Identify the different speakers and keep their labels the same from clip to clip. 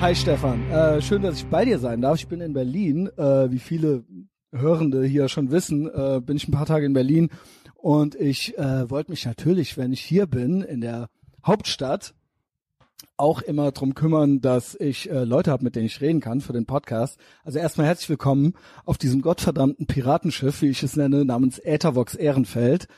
Speaker 1: Hi Stefan, äh, schön, dass ich bei dir sein darf. Ich bin in Berlin. Äh, wie viele Hörende hier schon wissen, äh, bin ich ein paar Tage in Berlin und ich äh, wollte mich natürlich, wenn ich hier bin, in der Hauptstadt, auch immer drum kümmern, dass ich äh, Leute habe, mit denen ich reden kann für den Podcast. Also erstmal herzlich willkommen auf diesem gottverdammten Piratenschiff, wie ich es nenne, namens Äthervox Ehrenfeld.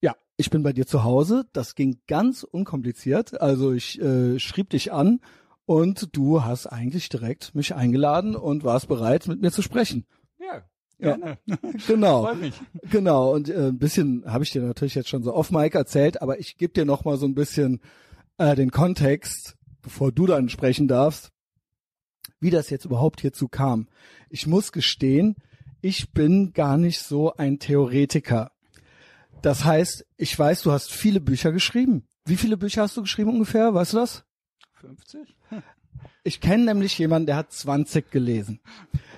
Speaker 1: Ja, ich bin bei dir zu Hause. Das ging ganz unkompliziert. Also ich äh, schrieb dich an und du hast eigentlich direkt mich eingeladen und warst bereit, mit mir zu sprechen.
Speaker 2: Ja, gerne.
Speaker 1: Ja, genau.
Speaker 2: Freut mich.
Speaker 1: Genau. Und äh, ein bisschen habe ich dir natürlich jetzt schon so off Mic erzählt, aber ich gebe dir noch mal so ein bisschen äh, den Kontext, bevor du dann sprechen darfst, wie das jetzt überhaupt hierzu kam. Ich muss gestehen, ich bin gar nicht so ein Theoretiker. Das heißt, ich weiß, du hast viele Bücher geschrieben. Wie viele Bücher hast du geschrieben ungefähr? Weißt du das?
Speaker 2: 50?
Speaker 1: Ich kenne nämlich jemanden, der hat 20 gelesen.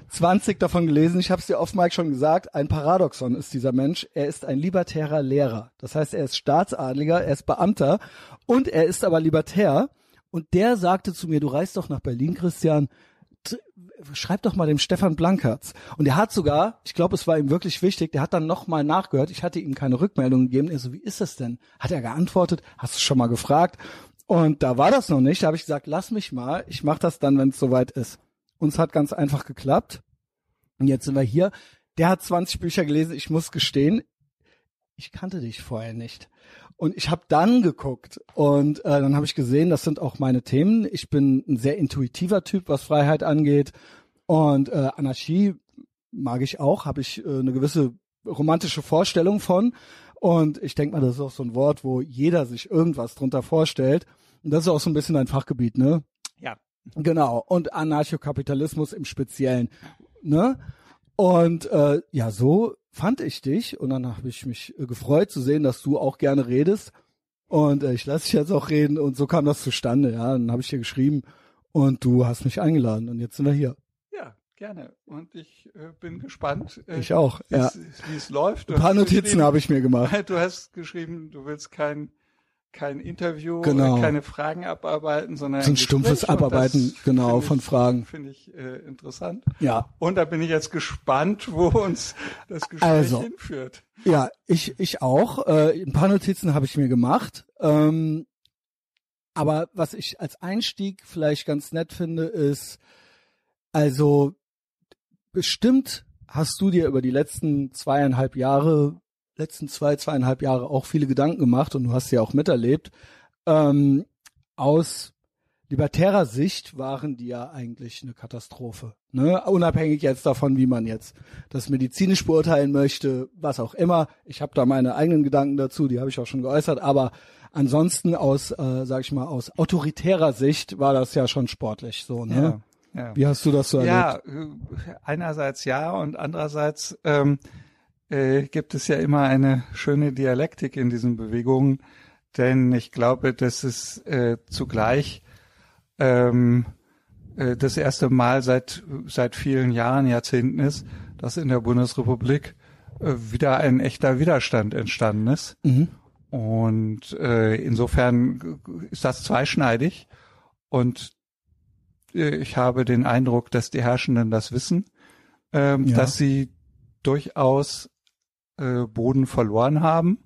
Speaker 1: 20 davon gelesen. Ich habe es dir Mike schon gesagt. Ein Paradoxon ist dieser Mensch. Er ist ein libertärer Lehrer. Das heißt, er ist Staatsadliger, er ist Beamter und er ist aber libertär. Und der sagte zu mir, du reist doch nach Berlin, Christian. Schreib doch mal dem Stefan Blankertz. Und er hat sogar, ich glaube, es war ihm wirklich wichtig, der hat dann nochmal nachgehört. Ich hatte ihm keine Rückmeldung gegeben. Er so, wie ist das denn? Hat er geantwortet? Hast du schon mal gefragt? Und da war das noch nicht. Da habe ich gesagt, lass mich mal. Ich mache das dann, wenn es soweit ist. Uns hat ganz einfach geklappt. Und jetzt sind wir hier. Der hat 20 Bücher gelesen. Ich muss gestehen, ich kannte dich vorher nicht. Und ich habe dann geguckt und äh, dann habe ich gesehen, das sind auch meine Themen. Ich bin ein sehr intuitiver Typ, was Freiheit angeht. Und äh, Anarchie mag ich auch, habe ich äh, eine gewisse romantische Vorstellung von. Und ich denke mal, das ist auch so ein Wort, wo jeder sich irgendwas drunter vorstellt. Und das ist auch so ein bisschen dein Fachgebiet, ne?
Speaker 2: Ja.
Speaker 1: Genau. Und Anarchokapitalismus im Speziellen. Ne? Und äh, ja, so fand ich dich und dann habe ich mich äh, gefreut zu sehen, dass du auch gerne redest. Und äh, ich lasse dich jetzt auch reden und so kam das zustande. Ja, dann habe ich dir geschrieben und du hast mich eingeladen und jetzt sind wir hier.
Speaker 2: Gerne. Und ich äh, bin gespannt, äh,
Speaker 1: Ich auch.
Speaker 2: wie
Speaker 1: Ja.
Speaker 2: es- wie es läuft. Du
Speaker 1: Ein paar Notizen habe ich mir gemacht.
Speaker 2: Du hast geschrieben, du willst kein kein Interview,
Speaker 1: Genau.
Speaker 2: keine Fragen abarbeiten, sondern
Speaker 1: So ein
Speaker 2: ein
Speaker 1: stumpfes
Speaker 2: Gespräch.
Speaker 1: Abarbeiten, genau,
Speaker 2: finde
Speaker 1: von
Speaker 2: ich-
Speaker 1: Fragen.
Speaker 2: Finde ich äh, interessant.
Speaker 1: Ja.
Speaker 2: Und da bin ich jetzt gespannt, wo uns das Gespräch
Speaker 1: Also.
Speaker 2: hinführt.
Speaker 1: Ja, ich, ich auch. Äh, ein paar Notizen habe ich mir gemacht. Ähm, aber was ich als Einstieg vielleicht ganz nett finde, ist, also bestimmt hast du dir über die letzten zweieinhalb Jahre, letzten zwei, zweieinhalb Jahre auch viele Gedanken gemacht und du hast sie auch miterlebt. Ähm, aus libertärer Sicht waren die ja eigentlich eine Katastrophe. Ne? Unabhängig jetzt davon, wie man jetzt das medizinisch beurteilen möchte, was auch immer. Ich habe da meine eigenen Gedanken dazu, die habe ich auch schon geäußert. Aber ansonsten aus, äh, sag ich mal, aus autoritärer Sicht war das ja schon sportlich so. Ne?
Speaker 2: Ja, ja.
Speaker 1: Wie hast du das so erlebt?
Speaker 2: Ja, äh, einerseits ja und andererseits ähm, äh, gibt es ja immer eine schöne Dialektik in diesen Bewegungen, denn ich glaube, dass es äh, zugleich ähm, äh, das erste Mal seit seit vielen Jahren, Jahrzehnten ist, dass in der Bundesrepublik äh, wieder ein echter Widerstand entstanden ist.
Speaker 1: Mhm.
Speaker 2: Und äh, insofern ist das zweischneidig. Und äh, ich habe den Eindruck, dass die Herrschenden das wissen, ähm,
Speaker 1: Ja.
Speaker 2: dass sie durchaus äh, Boden verloren haben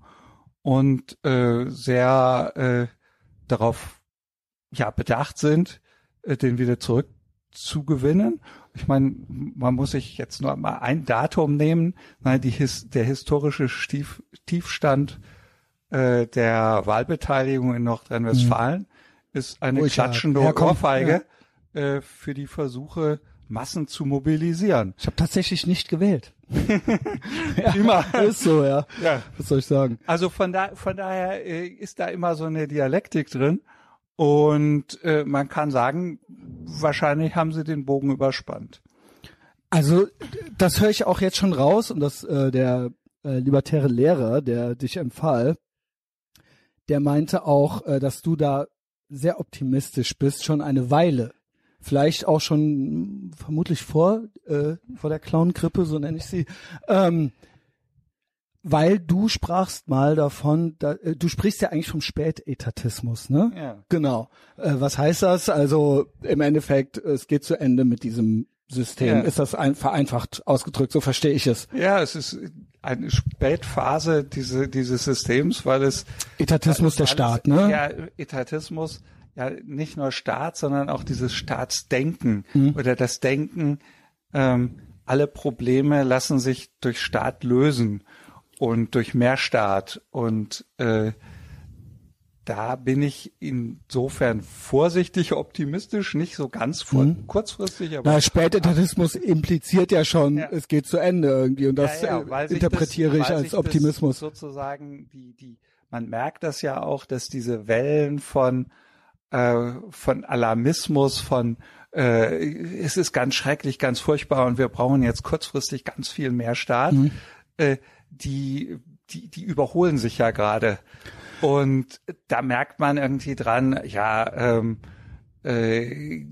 Speaker 2: und äh, sehr äh, darauf ja bedacht sind, äh, den wieder zurückzugewinnen. Ich meine, man muss sich jetzt nur mal ein Datum nehmen. Nein, die his der historische Stief Tiefstand äh, der Wahlbeteiligung in Nordrhein-Westfalen ist eine
Speaker 1: ja
Speaker 2: klatschende Ohrfeige äh, für die Versuche, Massen zu mobilisieren.
Speaker 1: Ich habe tatsächlich nicht gewählt. ja. Ist so, ja.
Speaker 2: Ja.
Speaker 1: Was soll ich sagen?
Speaker 2: Also von, da, von daher äh, ist da immer so eine Dialektik drin. Und äh, man kann sagen, wahrscheinlich haben sie den Bogen überspannt.
Speaker 1: Also das höre ich auch jetzt schon raus und das äh, der äh, libertäre Lehrer, der dich empfahl, der meinte auch, äh, dass du da sehr optimistisch bist, schon eine Weile. Vielleicht auch schon vermutlich vor äh, vor der Clown-Grippe, so nenne ich sie. Ähm, weil du sprachst mal davon, da, äh, du sprichst ja eigentlich vom Spätetatismus, ne?
Speaker 2: Ja.
Speaker 1: Genau. Äh, was heißt das? Also im Endeffekt, es geht zu Ende mit diesem System.
Speaker 2: Ja.
Speaker 1: Ist das ein, vereinfacht ausgedrückt? So verstehe ich es.
Speaker 2: Ja, es ist eine Spätphase diese, dieses Systems, weil es
Speaker 1: Etatismus der
Speaker 2: alles-
Speaker 1: Staat, ne?
Speaker 2: Ja, Etatismus, ja, nicht nur Staat, sondern auch dieses Staatsdenken
Speaker 1: Mhm.
Speaker 2: oder das Denken, ähm, alle Probleme lassen sich durch Staat lösen und durch mehr Staat und äh, da bin ich insofern vorsichtig optimistisch, nicht so ganz vor, kurzfristig, aber
Speaker 1: Mhm. Na, Spätetatismus impliziert ja schon,
Speaker 2: Ja.
Speaker 1: es geht zu Ende irgendwie und das
Speaker 2: Ja, ja,
Speaker 1: interpretiere
Speaker 2: das,
Speaker 1: ich als
Speaker 2: sich
Speaker 1: Optimismus.
Speaker 2: Sozusagen die die man merkt das ja auch, dass diese Wellen von äh, von Alarmismus, von äh, es ist ganz schrecklich, ganz furchtbar und wir brauchen jetzt kurzfristig ganz viel mehr Staat,
Speaker 1: Mhm.
Speaker 2: äh, die die die überholen sich ja gerade und da merkt man irgendwie dran, ja. Ähm, äh,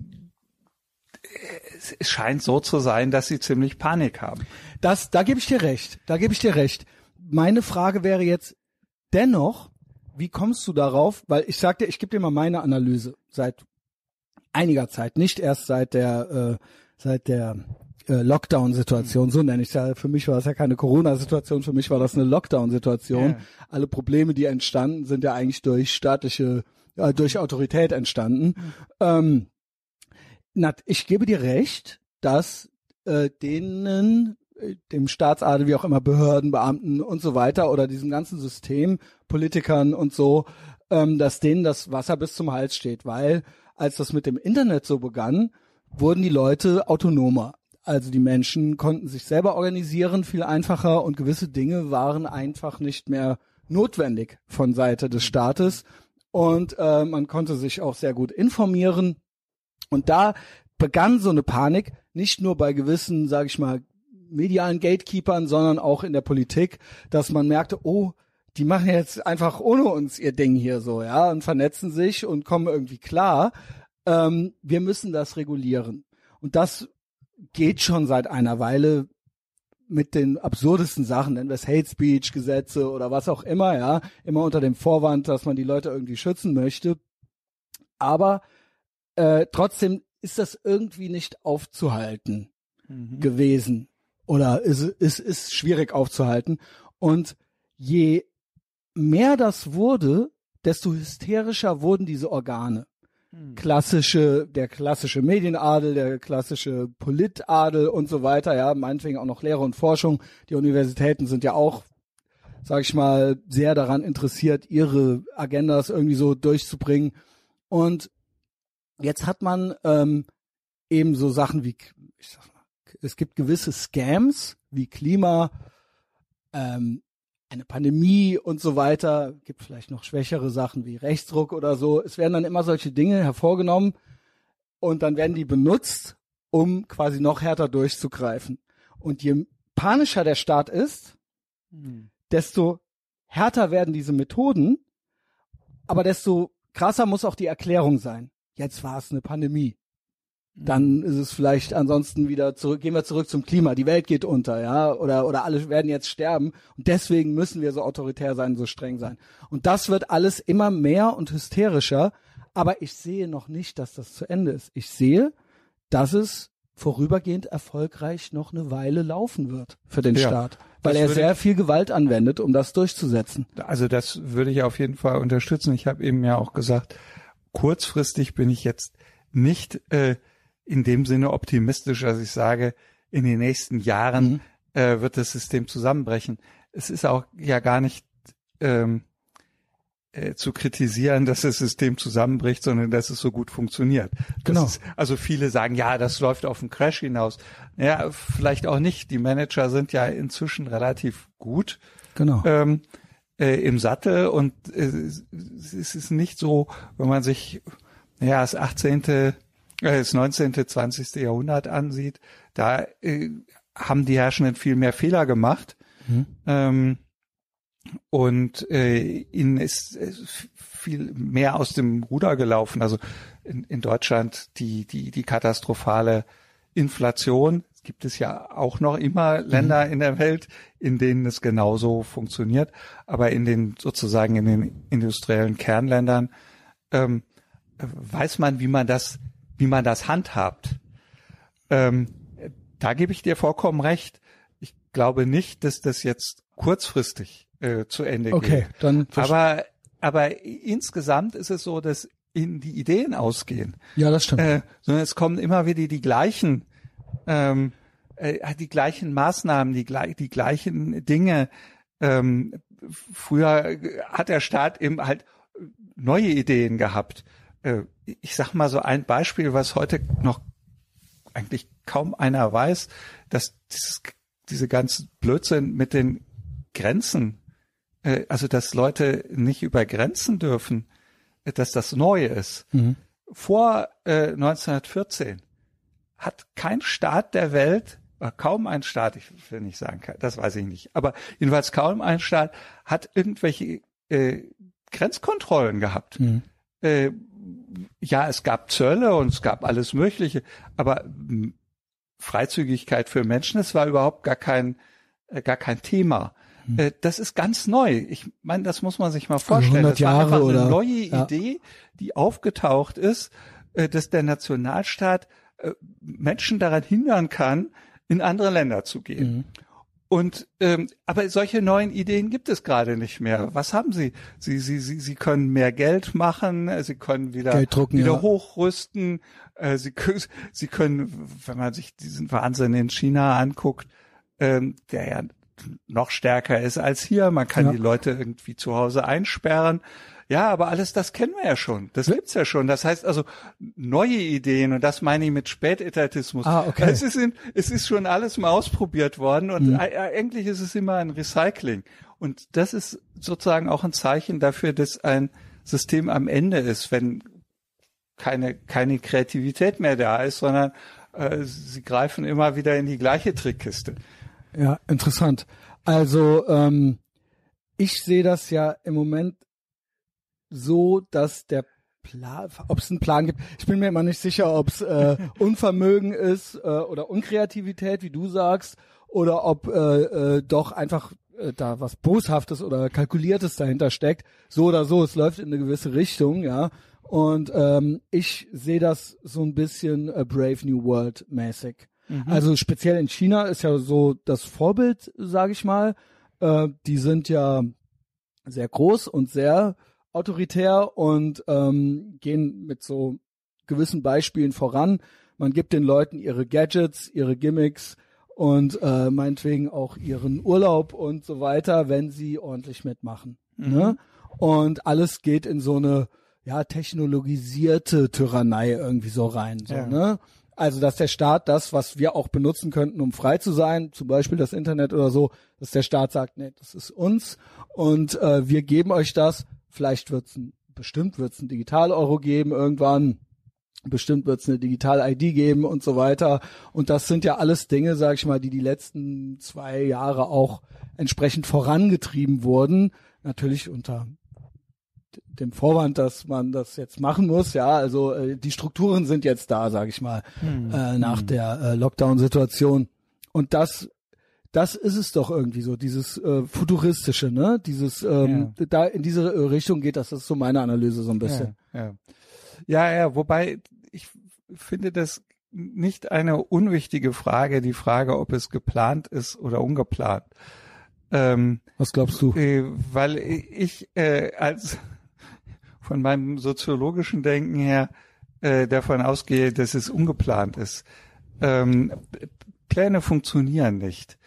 Speaker 2: es- scheint so zu sein, dass sie ziemlich Panik haben.
Speaker 1: Das, da gebe ich dir recht. Da gebe ich dir recht. Meine Frage wäre jetzt dennoch, wie kommst du darauf? Weil ich sagte, ich gebe dir mal meine Analyse seit einiger Zeit, nicht erst seit der äh, seit der äh, Lockdown-Situation, so nenne ich es ja. Für mich war es ja keine Corona-Situation, für mich war das eine Lockdown-Situation.
Speaker 2: Ja.
Speaker 1: Alle Probleme, die entstanden, sind ja eigentlich durch staatliche, äh, durch Autorität entstanden. Ähm, na, ich gebe dir recht, dass äh, denen, dem Staatsadel, wie auch immer, Behörden, Beamten und so weiter oder diesem ganzen System, Politikern und so, ähm, dass denen das Wasser bis zum Hals steht, weil als das mit dem Internet so begann, wurden die Leute autonomer. Also die Menschen konnten sich selber organisieren, viel einfacher und gewisse Dinge waren einfach nicht mehr notwendig von Seite des Staates. Und äh, man konnte sich auch sehr gut informieren. Und da begann so eine Panik, nicht nur bei gewissen, sage ich mal, medialen Gatekeepern, sondern auch in der Politik, dass man merkte, oh, die machen jetzt einfach ohne uns ihr Ding hier so, ja, und vernetzen sich und kommen irgendwie klar. Ähm, wir müssen das regulieren. Und das geht schon seit einer Weile mit den absurdesten Sachen, nennen wir es Hate Speech Gesetze oder was auch immer, ja, immer unter dem Vorwand, dass man die Leute irgendwie schützen möchte. Aber äh, trotzdem ist das irgendwie nicht aufzuhalten gewesen oder ist ist ist schwierig aufzuhalten und je mehr das wurde, desto hysterischer wurden diese Organe. Klassische, der klassische Medienadel, der klassische Politadel und so weiter, ja, meinetwegen auch noch Lehre und Forschung. Die Universitäten sind ja auch, sag ich mal, sehr daran interessiert, ihre Agendas irgendwie so durchzubringen. Und jetzt hat man ähm, eben so Sachen wie, ich sag mal, es gibt gewisse Scams wie Klima, ähm, eine Pandemie und so weiter, gibt vielleicht noch schwächere Sachen wie Rechtsdruck oder so. Es werden dann immer solche Dinge hervorgenommen und dann werden die benutzt, um quasi noch härter durchzugreifen. Und je panischer der Staat ist, desto härter werden diese Methoden, aber desto krasser muss auch die Erklärung sein. Jetzt war es eine Pandemie. Dann ist es vielleicht ansonsten wieder zurück, gehen wir zurück zum Klima. Die Welt geht unter, ja, oder, oder alle werden jetzt sterben. Und deswegen müssen wir so autoritär sein, so streng sein. Und das wird alles immer mehr und hysterischer. Aber ich sehe noch nicht, dass das zu Ende ist. Ich sehe, dass es vorübergehend erfolgreich noch eine Weile laufen wird für den
Speaker 2: Ja,
Speaker 1: Staat. Weil er sehr viel Gewalt anwendet, um das durchzusetzen.
Speaker 2: Also das würde ich auf jeden Fall unterstützen. Ich habe eben ja auch gesagt, kurzfristig bin ich jetzt nicht äh, in dem Sinne optimistisch, dass ich sage, in den nächsten Jahren
Speaker 1: Mhm.
Speaker 2: äh, wird das System zusammenbrechen. Es ist auch ja gar nicht ähm, äh, zu kritisieren, dass das System zusammenbricht, sondern dass es so gut funktioniert. Das
Speaker 1: Genau.
Speaker 2: Ist, also viele sagen, ja, das läuft auf einen Crash hinaus. Ja, vielleicht auch nicht. Die Manager sind ja inzwischen relativ gut
Speaker 1: Genau.
Speaker 2: ähm, äh, im Sattel und äh, es ist nicht so, wenn man sich ja das 18., äh, das 19., 20. Jahrhundert ansieht, da äh, haben die Herrschenden viel mehr Fehler gemacht. Ähm, und äh, ihnen ist äh, viel mehr aus dem Ruder gelaufen. Also in, in Deutschland die, die, die katastrophale Inflation gibt es ja auch noch immer Länder mhm. in der Welt, in denen es genauso funktioniert. Aber in den sozusagen in den industriellen Kernländern ähm, weiß man, wie man das, wie man das handhabt. Ähm, da gebe ich dir vollkommen recht. Ich glaube nicht, dass das jetzt kurzfristig äh, zu Ende
Speaker 1: okay,
Speaker 2: geht.
Speaker 1: Dann
Speaker 2: aber aber insgesamt ist es so, dass in die Ideen ausgehen.
Speaker 1: Ja, das stimmt. Äh,
Speaker 2: sondern es kommen immer wieder die gleichen ähm, äh, die gleichen Maßnahmen, die, die gleichen Dinge. Ähm, früher hat der Staat eben halt neue Ideen gehabt. Äh, ich sag mal so ein Beispiel, was heute noch eigentlich kaum einer weiß, dass dieses, diese ganzen Blödsinn mit den Grenzen, äh, also dass Leute nicht über Grenzen dürfen, äh, dass das neu ist. Mhm. Vor äh, 1914 hat kein Staat der Welt, kaum ein Staat, ich will nicht sagen, das weiß ich nicht, aber jedenfalls kaum ein Staat hat irgendwelche äh, Grenzkontrollen gehabt. Mhm. Äh, ja, es gab Zölle und es gab alles Mögliche, aber hm, Freizügigkeit für Menschen, das war überhaupt gar kein, äh, gar kein Thema. Mhm. Äh, das ist ganz neu. Ich meine, das muss man sich mal vorstellen.
Speaker 1: das war einfach
Speaker 2: oder,
Speaker 1: eine
Speaker 2: neue ja. Idee, die aufgetaucht ist, äh, dass der Nationalstaat Menschen daran hindern kann, in andere Länder zu gehen. Mhm. Und ähm, aber solche neuen Ideen gibt es gerade nicht mehr. Was haben Sie? Sie Sie Sie Sie können mehr Geld machen. Sie können wieder
Speaker 1: drucken,
Speaker 2: wieder
Speaker 1: ja.
Speaker 2: hochrüsten. Äh, Sie Sie können, wenn man sich diesen Wahnsinn in China anguckt, ähm, der ja noch stärker ist als hier. Man kann ja. die Leute irgendwie zu Hause einsperren. Ja, aber alles das kennen wir ja schon. Das gibt's ja schon. Das heißt also neue Ideen und das meine ich mit Spätetatismus.
Speaker 1: Ah, okay.
Speaker 2: Es ist, in, es ist schon alles mal ausprobiert worden und mhm. eigentlich ist es immer ein Recycling. Und das ist sozusagen auch ein Zeichen dafür, dass ein System am Ende ist, wenn keine, keine Kreativität mehr da ist, sondern äh, sie greifen immer wieder in die gleiche Trickkiste.
Speaker 1: Ja, interessant. Also ähm, ich sehe das ja im Moment so, dass der Plan, ob es einen Plan gibt. Ich bin mir immer nicht sicher, ob es äh, Unvermögen ist äh, oder Unkreativität, wie du sagst, oder ob äh, äh, doch einfach äh, da was Boshaftes oder Kalkuliertes dahinter steckt. So oder so, es läuft in eine gewisse Richtung, ja. Und ähm, ich sehe das so ein bisschen äh, Brave New World mäßig. Mhm. Also speziell in China ist ja so das Vorbild, sage ich mal. Äh, die sind ja sehr groß und sehr autoritär und ähm, gehen mit so gewissen Beispielen voran. Man gibt den Leuten ihre Gadgets, ihre Gimmicks und äh, meinetwegen auch ihren Urlaub und so weiter, wenn sie ordentlich mitmachen. Mhm. Ne? Und alles geht in so eine ja technologisierte Tyrannei irgendwie so rein. So, ja. ne? Also, dass der Staat das, was wir auch benutzen könnten, um frei zu sein, zum Beispiel das Internet oder so, dass der Staat sagt, nee, das ist uns und äh, wir geben euch das, Vielleicht wird's ein, bestimmt wird's ein Digital-Euro geben irgendwann. Bestimmt wird's eine Digital-ID geben und so weiter. Und das sind ja alles Dinge, sag ich mal, die die letzten zwei Jahre auch entsprechend vorangetrieben wurden. Natürlich unter dem Vorwand, dass man das jetzt machen muss. Ja, also äh, die Strukturen sind jetzt da, sag ich mal, hm. äh, nach hm. der äh, Lockdown-Situation. Und das das ist es doch irgendwie so, dieses äh, futuristische, ne? Dieses ähm, ja. da in diese Richtung geht das, das ist so meine Analyse so ein bisschen.
Speaker 2: Ja, ja, ja, ja wobei ich finde das nicht eine unwichtige Frage, die Frage, ob es geplant ist oder ungeplant.
Speaker 1: Ähm, Was glaubst du?
Speaker 2: Äh, weil ich äh, als von meinem soziologischen Denken her äh, davon ausgehe, dass es ungeplant ist. Ähm, Pläne funktionieren nicht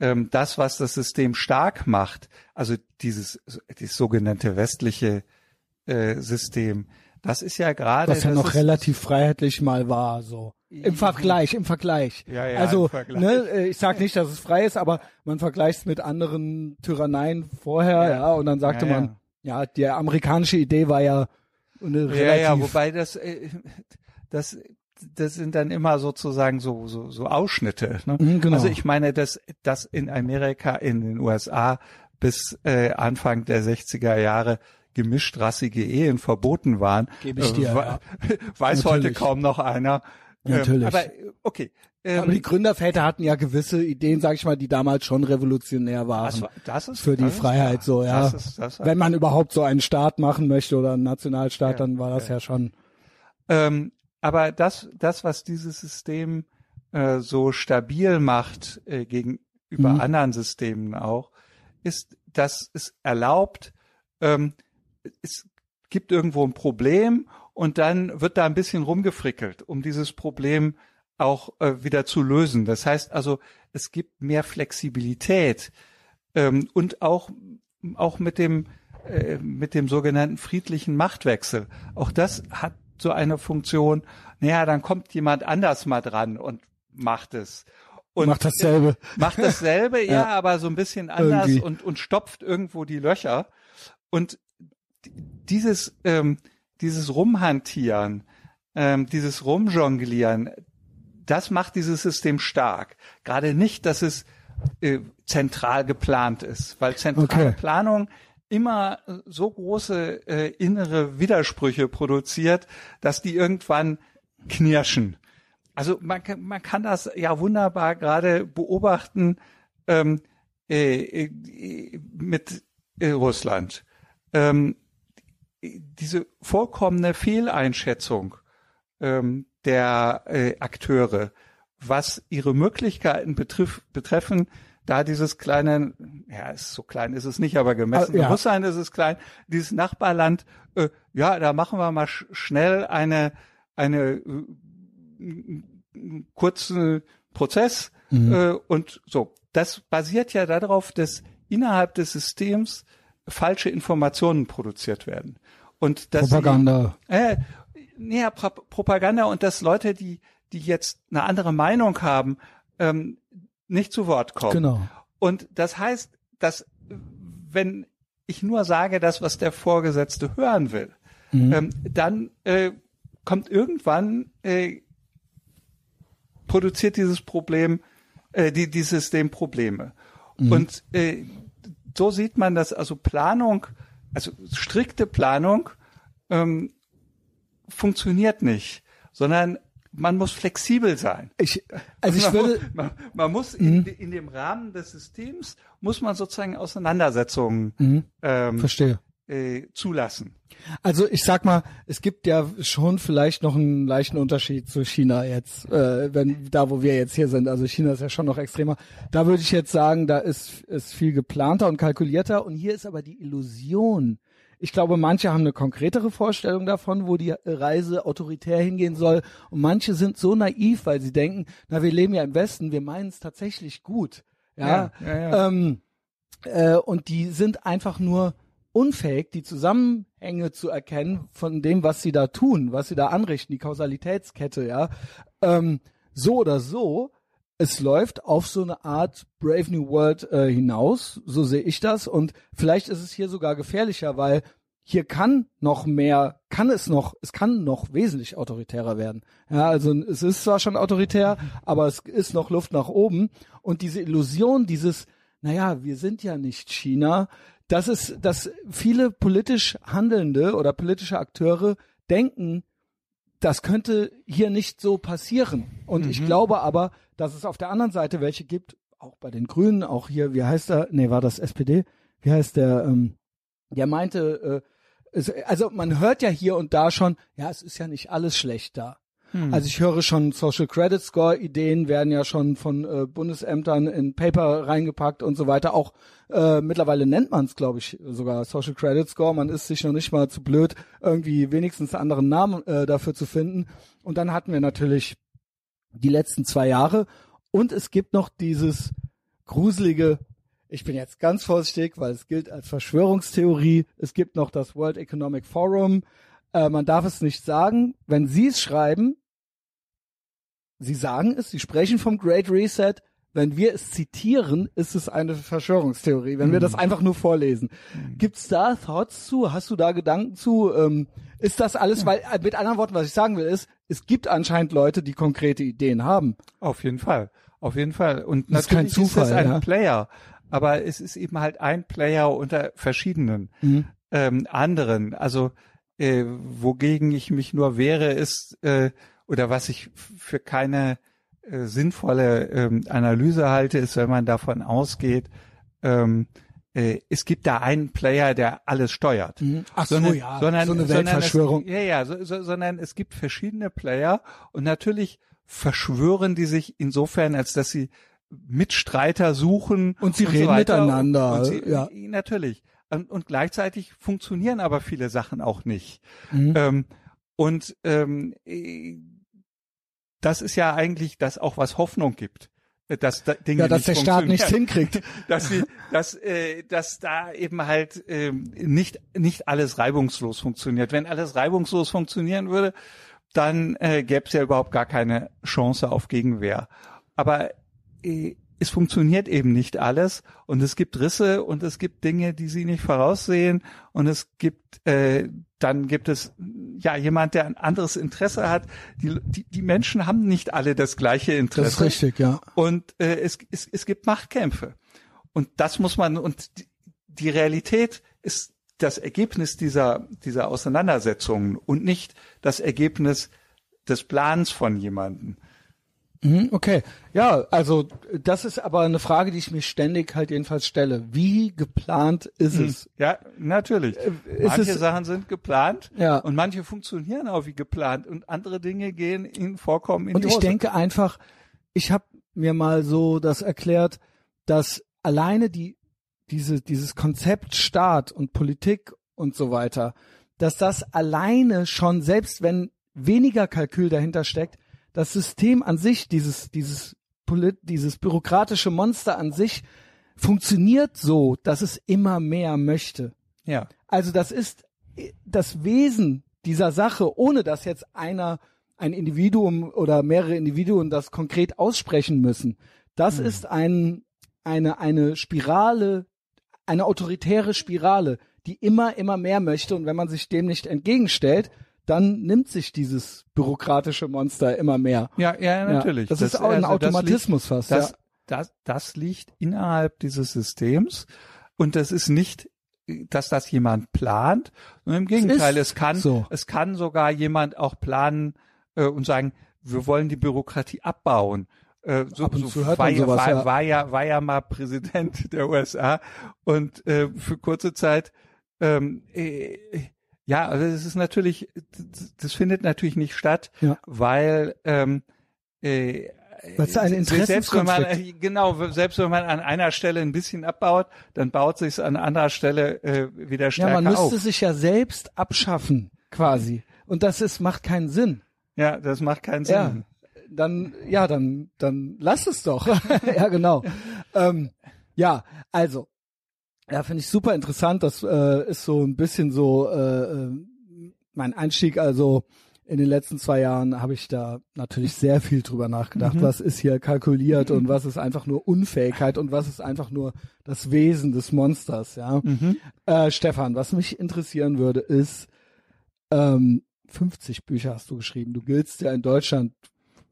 Speaker 2: ähm, das, was das System stark macht, also dieses, dieses sogenannte westliche äh, System, das ist ja gerade.
Speaker 1: Was ja noch relativ freiheitlich mal war, so. Im Vergleich, im Vergleich.
Speaker 2: Ja, ja,
Speaker 1: also, Vergleich. Ne, äh, ich sag nicht, dass es frei ist, aber man vergleicht es mit anderen Tyranneien vorher, ja, ja und dann sagte ja, man, ja, die amerikanische Idee war ja eine relativ. Ja, ja,
Speaker 2: wobei das, äh, das das sind dann immer sozusagen so so, so Ausschnitte. Ne?
Speaker 1: Mhm, genau.
Speaker 2: Also ich meine, dass dass in Amerika, in den USA bis äh, Anfang der 60er Jahre gemischtrassige Ehen verboten waren,
Speaker 1: Gebe ich dir, äh, ja.
Speaker 2: weiß
Speaker 1: Natürlich.
Speaker 2: heute kaum noch einer.
Speaker 1: Ähm, Natürlich.
Speaker 2: aber okay, ähm,
Speaker 1: Aber die Gründerväter hatten ja gewisse Ideen, sag ich mal, die damals schon revolutionär waren.
Speaker 2: das, war- das ist
Speaker 1: für die
Speaker 2: das ist
Speaker 1: Freiheit
Speaker 2: wahr.
Speaker 1: so, ja.
Speaker 2: Das ist, das
Speaker 1: Wenn man überhaupt so einen Staat machen möchte oder einen Nationalstaat,
Speaker 2: Ja,
Speaker 1: dann war das ja, schon.
Speaker 2: Ähm, aber das, das, was dieses System äh, so stabil macht äh, gegenüber
Speaker 1: Mhm.
Speaker 2: anderen Systemen auch, ist, dass es erlaubt, ähm, es gibt irgendwo ein Problem und dann wird da ein bisschen rumgefrickelt, um dieses Problem auch äh, wieder zu lösen. Das heißt also, es gibt mehr Flexibilität ähm, und auch auch mit dem äh, mit dem sogenannten friedlichen Machtwechsel. Auch das hat so eine Funktion. Naja, dann kommt jemand anders mal dran und macht es. Und
Speaker 1: Macht dasselbe.
Speaker 2: macht dasselbe, ja,
Speaker 1: Ja.
Speaker 2: aber so ein bisschen anders
Speaker 1: Irgendwie.
Speaker 2: und, und stopft irgendwo die Löcher. Und dieses, ähm, dieses Rumhantieren, ähm, dieses Rumjonglieren, das macht dieses System stark. Gerade nicht, dass es äh, zentral geplant ist, weil zentrale
Speaker 1: Okay.
Speaker 2: Planung immer so große äh, innere Widersprüche produziert, dass die irgendwann knirschen. Also man kann, man kann das ja wunderbar gerade beobachten ähm, äh, äh, mit äh, Russland. Ähm, diese vollkommene Fehleinschätzung ähm, der äh, Akteure, was ihre Möglichkeiten betrifft, betreffen, da dieses kleine, ja, ist so klein ist es nicht, aber gemessen
Speaker 1: Ah, ja.
Speaker 2: in Russland ist es klein, dieses Nachbarland, äh, ja, da machen wir mal sch schnell eine eine äh, kurzen Prozess
Speaker 1: Mhm.
Speaker 2: äh, und so. Das basiert ja darauf, dass innerhalb des Systems falsche Informationen produziert werden. Und dass
Speaker 1: Propaganda.
Speaker 2: Sie, äh, ja, Pro Propaganda und dass Leute, die, die jetzt eine andere Meinung haben, ähm, nicht zu Wort kommen.
Speaker 1: Genau.
Speaker 2: Und das heißt, dass wenn ich nur sage, das, was der Vorgesetzte hören will,
Speaker 1: Mhm.
Speaker 2: ähm, dann äh, kommt irgendwann äh, produziert dieses Problem, äh, die, dieses System Probleme. Und äh, so sieht man, dass also Planung, also strikte Planung ähm, funktioniert nicht, sondern man muss flexibel sein.
Speaker 1: Ich, also ich
Speaker 2: man,
Speaker 1: würde,
Speaker 2: muss, man, man muss in, in dem Rahmen des Systems muss man sozusagen Auseinandersetzungen
Speaker 1: Mhm.
Speaker 2: ähm,
Speaker 1: verstehe.
Speaker 2: äh, zulassen.
Speaker 1: Also ich sag mal, es gibt ja schon vielleicht noch einen leichten Unterschied zu China jetzt, äh, wenn da wo wir jetzt hier sind. Also China ist ja schon noch extremer. Da würde ich jetzt sagen, da ist ist viel geplanter und kalkulierter und hier ist aber die Illusion. Ich glaube, manche haben eine konkretere Vorstellung davon, wo die Reise autoritär hingehen soll und manche sind so naiv, weil sie denken, na wir leben ja im Westen, wir meinen es tatsächlich gut. Ja,
Speaker 2: Ja, ja, ja.
Speaker 1: Ähm, äh, und die sind einfach nur unfähig, die Zusammenhänge zu erkennen von dem, was sie da tun, was sie da anrichten, die Kausalitätskette, ja. Ähm, so oder so, es läuft auf so eine Art Brave New World äh, hinaus, so sehe ich das. Und vielleicht ist es hier sogar gefährlicher, weil hier kann noch mehr, kann es noch, es kann noch wesentlich autoritärer werden. Ja, also es ist zwar schon autoritär, aber es ist noch Luft nach oben. Und diese Illusion, dieses, naja, wir sind ja nicht China, das ist, dass viele politisch Handelnde oder politische Akteure denken, das könnte hier nicht so passieren. Und ich glaube aber, dass es auf der anderen Seite welche gibt, auch bei den Grünen, auch hier, wie heißt er? Nee, war das SPD? Wie heißt der? Ähm, der meinte, äh, es, also man hört ja hier und da schon, ja, es ist ja nicht alles schlecht da. Also ich höre schon Social Credit Score Ideen werden ja schon von äh, Bundesämtern in Paper reingepackt und so weiter. Auch äh, mittlerweile nennt man es, glaube ich, sogar Social Credit Score. Man ist sich noch nicht mal zu blöd, irgendwie wenigstens einen anderen Namen äh, dafür zu finden. Und dann hatten wir natürlich die letzten zwei Jahre und es gibt noch dieses gruselige ich bin jetzt ganz vorsichtig, weil es gilt als Verschwörungstheorie. Es gibt noch das World Economic Forum. Äh, man darf es nicht sagen. Wenn Sie es schreiben, Sie sagen es, Sie sprechen vom Great Reset. Wenn wir es zitieren, ist es eine Verschwörungstheorie. Wenn wir das einfach nur vorlesen. Gibt's da Thoughts zu? Hast du da Gedanken zu? Ähm, ist das alles, weil äh, mit anderen Worten, was ich sagen will, ist, es gibt anscheinend Leute, die konkrete Ideen haben.
Speaker 2: Auf jeden Fall, auf jeden Fall. Und
Speaker 1: Das ist kein
Speaker 2: natürlich ist
Speaker 1: Zufall,
Speaker 2: ein
Speaker 1: ja.
Speaker 2: Player, aber es ist eben halt ein Player unter verschiedenen
Speaker 1: Mhm.
Speaker 2: ähm, anderen. Also äh, wogegen ich mich nur wehre, ist äh, oder was ich für keine äh, sinnvolle ähm, Analyse halte, ist, wenn man davon ausgeht, ähm, äh, es gibt da einen Player, der alles steuert.
Speaker 1: Mhm. Ach so,
Speaker 2: sondern,
Speaker 1: ja,
Speaker 2: sondern,
Speaker 1: so eine
Speaker 2: sondern
Speaker 1: Weltverschwörung.
Speaker 2: Es, ja, ja, so, so, sondern es gibt verschiedene Player und natürlich verschwören die sich insofern, als dass sie Mitstreiter suchen
Speaker 1: Und sie
Speaker 2: so
Speaker 1: reden
Speaker 2: weiter.
Speaker 1: miteinander,
Speaker 2: Und sie,
Speaker 1: ja.
Speaker 2: Natürlich. Und, und gleichzeitig funktionieren aber viele Sachen auch nicht.
Speaker 1: Mhm.
Speaker 2: Ähm, und ähm, äh, das ist ja eigentlich das auch, was Hoffnung gibt. äh, Dass da Dinge
Speaker 1: ja, dass
Speaker 2: nicht
Speaker 1: der Staat nichts hinkriegt.
Speaker 2: dass sie, dass, äh, dass da eben halt ähm, nicht nicht alles reibungslos funktioniert. Wenn alles reibungslos funktionieren würde, dann äh, gäbe es ja überhaupt gar keine Chance auf Gegenwehr. Aber äh, es funktioniert eben nicht alles und es gibt Risse und es gibt Dinge, die sie nicht voraussehen und es gibt äh, dann gibt es ja jemand, der ein anderes Interesse hat. Die, die, die Menschen haben nicht alle das gleiche Interesse.
Speaker 1: Das ist richtig, ja.
Speaker 2: Und äh, es, es, es gibt Machtkämpfe. Und das muss man, und die, die Realität ist das Ergebnis dieser, dieser Auseinandersetzungen und nicht das Ergebnis des Plans von jemandem.
Speaker 1: Mhm, Okay, ja, also das ist aber eine Frage, die ich mir ständig halt jedenfalls stelle. Wie geplant ist es?
Speaker 2: Ja, natürlich.
Speaker 1: ist
Speaker 2: manche
Speaker 1: es-
Speaker 2: Sachen sind geplant
Speaker 1: Ja.
Speaker 2: und manche funktionieren auch wie geplant und andere Dinge gehen ihnen vorkommen in
Speaker 1: Und
Speaker 2: die
Speaker 1: ich
Speaker 2: Hose.
Speaker 1: denke einfach, ich habe mir mal so das erklärt, dass alleine die diese dieses Konzept Staat und Politik und so weiter, dass das alleine schon selbst wenn weniger Kalkül dahinter steckt, das System an sich, dieses dieses Polit dieses bürokratische Monster an sich funktioniert so, dass es immer mehr möchte.
Speaker 2: ja.
Speaker 1: Also das ist das Wesen dieser Sache, ohne dass jetzt einer, ein Individuum oder mehrere Individuen das konkret aussprechen müssen. Das ist ein, eine, eine Spirale, eine autoritäre Spirale, die immer, immer mehr möchte. Und wenn man sich dem nicht entgegenstellt, dann nimmt sich dieses bürokratische Monster immer mehr.
Speaker 2: Ja, ja, natürlich.
Speaker 1: das, ist auch ein
Speaker 2: also das
Speaker 1: Automatismus
Speaker 2: liegt,
Speaker 1: fast.
Speaker 2: Das,
Speaker 1: ja.
Speaker 2: das, das liegt innerhalb dieses Systems und das ist nicht, dass das jemand plant, sondern im Gegenteil,
Speaker 1: ist
Speaker 2: es kann,
Speaker 1: so.
Speaker 2: es kann sogar jemand auch planen äh, und sagen, wir wollen die Bürokratie abbauen. Äh, so,
Speaker 1: Ab und
Speaker 2: so war, ja,
Speaker 1: sowas,
Speaker 2: war,
Speaker 1: ja.
Speaker 2: war ja war ja mal Präsident der USA und äh, für kurze Zeit ähm, äh, ja, also es ist natürlich, das- findet natürlich nicht statt,
Speaker 1: Ja.
Speaker 2: weil ähm, äh,
Speaker 1: es ein
Speaker 2: selbst wenn man genau selbst wenn man an einer Stelle ein bisschen abbaut, dann baut sich an anderer Stelle äh, wieder
Speaker 1: Ja,
Speaker 2: stärker
Speaker 1: man müsste
Speaker 2: auf.
Speaker 1: sich ja selbst abschaffen, quasi. Und das ist, macht keinen Sinn.
Speaker 2: Ja, das macht keinen Sinn.
Speaker 1: Ja, dann, ja, dann, dann lass es doch. ja, genau. Ähm, ja, also, ja, finde ich super interessant. Das äh, ist so ein bisschen so äh, äh, mein Einstieg. Also in den letzten zwei Jahren habe ich da natürlich sehr viel drüber nachgedacht. Was ist hier kalkuliert und was ist einfach nur Unfähigkeit und was ist einfach nur das Wesen des Monsters. Ja, äh, Stefan, was mich interessieren würde, ist ähm, 50 Bücher hast du geschrieben. Du giltst ja in Deutschland,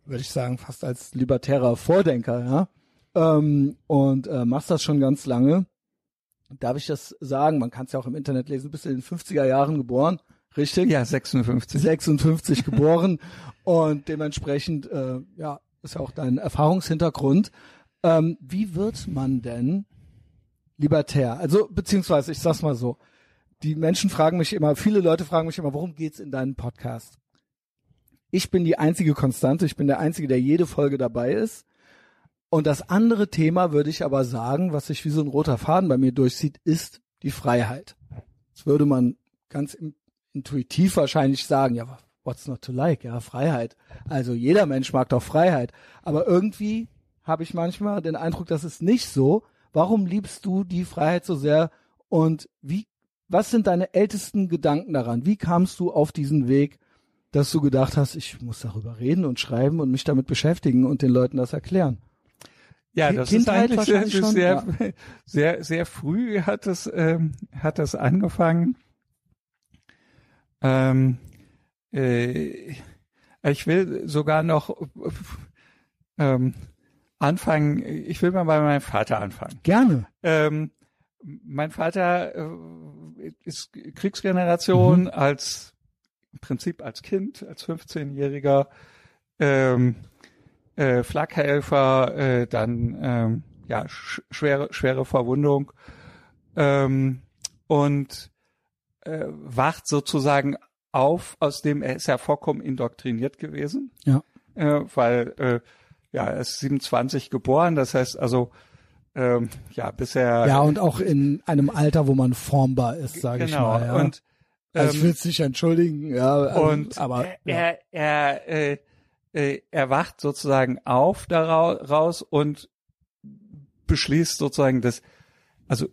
Speaker 1: würde ich sagen, fast als libertärer Vordenker, ja. Ähm, und äh, machst das schon ganz lange. Darf ich das sagen? Man kann es ja auch im Internet lesen. Du bist in den 50er Jahren geboren, richtig?
Speaker 2: Ja, 56.
Speaker 1: 56 geboren und dementsprechend, äh, ja, ist ja auch dein Erfahrungshintergrund. Ähm, wie wird man denn libertär? Also, beziehungsweise, ich sag's mal so, die Menschen fragen mich immer, viele Leute fragen mich immer, worum geht's in deinem Podcast? Ich bin die einzige Konstante, ich bin der Einzige, der jede Folge dabei ist. Und das andere Thema würde ich aber sagen, was sich wie so ein roter Faden bei mir durchzieht, ist die Freiheit. Das würde man ganz intuitiv wahrscheinlich sagen, ja, what's not to like? Ja, Freiheit. Also jeder Mensch mag doch Freiheit. Aber irgendwie habe ich manchmal den Eindruck, das ist nicht so. Warum liebst du die Freiheit so sehr? Und wie, was sind deine ältesten Gedanken daran? Wie kamst du auf diesen Weg, dass du gedacht hast, ich muss darüber reden und schreiben und mich damit beschäftigen und den Leuten das erklären?
Speaker 2: Ja, das
Speaker 1: Kindheit
Speaker 2: ist eigentlich sehr,
Speaker 1: schon,
Speaker 2: sehr, sehr, sehr früh hat es, ähm, hat das angefangen. Ähm, äh, ich will sogar noch ähm, anfangen, ich will mal bei meinem Vater anfangen.
Speaker 1: Gerne.
Speaker 2: Ähm, mein Vater äh, ist Kriegsgeneration als im Prinzip als Kind, als 15-Jähriger ähm, äh, Flakhelfer, äh, dann ähm, ja sch schwere schwere Verwundung ähm, und äh, wacht sozusagen auf, aus dem er ist ja vollkommen indoktriniert gewesen,
Speaker 1: Ja.
Speaker 2: äh, weil äh, ja er ist 27 geboren, das heißt also ähm, ja bisher
Speaker 1: Ja, und auch in einem Alter, wo man formbar ist, sage ich
Speaker 2: genau
Speaker 1: mal. Ja.
Speaker 2: und
Speaker 1: also ich
Speaker 2: ähm,
Speaker 1: will es nicht entschuldigen, ja, also,
Speaker 2: und
Speaker 1: aber ja.
Speaker 2: er, er, äh, äh, er wacht sozusagen auf daraus und beschließt sozusagen, dass, also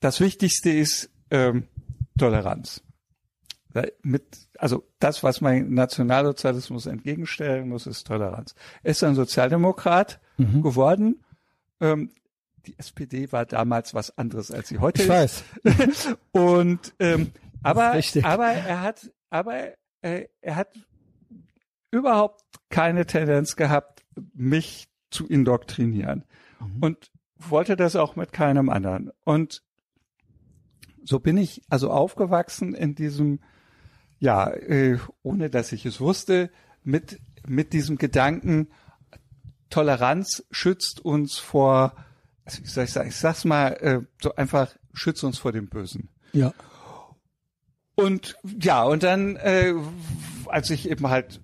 Speaker 2: das Wichtigste ist ähm, Toleranz. Mit, also das, was man Nationalsozialismus entgegenstellen muss, ist Toleranz. Er ist ein Sozialdemokrat
Speaker 1: Mhm.
Speaker 2: geworden. Ähm, die SPD war damals was anderes, als sie heute
Speaker 1: ich
Speaker 2: ist.
Speaker 1: weiß.
Speaker 2: Und ähm, aber aber er hat aber äh, er hat überhaupt keine Tendenz gehabt, mich zu indoktrinieren
Speaker 1: Mhm.
Speaker 2: und wollte das auch mit keinem anderen. Und so bin ich also aufgewachsen in diesem ja äh, ohne dass ich es wusste mit mit diesem Gedanken Toleranz schützt uns vor also wie soll ich sagen ich sag's mal äh, so einfach schützt uns vor dem Bösen.
Speaker 1: Ja.
Speaker 2: Und ja, und dann, äh, als ich eben halt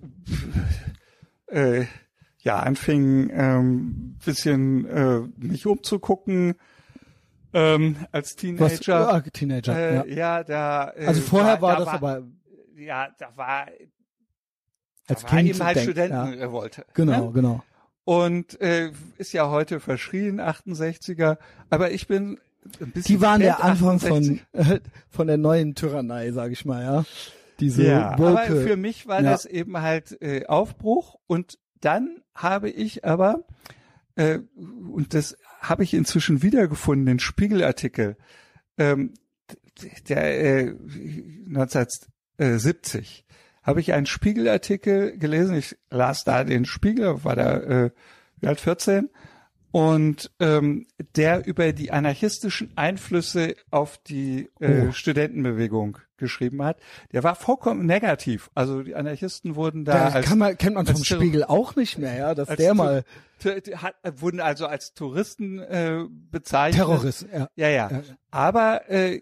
Speaker 2: äh, ja anfing, ähm, bisschen äh, mich umzugucken ähm, als
Speaker 1: Was,
Speaker 2: Teenager.
Speaker 1: ah, Teenager,
Speaker 2: äh,
Speaker 1: ja.
Speaker 2: ja, da. Äh,
Speaker 1: Also vorher
Speaker 2: da,
Speaker 1: war
Speaker 2: da
Speaker 1: das aber
Speaker 2: Ja, da war,
Speaker 1: als
Speaker 2: da war
Speaker 1: Kind
Speaker 2: eben halt
Speaker 1: denkt, ja.
Speaker 2: Studentenrevolte.
Speaker 1: Genau,
Speaker 2: Ne?
Speaker 1: genau.
Speaker 2: Und äh, ist ja heute verschrien, 68er. Aber ich bin ein bisschen
Speaker 1: Die waren der Anfang
Speaker 2: 68.
Speaker 1: von äh, von der neuen Tyrannei, sag ich mal, ja. Diese
Speaker 2: Ja, aber
Speaker 1: woke,
Speaker 2: für mich war
Speaker 1: Ja.
Speaker 2: das eben halt äh, Aufbruch und dann habe ich aber äh, und das habe ich inzwischen wiedergefunden, den Spiegelartikel, ähm, der äh, 1970 habe ich einen Spiegelartikel gelesen. Ich las da den Spiegel, war da äh, wie alt 14 und ähm, der über die anarchistischen Einflüsse auf die äh,
Speaker 1: Oh.
Speaker 2: Studentenbewegung geschrieben hat. Der war vollkommen negativ. Also die Anarchisten wurden da
Speaker 1: da
Speaker 2: als
Speaker 1: kann man, kennt man vom Spiegel auch nicht mehr, ja, dass der mal
Speaker 2: hat, wurden also als Touristen äh, bezeichnet.
Speaker 1: Terrorist, ja.
Speaker 2: Ja, ja.
Speaker 1: Ja.
Speaker 2: Aber äh,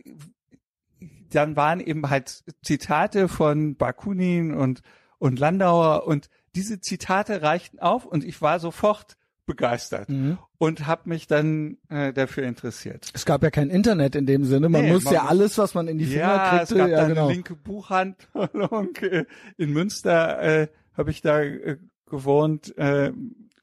Speaker 2: dann waren eben halt Zitate von Bakunin und und Landauer und diese Zitate reichten auf und ich war sofort begeistert
Speaker 1: Mhm.
Speaker 2: und habe mich dann äh, dafür interessiert.
Speaker 1: Es gab ja kein Internet in dem Sinne. Man
Speaker 2: Nee,
Speaker 1: muss
Speaker 2: man
Speaker 1: ja
Speaker 2: muss-
Speaker 1: alles, was man in die Finger
Speaker 2: Ja, es
Speaker 1: kriegte,
Speaker 2: gab
Speaker 1: ja
Speaker 2: da
Speaker 1: genau.
Speaker 2: eine linke Buchhandlung in Münster, äh, habe ich da äh, gewohnt äh,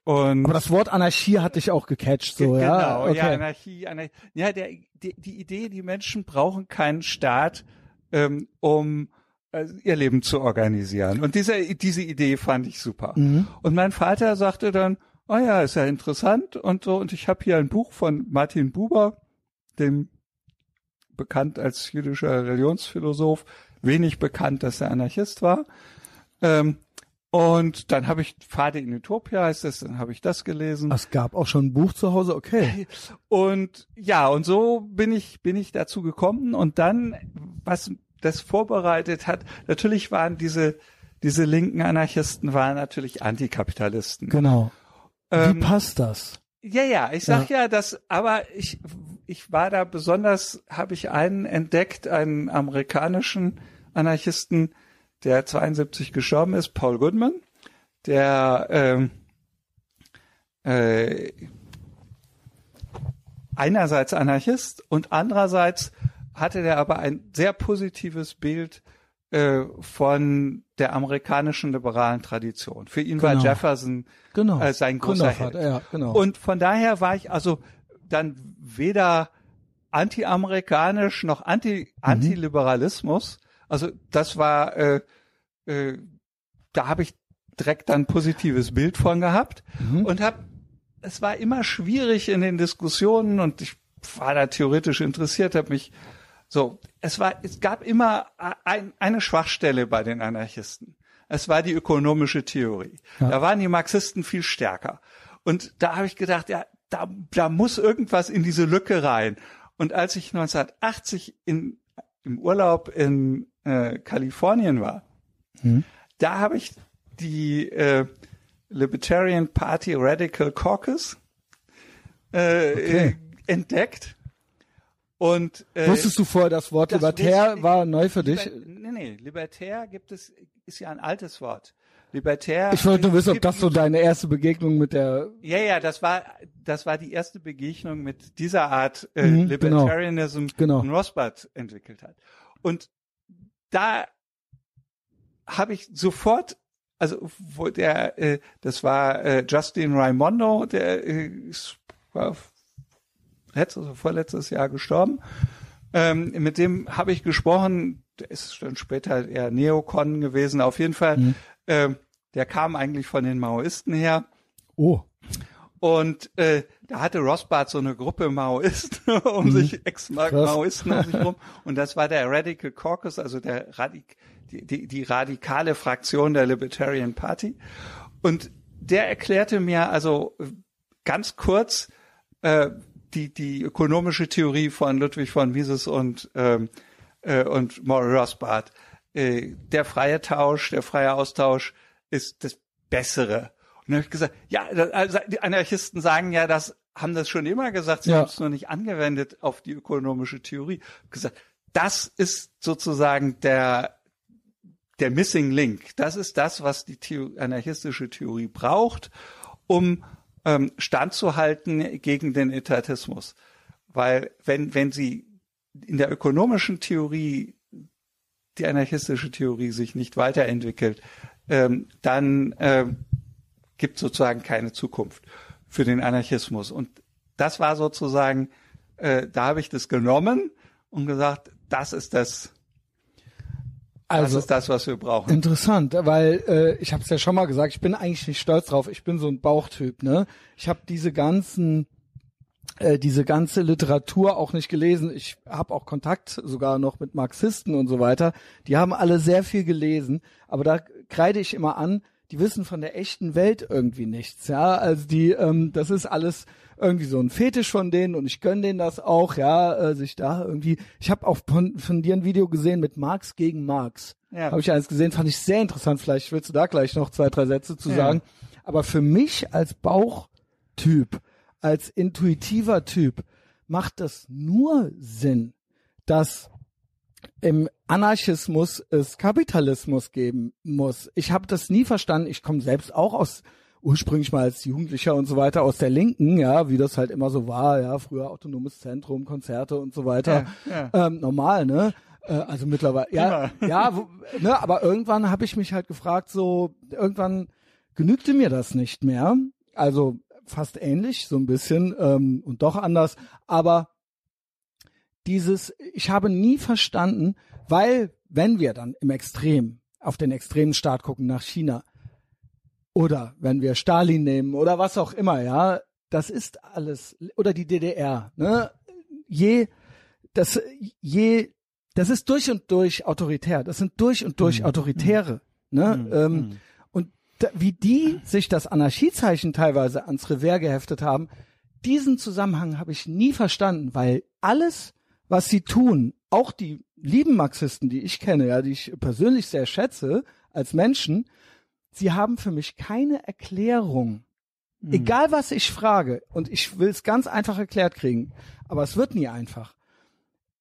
Speaker 2: und
Speaker 1: Aber das Wort Anarchie hat dich auch gecatcht, so,
Speaker 2: Ge-
Speaker 1: ja.
Speaker 2: Genau, ja,
Speaker 1: okay.
Speaker 2: Anarchie, Anarchie. Ja, der, die, die Idee, die Menschen brauchen keinen Staat, ähm, um äh, ihr Leben zu organisieren. Und diese, diese Idee fand ich super.
Speaker 1: Mhm.
Speaker 2: Und mein Vater sagte dann, oh ja, ist ja interessant und so. Und ich habe hier ein Buch von Martin Buber, dem bekannt als jüdischer Religionsphilosoph, wenig bekannt, dass er Anarchist war. Ähm, und dann habe ich Pfade in Utopia heißt es, dann habe ich das gelesen.
Speaker 1: Es gab auch schon ein Buch zu Hause, okay.
Speaker 2: Und ja, und so bin ich, bin ich dazu gekommen. Und dann, was das vorbereitet hat, natürlich waren diese, diese linken Anarchisten waren natürlich Antikapitalisten.
Speaker 1: Genau.
Speaker 2: Ähm,
Speaker 1: Wie passt das?
Speaker 2: Ja, ja, ich sag ja, dass, aber ich, ich war da besonders, habe ich einen entdeckt, einen amerikanischen Anarchisten, der 72 gestorben ist, Paul Goodman, der ähm, äh, einerseits Anarchist und andererseits hatte der aber ein sehr positives Bild äh, von der amerikanischen liberalen Tradition. Für ihn war
Speaker 1: Genau.
Speaker 2: Jefferson
Speaker 1: Genau.
Speaker 2: äh, sein großer Held.
Speaker 1: ja, genau.
Speaker 2: Und von daher war ich also dann weder anti-amerikanisch noch anti Antiliberalismus. Also das war, äh, äh, da habe ich direkt dann ein positives Bild von gehabt
Speaker 1: Mhm.
Speaker 2: und habe, es war immer schwierig in den Diskussionen und ich war da theoretisch interessiert, habe mich so, es war, es gab immer ein, eine Schwachstelle bei den Anarchisten. Es war die ökonomische Theorie.
Speaker 1: Ja.
Speaker 2: Da waren die Marxisten viel stärker. Und da habe ich gedacht, ja, da, da muss irgendwas in diese Lücke rein. Und als ich 1980 in, im Urlaub in äh, Kalifornien war,
Speaker 1: Mhm.
Speaker 2: da habe ich die, äh, Libertarian Party Radical Caucus äh,
Speaker 1: Okay.
Speaker 2: äh, entdeckt. Und äh,
Speaker 1: Wusstest du vorher, das Wort
Speaker 2: das
Speaker 1: Libertär
Speaker 2: wusste-
Speaker 1: war neu für dich?
Speaker 2: Nee, nee, Libertär gibt es, ist ja ein altes Wort. Libertär.
Speaker 1: Ich wollte nur wissen, ob das so deine erste Begegnung mit der
Speaker 2: Ja, ja, das war, das war die erste Begegnung mit dieser Art äh,
Speaker 1: Mhm,
Speaker 2: Libertarianism,
Speaker 1: Genau.
Speaker 2: den Rothbard entwickelt hat. Und da habe ich sofort, also wo der, äh, das war äh, Justin Raimondo, der äh, war letztes oder vorletztes Jahr gestorben. Ähm, mit dem habe ich gesprochen, der ist dann später eher Neokon gewesen, auf jeden Fall.
Speaker 1: Mhm.
Speaker 2: Ähm, der kam eigentlich von den Maoisten her.
Speaker 1: Oh,
Speaker 2: Und äh, da hatte Rothbard so eine Gruppe Maoisten um
Speaker 1: Mhm.
Speaker 2: sich, Ex-Maoisten um sich rum. Und das war der Radical Caucus, also der Radik die, die, die radikale Fraktion der Libertarian Party. Und der erklärte mir also ganz kurz äh, die, die ökonomische Theorie von Ludwig von Mises und, ähm, äh, und Maury Rothbard. Äh, der freie Tausch, der freie Austausch ist das Bessere. Und dann habe ich gesagt, ja, also die Anarchisten sagen ja, das haben das schon immer gesagt, sie
Speaker 1: Ja.
Speaker 2: haben es nur nicht angewendet auf die ökonomische Theorie. Ich gesagt, das ist sozusagen der der Missing Link. Das ist das, was die Theo anarchistische Theorie braucht, um ähm, standzuhalten gegen den Etatismus. Weil wenn, wenn sie in der ökonomischen Theorie die anarchistische Theorie sich nicht weiterentwickelt, ähm, dann ähm, gibt sozusagen keine Zukunft für den Anarchismus. Und das war sozusagen, äh, da habe ich das genommen und gesagt, das ist das,
Speaker 1: also
Speaker 2: das ist das, was wir brauchen.
Speaker 1: Interessant, weil äh, ich habe es ja schon mal gesagt, ich bin eigentlich nicht stolz drauf. Ich bin so ein Bauchtyp, ne? Ich habe diese ganzen äh, diese ganze Literatur auch nicht gelesen. Ich habe auch Kontakt sogar noch mit Marxisten und so weiter. Die haben alle sehr viel gelesen, aber da kreide ich immer an, die wissen von der echten Welt irgendwie nichts. Ja, also die, ähm, das ist alles irgendwie so ein Fetisch von denen und ich gönn denen das auch, ja, äh, sich da irgendwie. Ich habe auch von, von dir ein Video gesehen mit Marx gegen Marx.
Speaker 2: Ja.
Speaker 1: Habe ich eins gesehen, fand ich sehr interessant. Vielleicht willst du da gleich noch zwei, drei Sätze zu
Speaker 2: Ja.
Speaker 1: sagen. Aber für mich als Bauchtyp, als intuitiver Typ, macht das nur Sinn, dass im Anarchismus es Kapitalismus geben muss. Ich habe das nie verstanden. Ich komme selbst auch aus ursprünglich mal als Jugendlicher und so weiter aus der Linken, ja, wie das halt immer so war, ja, früher autonomes Zentrum, Konzerte und so weiter.
Speaker 2: Ja, ja.
Speaker 1: Ähm, normal, ne? Äh, also mittlerweile, ja, ja, wo, ne, aber irgendwann habe ich mich halt gefragt, so irgendwann genügte mir das nicht mehr. Also fast ähnlich, so ein bisschen ähm, und doch anders, aber dieses, ich habe nie verstanden, weil wenn wir dann im Extrem auf den extremen Staat gucken nach China oder wenn wir Stalin nehmen oder was auch immer, ja, das ist alles oder die DDR, ne? Je das je das ist durch und durch autoritär. Das sind durch und durch Autoritäre, ne? ähm, und da, wie die sich das Anarchiezeichen teilweise ans Revers geheftet haben, diesen Zusammenhang habe ich nie verstanden, weil alles, was sie tun, auch die lieben Marxisten, die ich kenne, ja, die ich persönlich sehr schätze als Menschen, sie haben für mich keine Erklärung. Egal was ich frage, und ich will es ganz einfach erklärt kriegen, aber es wird nie einfach.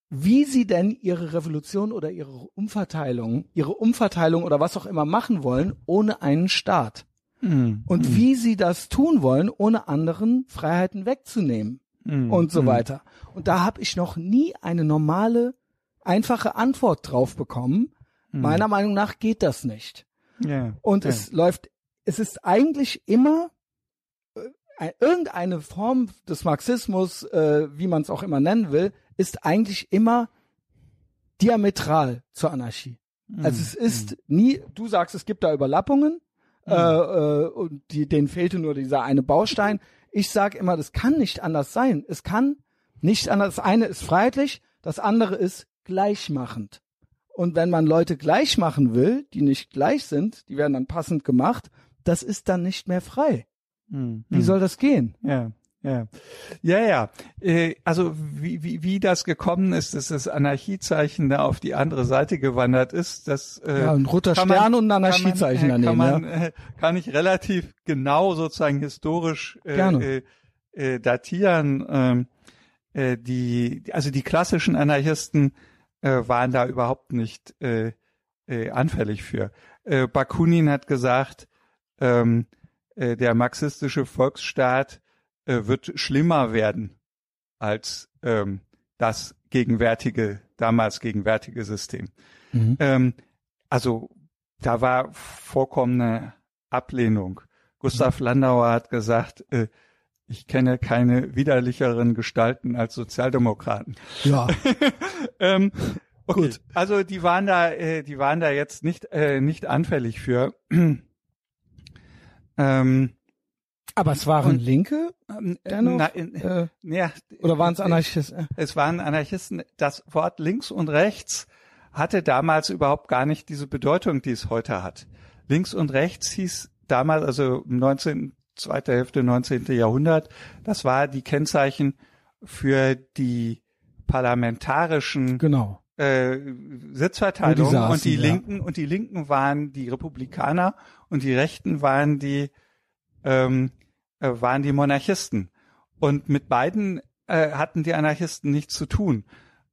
Speaker 1: Wie sie denn ihre Revolution oder ihre Umverteilung, ihre Umverteilung oder was auch immer machen wollen, ohne einen Staat.
Speaker 2: Mhm.
Speaker 1: Und wie sie das tun wollen, ohne anderen Freiheiten wegzunehmen
Speaker 2: Mhm.
Speaker 1: und so weiter. Und da habe ich noch nie eine normale, einfache Antwort drauf bekommen. Meiner Meinung nach geht das nicht.
Speaker 2: Ja.
Speaker 1: Und
Speaker 2: ja.
Speaker 1: es läuft, es ist eigentlich immer äh, ein- irgendeine Form des Marxismus, äh, wie man es auch immer nennen will, ist eigentlich immer diametral zur Anarchie. Also es ist nie, du sagst, es gibt da Überlappungen äh, äh, und die, denen fehlte nur dieser eine Baustein. Ich sage immer, das kann nicht anders sein. Es kann nicht anders. Das eine ist freiheitlich, das andere ist gleichmachend. Und wenn man Leute gleich machen will, die nicht gleich sind, die werden dann passend gemacht, das ist dann nicht mehr frei.
Speaker 2: Mhm.
Speaker 1: Wie soll das gehen?
Speaker 2: Ja. Ja, ja, ja. Äh, also wie, wie, wie das gekommen ist, dass das Anarchiezeichen da auf die andere Seite gewandert ist, das äh,
Speaker 1: Ja, ein roter
Speaker 2: kann
Speaker 1: Stern
Speaker 2: man-
Speaker 1: und ein Anarchiezeichen
Speaker 2: kann man,
Speaker 1: daneben,
Speaker 2: Kann, man, äh, kann ich relativ genau sozusagen historisch äh, äh, äh, datieren. Ähm, äh, die, also die klassischen Anarchisten äh, waren da überhaupt nicht äh, äh, anfällig für. Äh, Bakunin hat gesagt, ähm, äh, der marxistische Volksstaat äh, wird schlimmer werden als ähm, das gegenwärtige, damals gegenwärtige System.
Speaker 1: Mhm.
Speaker 2: Ähm, also da war vollkommene Ablehnung. Gustav Landauer hat gesagt, äh, ich kenne keine widerlicheren Gestalten als Sozialdemokraten.
Speaker 1: Ja,
Speaker 2: Ähm, okay.
Speaker 1: Gut.
Speaker 2: Also die waren da, äh, die waren da jetzt nicht äh, nicht anfällig für. ähm,
Speaker 1: aber es waren
Speaker 2: Und-
Speaker 1: Linke
Speaker 2: ähm,
Speaker 1: Dennoch,
Speaker 2: na, in,
Speaker 1: äh,
Speaker 2: ja,
Speaker 1: oder waren es Anarchisten?
Speaker 2: Es waren Anarchisten. Das Wort links und rechts hatte damals überhaupt gar nicht diese Bedeutung, die es heute hat. Links und rechts hieß damals, also im 19., zweite Hälfte 19. Jahrhundert, das war die Kennzeichen für die parlamentarischen
Speaker 1: Genau.
Speaker 2: äh, Sitzverteilung
Speaker 1: die
Speaker 2: und die
Speaker 1: ja.
Speaker 2: Linken und die Linken waren die Republikaner und die Rechten waren die ähm, äh, waren die Monarchisten und mit beiden äh, hatten die Anarchisten nichts zu tun.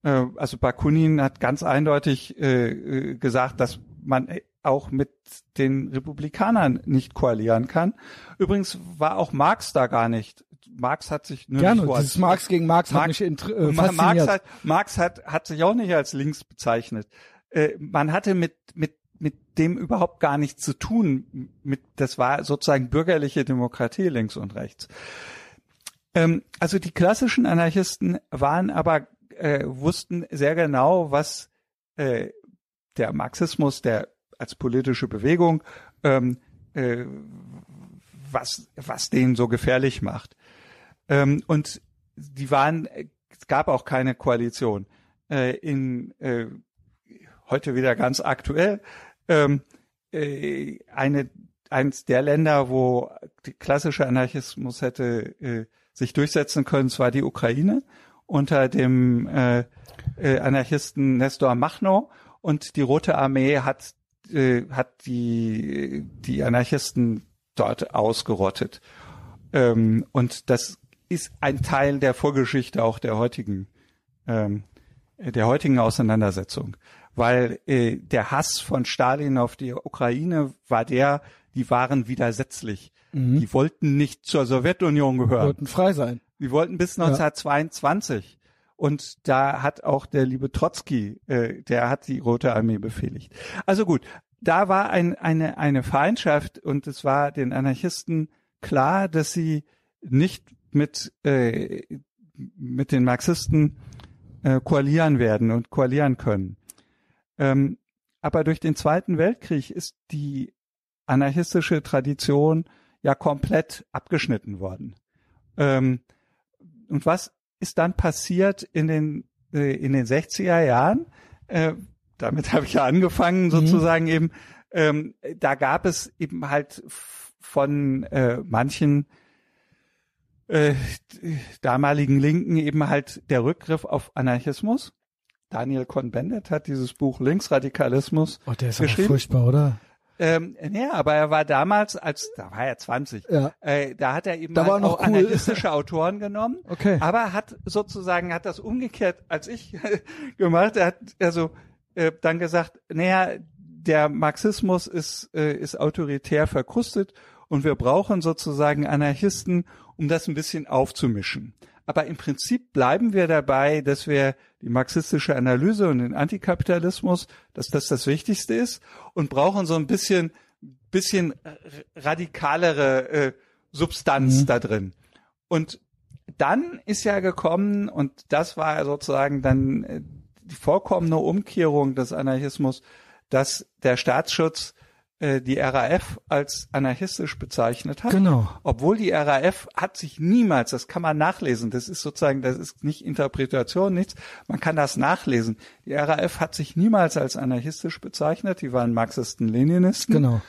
Speaker 2: Äh, also Bakunin hat ganz eindeutig äh, äh, gesagt, dass man äh, auch mit den Republikanern nicht koalieren kann. Übrigens war auch Marx da gar nicht. Marx hat sich nur
Speaker 1: Gerne.
Speaker 2: nicht
Speaker 1: Dieses Marx gegen Marx, hat
Speaker 2: Marx-
Speaker 1: mich inter- äh,
Speaker 2: Ma- Marx
Speaker 1: fasziniert.
Speaker 2: hat, Marx hat, hat sich auch nicht als links bezeichnet. Äh, man hatte mit, mit, mit dem überhaupt gar nichts zu tun. Mit, das war sozusagen bürgerliche Demokratie links und rechts. Ähm, also die klassischen Anarchisten waren aber, äh, wussten sehr genau, was äh, der Marxismus, der als politische Bewegung, ähm, äh, was, was den so gefährlich macht. Ähm, und die waren, es gab auch keine Koalition. Äh, in äh, heute wieder ganz aktuell ähm, äh, eine eines der Länder, wo die klassische Anarchismus hätte äh, sich durchsetzen können, es war die Ukraine unter dem äh, äh, Anarchisten Nestor Machno und die Rote Armee hat äh, hat die die Anarchisten dort ausgerottet ähm, und das ist ein Teil der Vorgeschichte auch der heutigen ähm, der heutigen Auseinandersetzung, weil äh, der Hass von Stalin auf die Ukraine war der, die waren widersetzlich.
Speaker 1: Mhm.
Speaker 2: Die wollten nicht zur Sowjetunion gehören.
Speaker 1: Wollten frei sein.
Speaker 2: Die wollten bis 1922. Und da hat auch der liebe Trotzki, äh, der hat die Rote Armee befehligt. Also gut, da war ein, eine, eine Feindschaft und es war den Anarchisten klar, dass sie nicht mit, äh, mit den Marxisten äh, koalieren werden und koalieren können. Ähm, aber durch den Zweiten Weltkrieg ist die anarchistische Tradition ja komplett abgeschnitten worden. Ähm, und was ist dann passiert in den äh, in den 60er Jahren? Äh, damit habe ich ja angefangen sozusagen eben. Ähm, da gab es eben halt von äh, manchen äh, damaligen Linken eben halt der Rückgriff auf Anarchismus. Daniel Cohn-Bendit hat dieses Buch Linksradikalismus
Speaker 1: Oh, der ist
Speaker 2: geschrieben.
Speaker 1: furchtbar, oder?
Speaker 2: Ähm, ja, aber er war damals, als da war er 20,
Speaker 1: Ja.
Speaker 2: äh, da hat er eben
Speaker 1: Da
Speaker 2: halt auch
Speaker 1: cool.
Speaker 2: anarchistische Autoren genommen,
Speaker 1: Okay.
Speaker 2: aber hat sozusagen hat das umgekehrt als ich gemacht. Er hat also äh, dann gesagt, naja, der Marxismus ist äh, ist autoritär verkrustet und wir brauchen sozusagen Anarchisten, um das ein bisschen aufzumischen. Aber im Prinzip bleiben wir dabei, dass wir die marxistische Analyse und den Antikapitalismus, dass das das Wichtigste ist und brauchen so ein bisschen, bisschen radikalere äh, Substanz
Speaker 1: Mhm.
Speaker 2: da drin. Und dann ist ja gekommen, und das war sozusagen dann äh, die vollkommene Umkehrung des Anarchismus, dass der Staatsschutz äh, die RAF als anarchistisch bezeichnet hat.
Speaker 1: Genau.
Speaker 2: Obwohl die RAF hat sich niemals, das kann man nachlesen, das ist sozusagen, das ist nicht Interpretation, nichts, man kann das nachlesen. Die RAF hat sich niemals als anarchistisch bezeichnet, die waren Marxisten, Leninisten.
Speaker 1: Genau.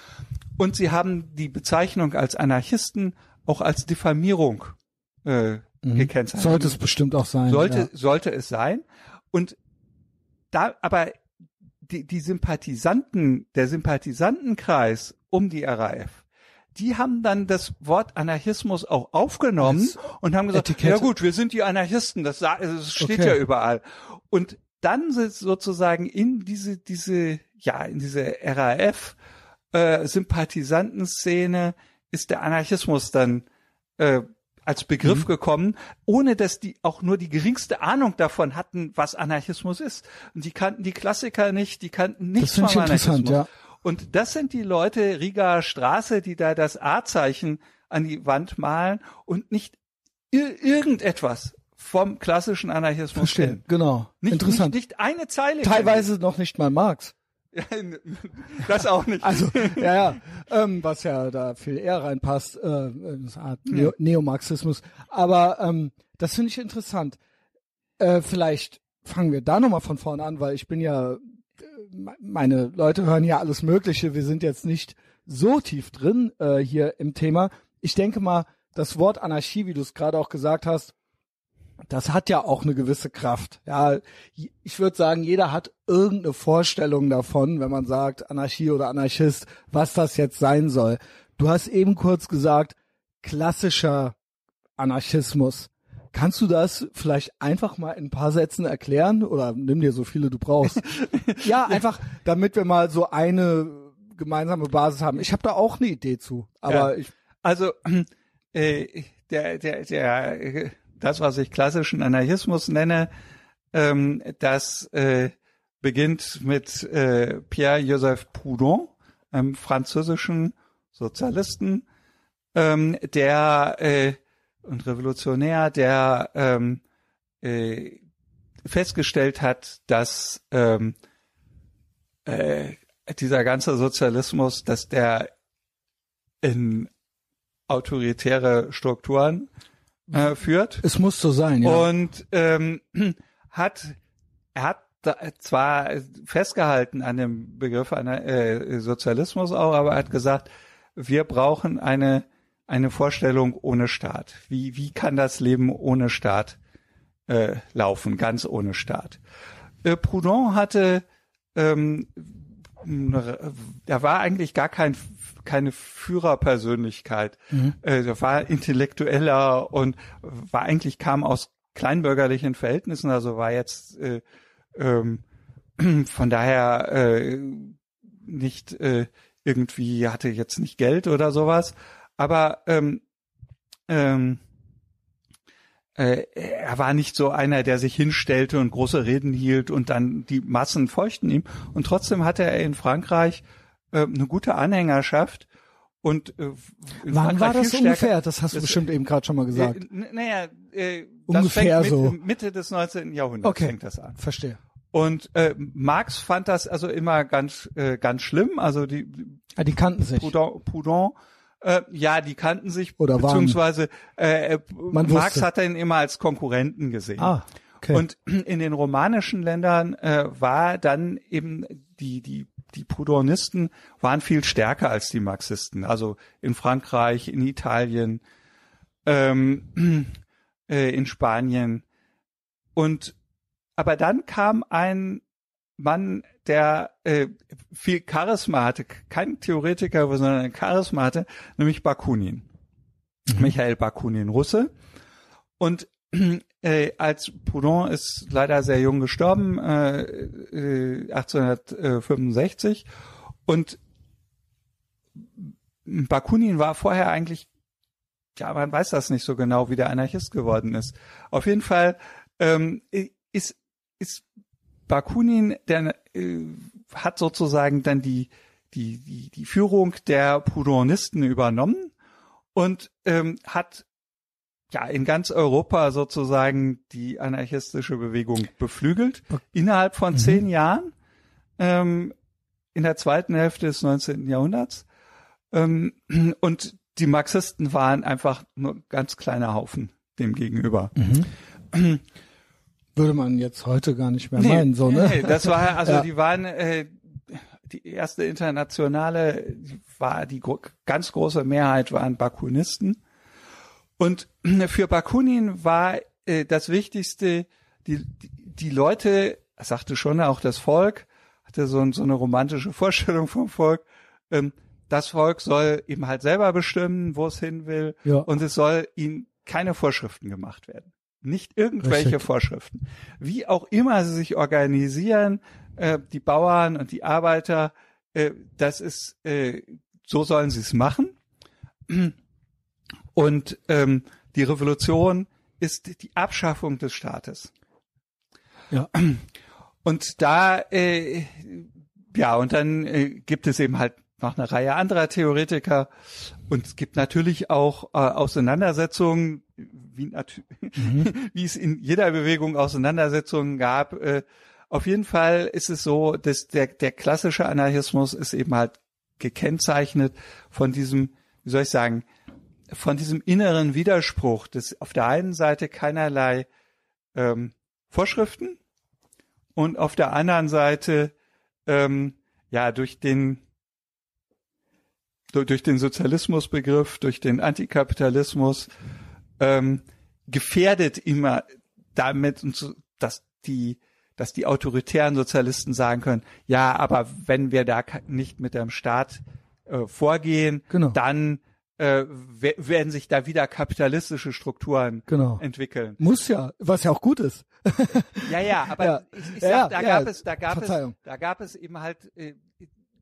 Speaker 2: Und sie haben die Bezeichnung als Anarchisten auch als Diffamierung äh, gekennzeichnet.
Speaker 1: Sollte es bestimmt auch sein.
Speaker 2: sollte
Speaker 1: ja.
Speaker 2: sollte es sein. Und da, aber die, die Sympathisanten, der Sympathisantenkreis um die RAF, die haben dann das Wort Anarchismus auch aufgenommen
Speaker 1: Als
Speaker 2: und haben gesagt,
Speaker 1: Etikette?
Speaker 2: ja gut, wir sind die Anarchisten, das, das steht
Speaker 1: Okay.
Speaker 2: ja überall. Und dann sozusagen in diese, diese, ja, in diese RAF, äh, Sympathisantenszene ist der Anarchismus dann, äh, als Begriff
Speaker 1: Mhm.
Speaker 2: gekommen, ohne dass die auch nur die geringste Ahnung davon hatten, was Anarchismus ist. Und die kannten die Klassiker nicht, die kannten nichts
Speaker 1: interessant,
Speaker 2: Anarchismus.
Speaker 1: ja.
Speaker 2: Und das sind die Leute Riga Straße, die da das A-Zeichen an die Wand malen und nicht ir irgendetwas vom klassischen Anarchismus
Speaker 1: Verstehe,
Speaker 2: kennen.
Speaker 1: genau.
Speaker 2: Nicht,
Speaker 1: Interessant.
Speaker 2: Nicht, nicht eine Zeile.
Speaker 1: Teilweise noch nicht mal Marx.
Speaker 2: Das auch nicht.
Speaker 1: Also, ja, ja, ähm, was ja da viel eher reinpasst, äh, eine Art Neo Neomarxismus. Aber ähm, das finde ich interessant. Äh, vielleicht fangen wir da nochmal von vorne an, weil ich bin ja, äh, me- meine Leute hören ja alles Mögliche. Wir sind jetzt nicht so tief drin äh, hier im Thema. Ich denke mal, das Wort Anarchie, wie du es gerade auch gesagt hast, das hat ja auch eine gewisse Kraft. Ja, ich würde sagen, jeder hat irgendeine Vorstellung davon, wenn man sagt Anarchie oder Anarchist, was das jetzt sein soll. Du hast eben kurz gesagt, klassischer Anarchismus. Kannst du das vielleicht einfach mal in ein paar Sätzen erklären oder nimm dir so viele du brauchst? ja, einfach, damit wir mal so eine gemeinsame Basis haben. Ich habe da auch eine Idee zu, aber
Speaker 2: Ja.
Speaker 1: ich
Speaker 2: Also äh, der, der, der, äh, das, was ich klassischen Anarchismus nenne, ähm, das äh, beginnt mit äh, Pierre-Joseph Proudhon, einem französischen Sozialisten, ähm, der äh, und Revolutionär, der ähm, äh, festgestellt hat, dass ähm, äh, dieser ganze Sozialismus, dass der in autoritäre Strukturen äh, führt
Speaker 1: es muss so sein, ja.
Speaker 2: und ähm, hat er hat zwar festgehalten an dem Begriff einer äh, Sozialismus auch, aber er hat gesagt, wir brauchen eine eine Vorstellung ohne Staat. Wie wie kann das Leben ohne Staat äh, laufen, ganz ohne Staat? Äh, Proudhon hatte ähm, er war eigentlich gar kein keine Führerpersönlichkeit. Äh, er war intellektueller und war eigentlich kam aus kleinbürgerlichen Verhältnissen, also war jetzt äh, ähm, von daher äh, nicht äh, irgendwie hatte jetzt nicht Geld oder sowas, aber ähm, ähm, äh, er war nicht so einer, der sich hinstellte und große Reden hielt und dann die Massen feuchten ihm. Und trotzdem hatte er in Frankreich äh, eine gute Anhängerschaft. Und äh,
Speaker 1: Wann war das
Speaker 2: stärker-
Speaker 1: ungefähr? Das hast du
Speaker 2: das-
Speaker 1: bestimmt eben gerade schon mal gesagt.
Speaker 2: Äh, naja, äh,
Speaker 1: Ungefähr
Speaker 2: das fängt
Speaker 1: so.
Speaker 2: mit, Mitte des 19. Jahrhunderts
Speaker 1: Okay.
Speaker 2: fängt das an.
Speaker 1: Verstehe.
Speaker 2: Und äh, Marx fand das also immer ganz äh, ganz schlimm. Also die
Speaker 1: Ah, die kannten sich.
Speaker 2: Proudhon, Proudhon äh, ja, die kannten sich,
Speaker 1: Oder
Speaker 2: beziehungsweise äh, äh,
Speaker 1: Man
Speaker 2: Marx
Speaker 1: wusste.
Speaker 2: hat ihn immer als Konkurrenten gesehen.
Speaker 1: Ah, okay.
Speaker 2: Und in den romanischen Ländern äh, war dann eben die die die Proudhonisten waren viel stärker als die Marxisten. Also in Frankreich, in Italien, ähm, äh, in Spanien. Und aber dann kam ein Mann, der äh, viel Charisma hatte, kein Theoretiker, sondern ein Charisma hatte, nämlich Bakunin. Michael Bakunin, Russe. Und äh, als Proudhon ist leider sehr jung gestorben, äh, äh, 1865. Und Bakunin war vorher eigentlich, ja, man weiß das nicht so genau, wie der Anarchist geworden ist. Auf jeden Fall ähm, ist, ist Bakunin, der äh, hat sozusagen dann die, die, die, die Führung der Proudhonisten übernommen und ähm, hat ja in ganz Europa sozusagen die anarchistische Bewegung beflügelt. Innerhalb von zehn Jahren, ähm, in der zweiten Hälfte des 19. Jahrhunderts. Ähm, und die Marxisten waren einfach nur ein ganz kleiner Haufen dem gegenüber.
Speaker 1: Würde man jetzt heute gar nicht mehr meinen, so, ne?
Speaker 2: Nee, das war, also
Speaker 1: Ja.
Speaker 2: die waren, äh, die erste internationale die war die gro ganz große Mehrheit waren Bakunisten. Und für Bakunin war äh, das Wichtigste, die, die, die Leute, sagte schon auch das Volk, hatte so, so eine romantische Vorstellung vom Volk, ähm, das Volk soll eben halt selber bestimmen, wo es hin will,
Speaker 1: Ja.
Speaker 2: und es soll ihnen keine Vorschriften gemacht werden. Nicht irgendwelche
Speaker 1: Richtig.
Speaker 2: Vorschriften. Wie auch immer sie sich organisieren, äh, die Bauern und die Arbeiter, äh, das ist, äh, so sollen sie es machen. Und ähm, die Revolution ist die Abschaffung des Staates.
Speaker 1: Ja.
Speaker 2: Und da, äh, ja, und dann äh, gibt es eben halt noch eine Reihe anderer Theoretiker und es gibt natürlich auch äh, Auseinandersetzungen, wie, nat- wie es in jeder Bewegung Auseinandersetzungen gab. Äh, auf jeden Fall ist es so, dass der, der klassische Anarchismus ist eben halt gekennzeichnet von diesem, wie soll ich sagen, von diesem inneren Widerspruch, dass auf der einen Seite keinerlei ähm, Vorschriften und auf der anderen Seite ähm, ja durch den durch, den Sozialismusbegriff, durch den Antikapitalismus ähm, gefährdet immer damit, dass die dass die autoritären Sozialisten sagen können, ja, aber wenn wir da nicht mit dem Staat äh, vorgehen,
Speaker 1: Genau.
Speaker 2: dann äh, we- werden sich da wieder kapitalistische Strukturen
Speaker 1: Genau.
Speaker 2: entwickeln.
Speaker 1: Muss ja, was ja auch gut ist.
Speaker 2: Ja, ja, aber
Speaker 1: Ja.
Speaker 2: ich, ich
Speaker 1: Ja,
Speaker 2: sag, da
Speaker 1: ja,
Speaker 2: gab es, da gab es,
Speaker 1: Verzeihung.
Speaker 2: da gab es eben halt, äh,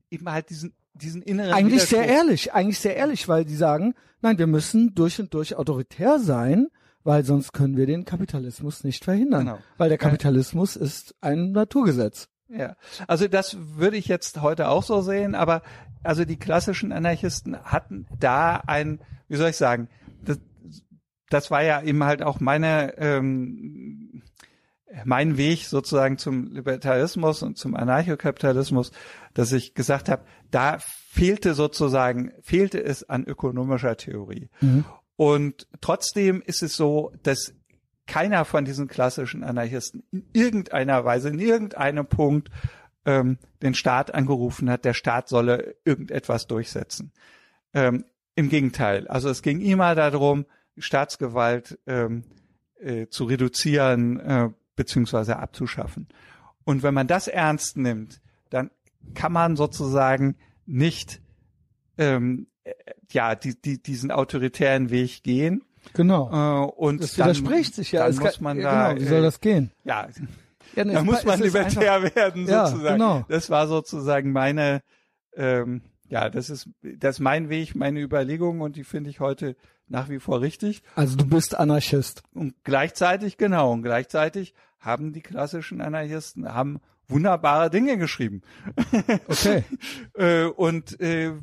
Speaker 2: eben halt diesen, diesen inneren
Speaker 1: Eigentlich sehr ehrlich, eigentlich sehr ehrlich, weil die sagen, nein, wir müssen durch und durch autoritär sein, weil sonst können wir den Kapitalismus nicht verhindern.
Speaker 2: Genau.
Speaker 1: Weil der Kapitalismus ist ein Naturgesetz.
Speaker 2: Ja, also das würde ich jetzt heute auch so sehen, aber also die klassischen Anarchisten hatten da ein, wie soll ich sagen, das, das war ja eben halt auch meine ähm, mein Weg sozusagen zum Libertarismus und zum Anarchokapitalismus, dass ich gesagt habe, da fehlte sozusagen fehlte es an ökonomischer Theorie. Und trotzdem ist es so, dass keiner von diesen klassischen Anarchisten in irgendeiner Weise, in irgendeinem Punkt ähm, den Staat angerufen hat, der Staat solle irgendetwas durchsetzen. Ähm, Im Gegenteil. Also es ging immer darum, Staatsgewalt ähm, äh, zu reduzieren äh, beziehungsweise abzuschaffen. Und wenn man das ernst nimmt, dann kann man sozusagen nicht ähm, äh, ja die, die, diesen autoritären Weg gehen.
Speaker 1: Genau.
Speaker 2: Äh, und
Speaker 1: das
Speaker 2: dann,
Speaker 1: widerspricht sich ja.
Speaker 2: Dann
Speaker 1: Es
Speaker 2: muss
Speaker 1: kann-
Speaker 2: man
Speaker 1: ja,
Speaker 2: da,
Speaker 1: genau, wie soll
Speaker 2: äh,
Speaker 1: das gehen?
Speaker 2: ja,
Speaker 1: Ja, nee,
Speaker 2: da muss man libertär
Speaker 1: einfach-
Speaker 2: werden
Speaker 1: Ja,
Speaker 2: sozusagen.
Speaker 1: genau.
Speaker 2: Das war sozusagen meine, ähm, ja, das ist, das ist mein Weg, meine Überlegung und die finde ich heute nach wie vor richtig.
Speaker 1: Also du bist Anarchist.
Speaker 2: Und gleichzeitig, genau, und gleichzeitig haben die klassischen Anarchisten, haben wunderbare Dinge geschrieben.
Speaker 1: Okay.
Speaker 2: äh, und äh,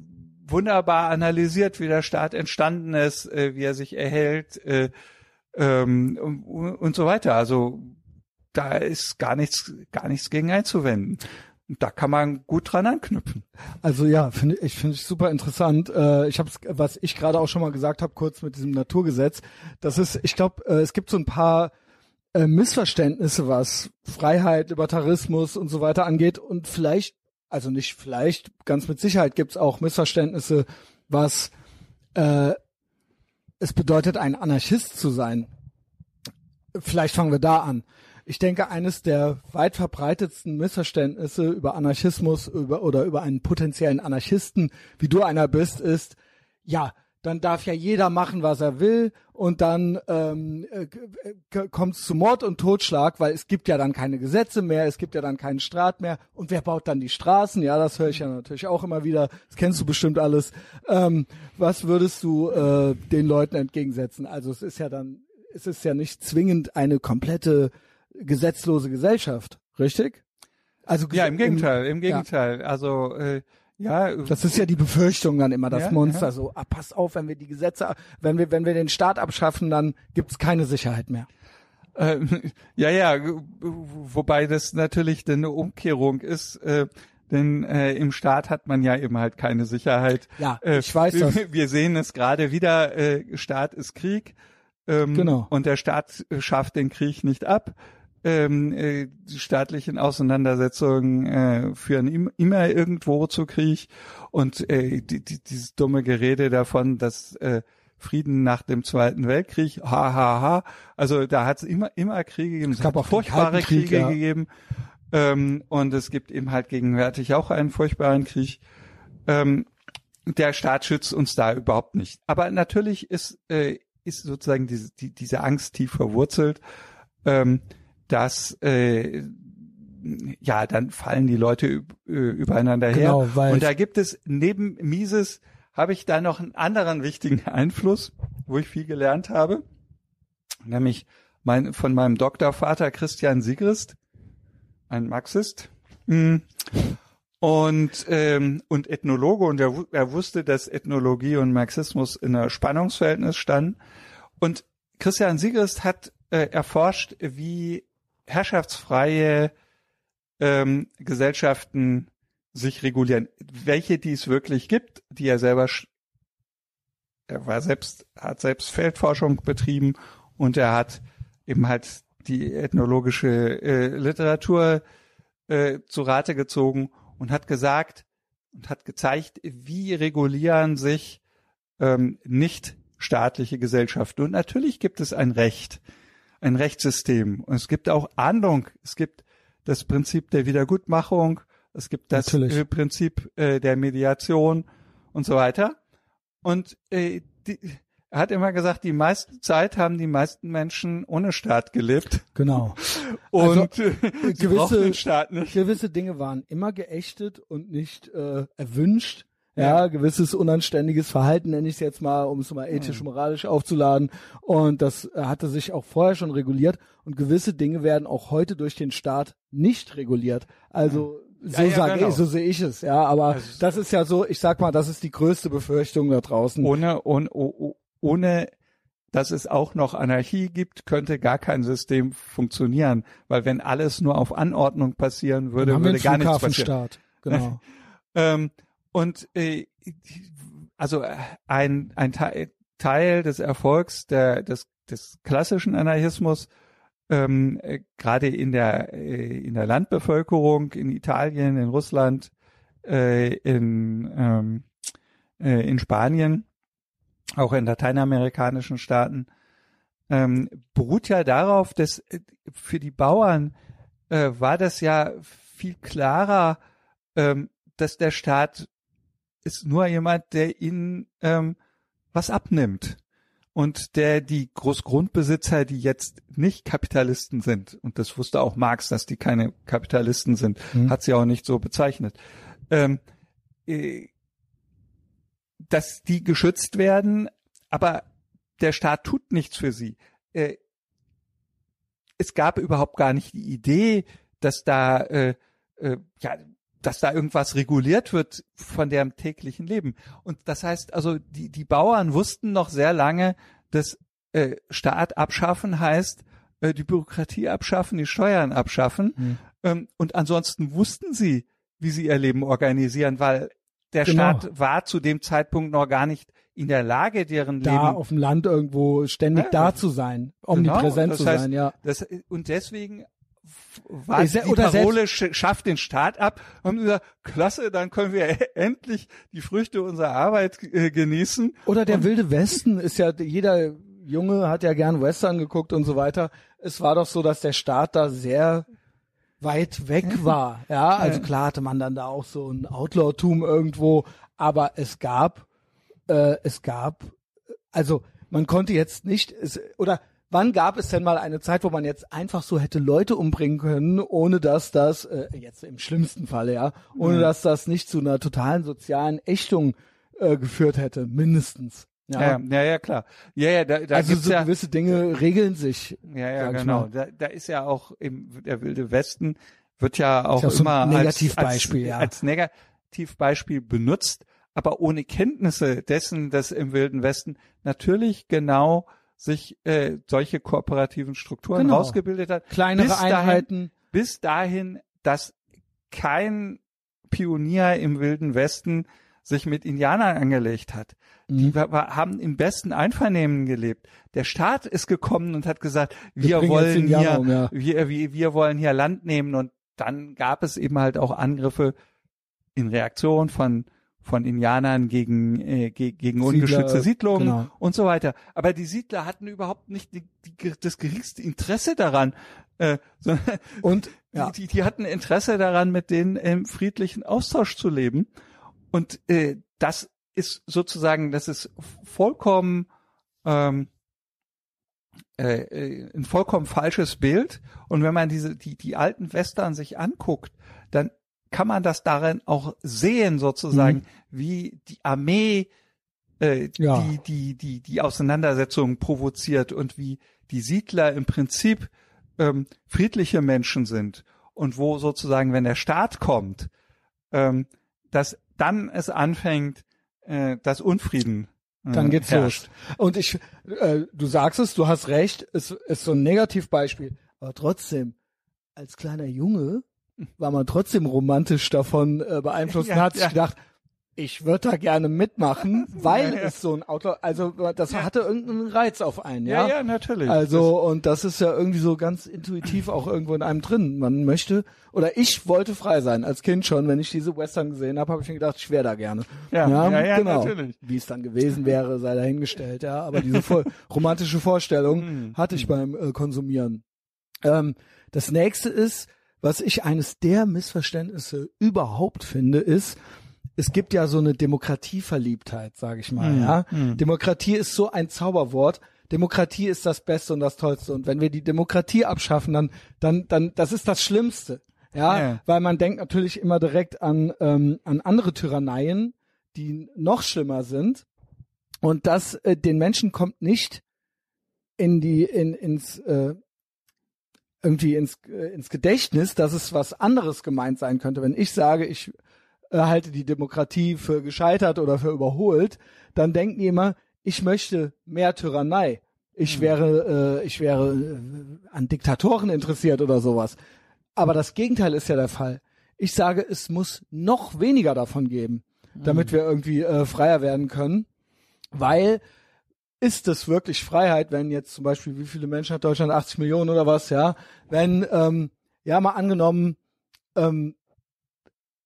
Speaker 2: wunderbar analysiert, wie der Staat entstanden ist, äh, wie er sich erhält äh, ähm, und, und so weiter. Also da ist gar nichts, gar nichts gegen einzuwenden. Da kann man gut dran anknüpfen.
Speaker 1: Also ja, finde ich finde ich super interessant. Äh, ich habe was ich gerade auch schon mal gesagt habe, kurz mit diesem Naturgesetz. Das ist, ich glaube, äh, es gibt so ein paar äh, Missverständnisse, was Freiheit, Libertarismus und so weiter angeht. Und vielleicht, also nicht vielleicht, ganz mit Sicherheit gibt es auch Missverständnisse, was äh, es bedeutet, ein Anarchist zu sein. Vielleicht fangen wir da an. Ich denke, eines der weit verbreitetsten Missverständnisse über Anarchismus über, oder über einen potenziellen Anarchisten, wie du einer bist, ist, ja, dann darf ja jeder machen, was er will und dann ähm, äh, kommt es zu Mord und Totschlag, weil es gibt ja dann keine Gesetze mehr, es gibt ja dann keinen Staat mehr und wer baut dann die Straßen? Ja, das höre ich ja natürlich auch immer wieder, das kennst du bestimmt alles. Ähm, was würdest du äh, den Leuten entgegensetzen? Also es ist ja dann, es ist ja nicht zwingend eine komplette gesetzlose Gesellschaft, richtig? Also
Speaker 2: Ja, im Gegenteil, im
Speaker 1: ja.
Speaker 2: Gegenteil. Also äh, ja,
Speaker 1: Das ist ja die Befürchtung dann immer, das
Speaker 2: Ja,
Speaker 1: Monster
Speaker 2: ja.
Speaker 1: so, ah, pass auf, wenn wir die Gesetze, wenn wir, wenn wir den Staat abschaffen, dann gibt's keine Sicherheit mehr.
Speaker 2: Ähm, ja, ja, wobei das natürlich dann eine Umkehrung ist, äh, denn äh, im Staat hat man ja eben halt keine Sicherheit.
Speaker 1: Ja,
Speaker 2: äh,
Speaker 1: ich weiß
Speaker 2: wir,
Speaker 1: das.
Speaker 2: Wir sehen es gerade wieder, äh, Staat ist Krieg ähm,
Speaker 1: Genau.
Speaker 2: und der Staat äh, schafft den Krieg nicht ab. Ähm, äh, die staatlichen Auseinandersetzungen äh, führen im, immer irgendwo zu Krieg und äh, die, die, dieses dumme Gerede davon, dass äh, Frieden nach dem Zweiten Weltkrieg, ha, ha, ha. Also da hat es immer, immer Kriege gegeben.
Speaker 1: Es gab auch
Speaker 2: furchtbare
Speaker 1: Krieg,
Speaker 2: Kriege
Speaker 1: ja.
Speaker 2: gegeben. Ähm, und es gibt eben halt gegenwärtig auch einen furchtbaren Krieg. Ähm, der Staat schützt uns da überhaupt nicht. Aber natürlich ist, äh, ist sozusagen diese, die, diese Angst tief verwurzelt, ähm, dass äh, ja, dann fallen die Leute äh, übereinander her.
Speaker 1: Genau, weil-
Speaker 2: Und da gibt es neben Mises habe ich da noch einen anderen wichtigen Einfluss, wo ich viel gelernt habe, nämlich mein, von meinem Doktorvater Christian Sigrist, ein Marxist. Mm. Und, ähm, und Ethnologe und er, er wusste, dass Ethnologie und Marxismus in einem Spannungsverhältnis standen. Und Christian Sigrist hat äh, erforscht, wie herrschaftsfreie ähm, Gesellschaften sich regulieren. Welche, die es wirklich gibt, die er selber, er war selbst, hat selbst Feldforschung betrieben und er hat eben halt die ethnologische äh, Literatur äh, zu Rate gezogen und hat gesagt und hat gezeigt, wie regulieren sich ähm, nicht staatliche Gesellschaften. Und natürlich gibt es ein Recht, ein Rechtssystem. Und es gibt auch Ahndung. Es gibt das Prinzip der Wiedergutmachung. Es gibt das
Speaker 1: Natürlich.
Speaker 2: äh, Prinzip äh, der Mediation und so weiter. Und äh, die, er hat immer gesagt, die meiste Zeit haben die meisten Menschen ohne Staat gelebt.
Speaker 1: Genau. Also,
Speaker 2: Und äh, sie
Speaker 1: gewisse-
Speaker 2: Staat nicht.
Speaker 1: Gewisse Dinge waren immer geächtet und nicht äh, erwünscht. Ja, gewisses unanständiges Verhalten nenne ich es jetzt mal, um es mal ethisch, moralisch aufzuladen. Und das äh, hatte sich auch vorher schon reguliert. Und gewisse Dinge werden auch heute durch den Staat nicht reguliert. Also so
Speaker 2: Ja, ja,
Speaker 1: sage
Speaker 2: genau.
Speaker 1: ich, so sehe ich es. Ja, aber
Speaker 2: Also-
Speaker 1: das ist ja so, ich sag mal, das ist die größte Befürchtung da draußen.
Speaker 2: Ohne, ohne, oh- ohne, dass es auch noch Anarchie gibt, könnte gar kein System funktionieren. Weil wenn alles nur auf Anordnung passieren würde, würde gar nichts passieren.
Speaker 1: Genau.
Speaker 2: Ähm, und äh, also äh, ein, ein Teil, Teil des Erfolgs der, des, des klassischen Anarchismus, ähm, äh, gerade in der, äh, in der Landbevölkerung, in Italien, in Russland, äh, in, ähm, äh, in Spanien, auch in lateinamerikanischen Staaten, ähm, beruht ja darauf, dass äh, für die Bauern äh, war das ja viel klarer, ähm, dass der Staat ist nur jemand, der ihnen ähm, was abnimmt und der die Großgrundbesitzer, die jetzt nicht Kapitalisten sind, und das wusste auch Marx, dass die keine Kapitalisten sind,
Speaker 1: Mhm.
Speaker 2: hat sie auch nicht so bezeichnet, ähm, äh, dass die geschützt werden, aber der Staat tut nichts für sie. Äh, es gab überhaupt gar nicht die Idee, dass da äh, äh, ja dass da irgendwas reguliert wird von deren täglichen Leben. Und das heißt also, die, die Bauern wussten noch sehr lange, dass äh, Staat abschaffen heißt, äh, die Bürokratie abschaffen, die Steuern abschaffen.
Speaker 1: Mhm.
Speaker 2: Ähm, und ansonsten wussten sie, wie sie ihr Leben organisieren, weil der
Speaker 1: Genau.
Speaker 2: Staat war zu dem Zeitpunkt noch gar nicht in der Lage, deren
Speaker 1: Da
Speaker 2: Leben
Speaker 1: auf dem Land irgendwo ständig
Speaker 2: Ja,
Speaker 1: da zu sein, omnipräsent
Speaker 2: Genau, das
Speaker 1: zu
Speaker 2: heißt,
Speaker 1: sein, ja.
Speaker 2: Das, und deswegen
Speaker 1: ja-
Speaker 2: die
Speaker 1: oder
Speaker 2: Parole, sch- schafft den Staat ab, haben gesagt, klasse, dann können wir endlich die Früchte unserer Arbeit äh, genießen.
Speaker 1: Oder der wilde Westen ist ja, jeder Junge hat ja gern Western geguckt und so weiter. Es war doch so, dass der Staat da sehr weit weg war. Ja, also klar hatte man dann da auch so ein Outlaw-Tum irgendwo, aber es gab, äh, es gab, also man konnte jetzt nicht, es, oder wann gab es denn mal eine Zeit, wo man jetzt einfach so hätte Leute umbringen können, ohne dass das, äh, jetzt im schlimmsten Falle, ja, ohne dass das nicht zu einer totalen sozialen Ächtung äh, geführt hätte, mindestens.
Speaker 2: Ja, ja, ja, klar. Ja, ja, da, da
Speaker 1: also so
Speaker 2: ja,
Speaker 1: gewisse Dinge regeln sich.
Speaker 2: ja, ja, genau. Da, da ist ja auch im, der wilde Westen wird ja auch
Speaker 1: ja so ein
Speaker 2: immer als,
Speaker 1: Negativbeispiel,
Speaker 2: als,
Speaker 1: ja.
Speaker 2: als Negativbeispiel benutzt, aber ohne Kenntnisse dessen, dass im wilden Westen natürlich genau sich äh, solche kooperativen Strukturen
Speaker 1: Genau.
Speaker 2: rausgebildet hat.
Speaker 1: Kleinere
Speaker 2: bis dahin,
Speaker 1: Einheiten.
Speaker 2: bis dahin, dass kein Pionier im Wilden Westen sich mit Indianern angelegt hat. Die
Speaker 1: Mhm.
Speaker 2: wa- haben im besten Einvernehmen gelebt. Der Staat ist gekommen und hat gesagt, wir,
Speaker 1: jetzt
Speaker 2: wollen hier,
Speaker 1: um, ja.
Speaker 2: wir, wir, wir wollen hier Land nehmen und dann gab es eben halt auch Angriffe in Reaktion von von Indianern gegen, äh, ge gegen ungeschützte Siedlungen
Speaker 1: genau.
Speaker 2: und so weiter. Aber die Siedler hatten überhaupt nicht die, die, das geringste Interesse daran, äh, sondern
Speaker 1: Und ja,
Speaker 2: die, die hatten Interesse daran, mit denen im friedlichen Austausch zu leben. Und äh, das ist sozusagen, das ist vollkommen ähm, äh, äh, ein vollkommen falsches Bild. Und wenn man diese die die alten Western sich anguckt, dann kann man das darin auch sehen, sozusagen,
Speaker 1: Mhm.
Speaker 2: wie die Armee äh,
Speaker 1: Ja.
Speaker 2: die die die die Auseinandersetzung provoziert und wie die Siedler im Prinzip ähm, friedliche Menschen sind und wo sozusagen, wenn der Staat kommt, ähm, dass dann es anfängt, äh, dass Unfrieden äh,
Speaker 1: dann geht's
Speaker 2: herrscht.
Speaker 1: los. Und ich, äh, du sagst es, du hast recht, es ist so ein Negativbeispiel. Aber trotzdem, als kleiner Junge war man trotzdem romantisch davon äh, beeinflusst und
Speaker 2: Ja,
Speaker 1: hat sich
Speaker 2: ja.
Speaker 1: gedacht, ich würde da gerne mitmachen, weil
Speaker 2: Ja,
Speaker 1: es so ein Auto, also das hatte irgendeinen Reiz auf einen,
Speaker 2: Ja,
Speaker 1: ja.
Speaker 2: ja, natürlich.
Speaker 1: Also, und das ist ja irgendwie so ganz intuitiv auch irgendwo in einem drin. Man möchte, oder ich wollte frei sein, als Kind schon. Wenn ich diese Western gesehen habe, habe ich mir gedacht, ich wäre da gerne.
Speaker 2: Ja, ja, ja,
Speaker 1: genau.
Speaker 2: natürlich.
Speaker 1: Wie es dann gewesen wäre, sei dahingestellt, ja. Aber diese voll romantische Vorstellung
Speaker 2: Hm.
Speaker 1: hatte ich beim äh, Konsumieren. Ähm, das nächste ist, was ich eines der Missverständnisse überhaupt finde, ist, es gibt ja so eine Demokratieverliebtheit, sage ich mal,
Speaker 2: Hm,
Speaker 1: ja.
Speaker 2: hm.
Speaker 1: Demokratie ist so ein Zauberwort. Demokratie ist das Beste und das Tollste. Und wenn wir die Demokratie abschaffen, dann, dann, dann, das ist das Schlimmste. Ja,
Speaker 2: Ja.
Speaker 1: weil man denkt natürlich immer direkt an, ähm, an andere Tyranneien, die noch schlimmer sind. Und das, äh, den Menschen kommt nicht in die, in, ins, äh, irgendwie ins, äh, ins Gedächtnis, dass es was anderes gemeint sein könnte. Wenn ich sage, ich äh, halte die Demokratie für gescheitert oder für überholt, dann denken die immer, ich möchte mehr Tyrannei. Ich wäre, äh, ich wäre äh, an Diktatoren interessiert oder sowas. Aber das Gegenteil ist ja der Fall. Ich sage, es muss noch weniger davon geben, damit wir irgendwie äh, freier werden können, weil ist es wirklich Freiheit, wenn jetzt zum Beispiel, wie viele Menschen hat Deutschland? 80 Millionen oder was, ja? Wenn, ähm, ja, mal angenommen, ähm,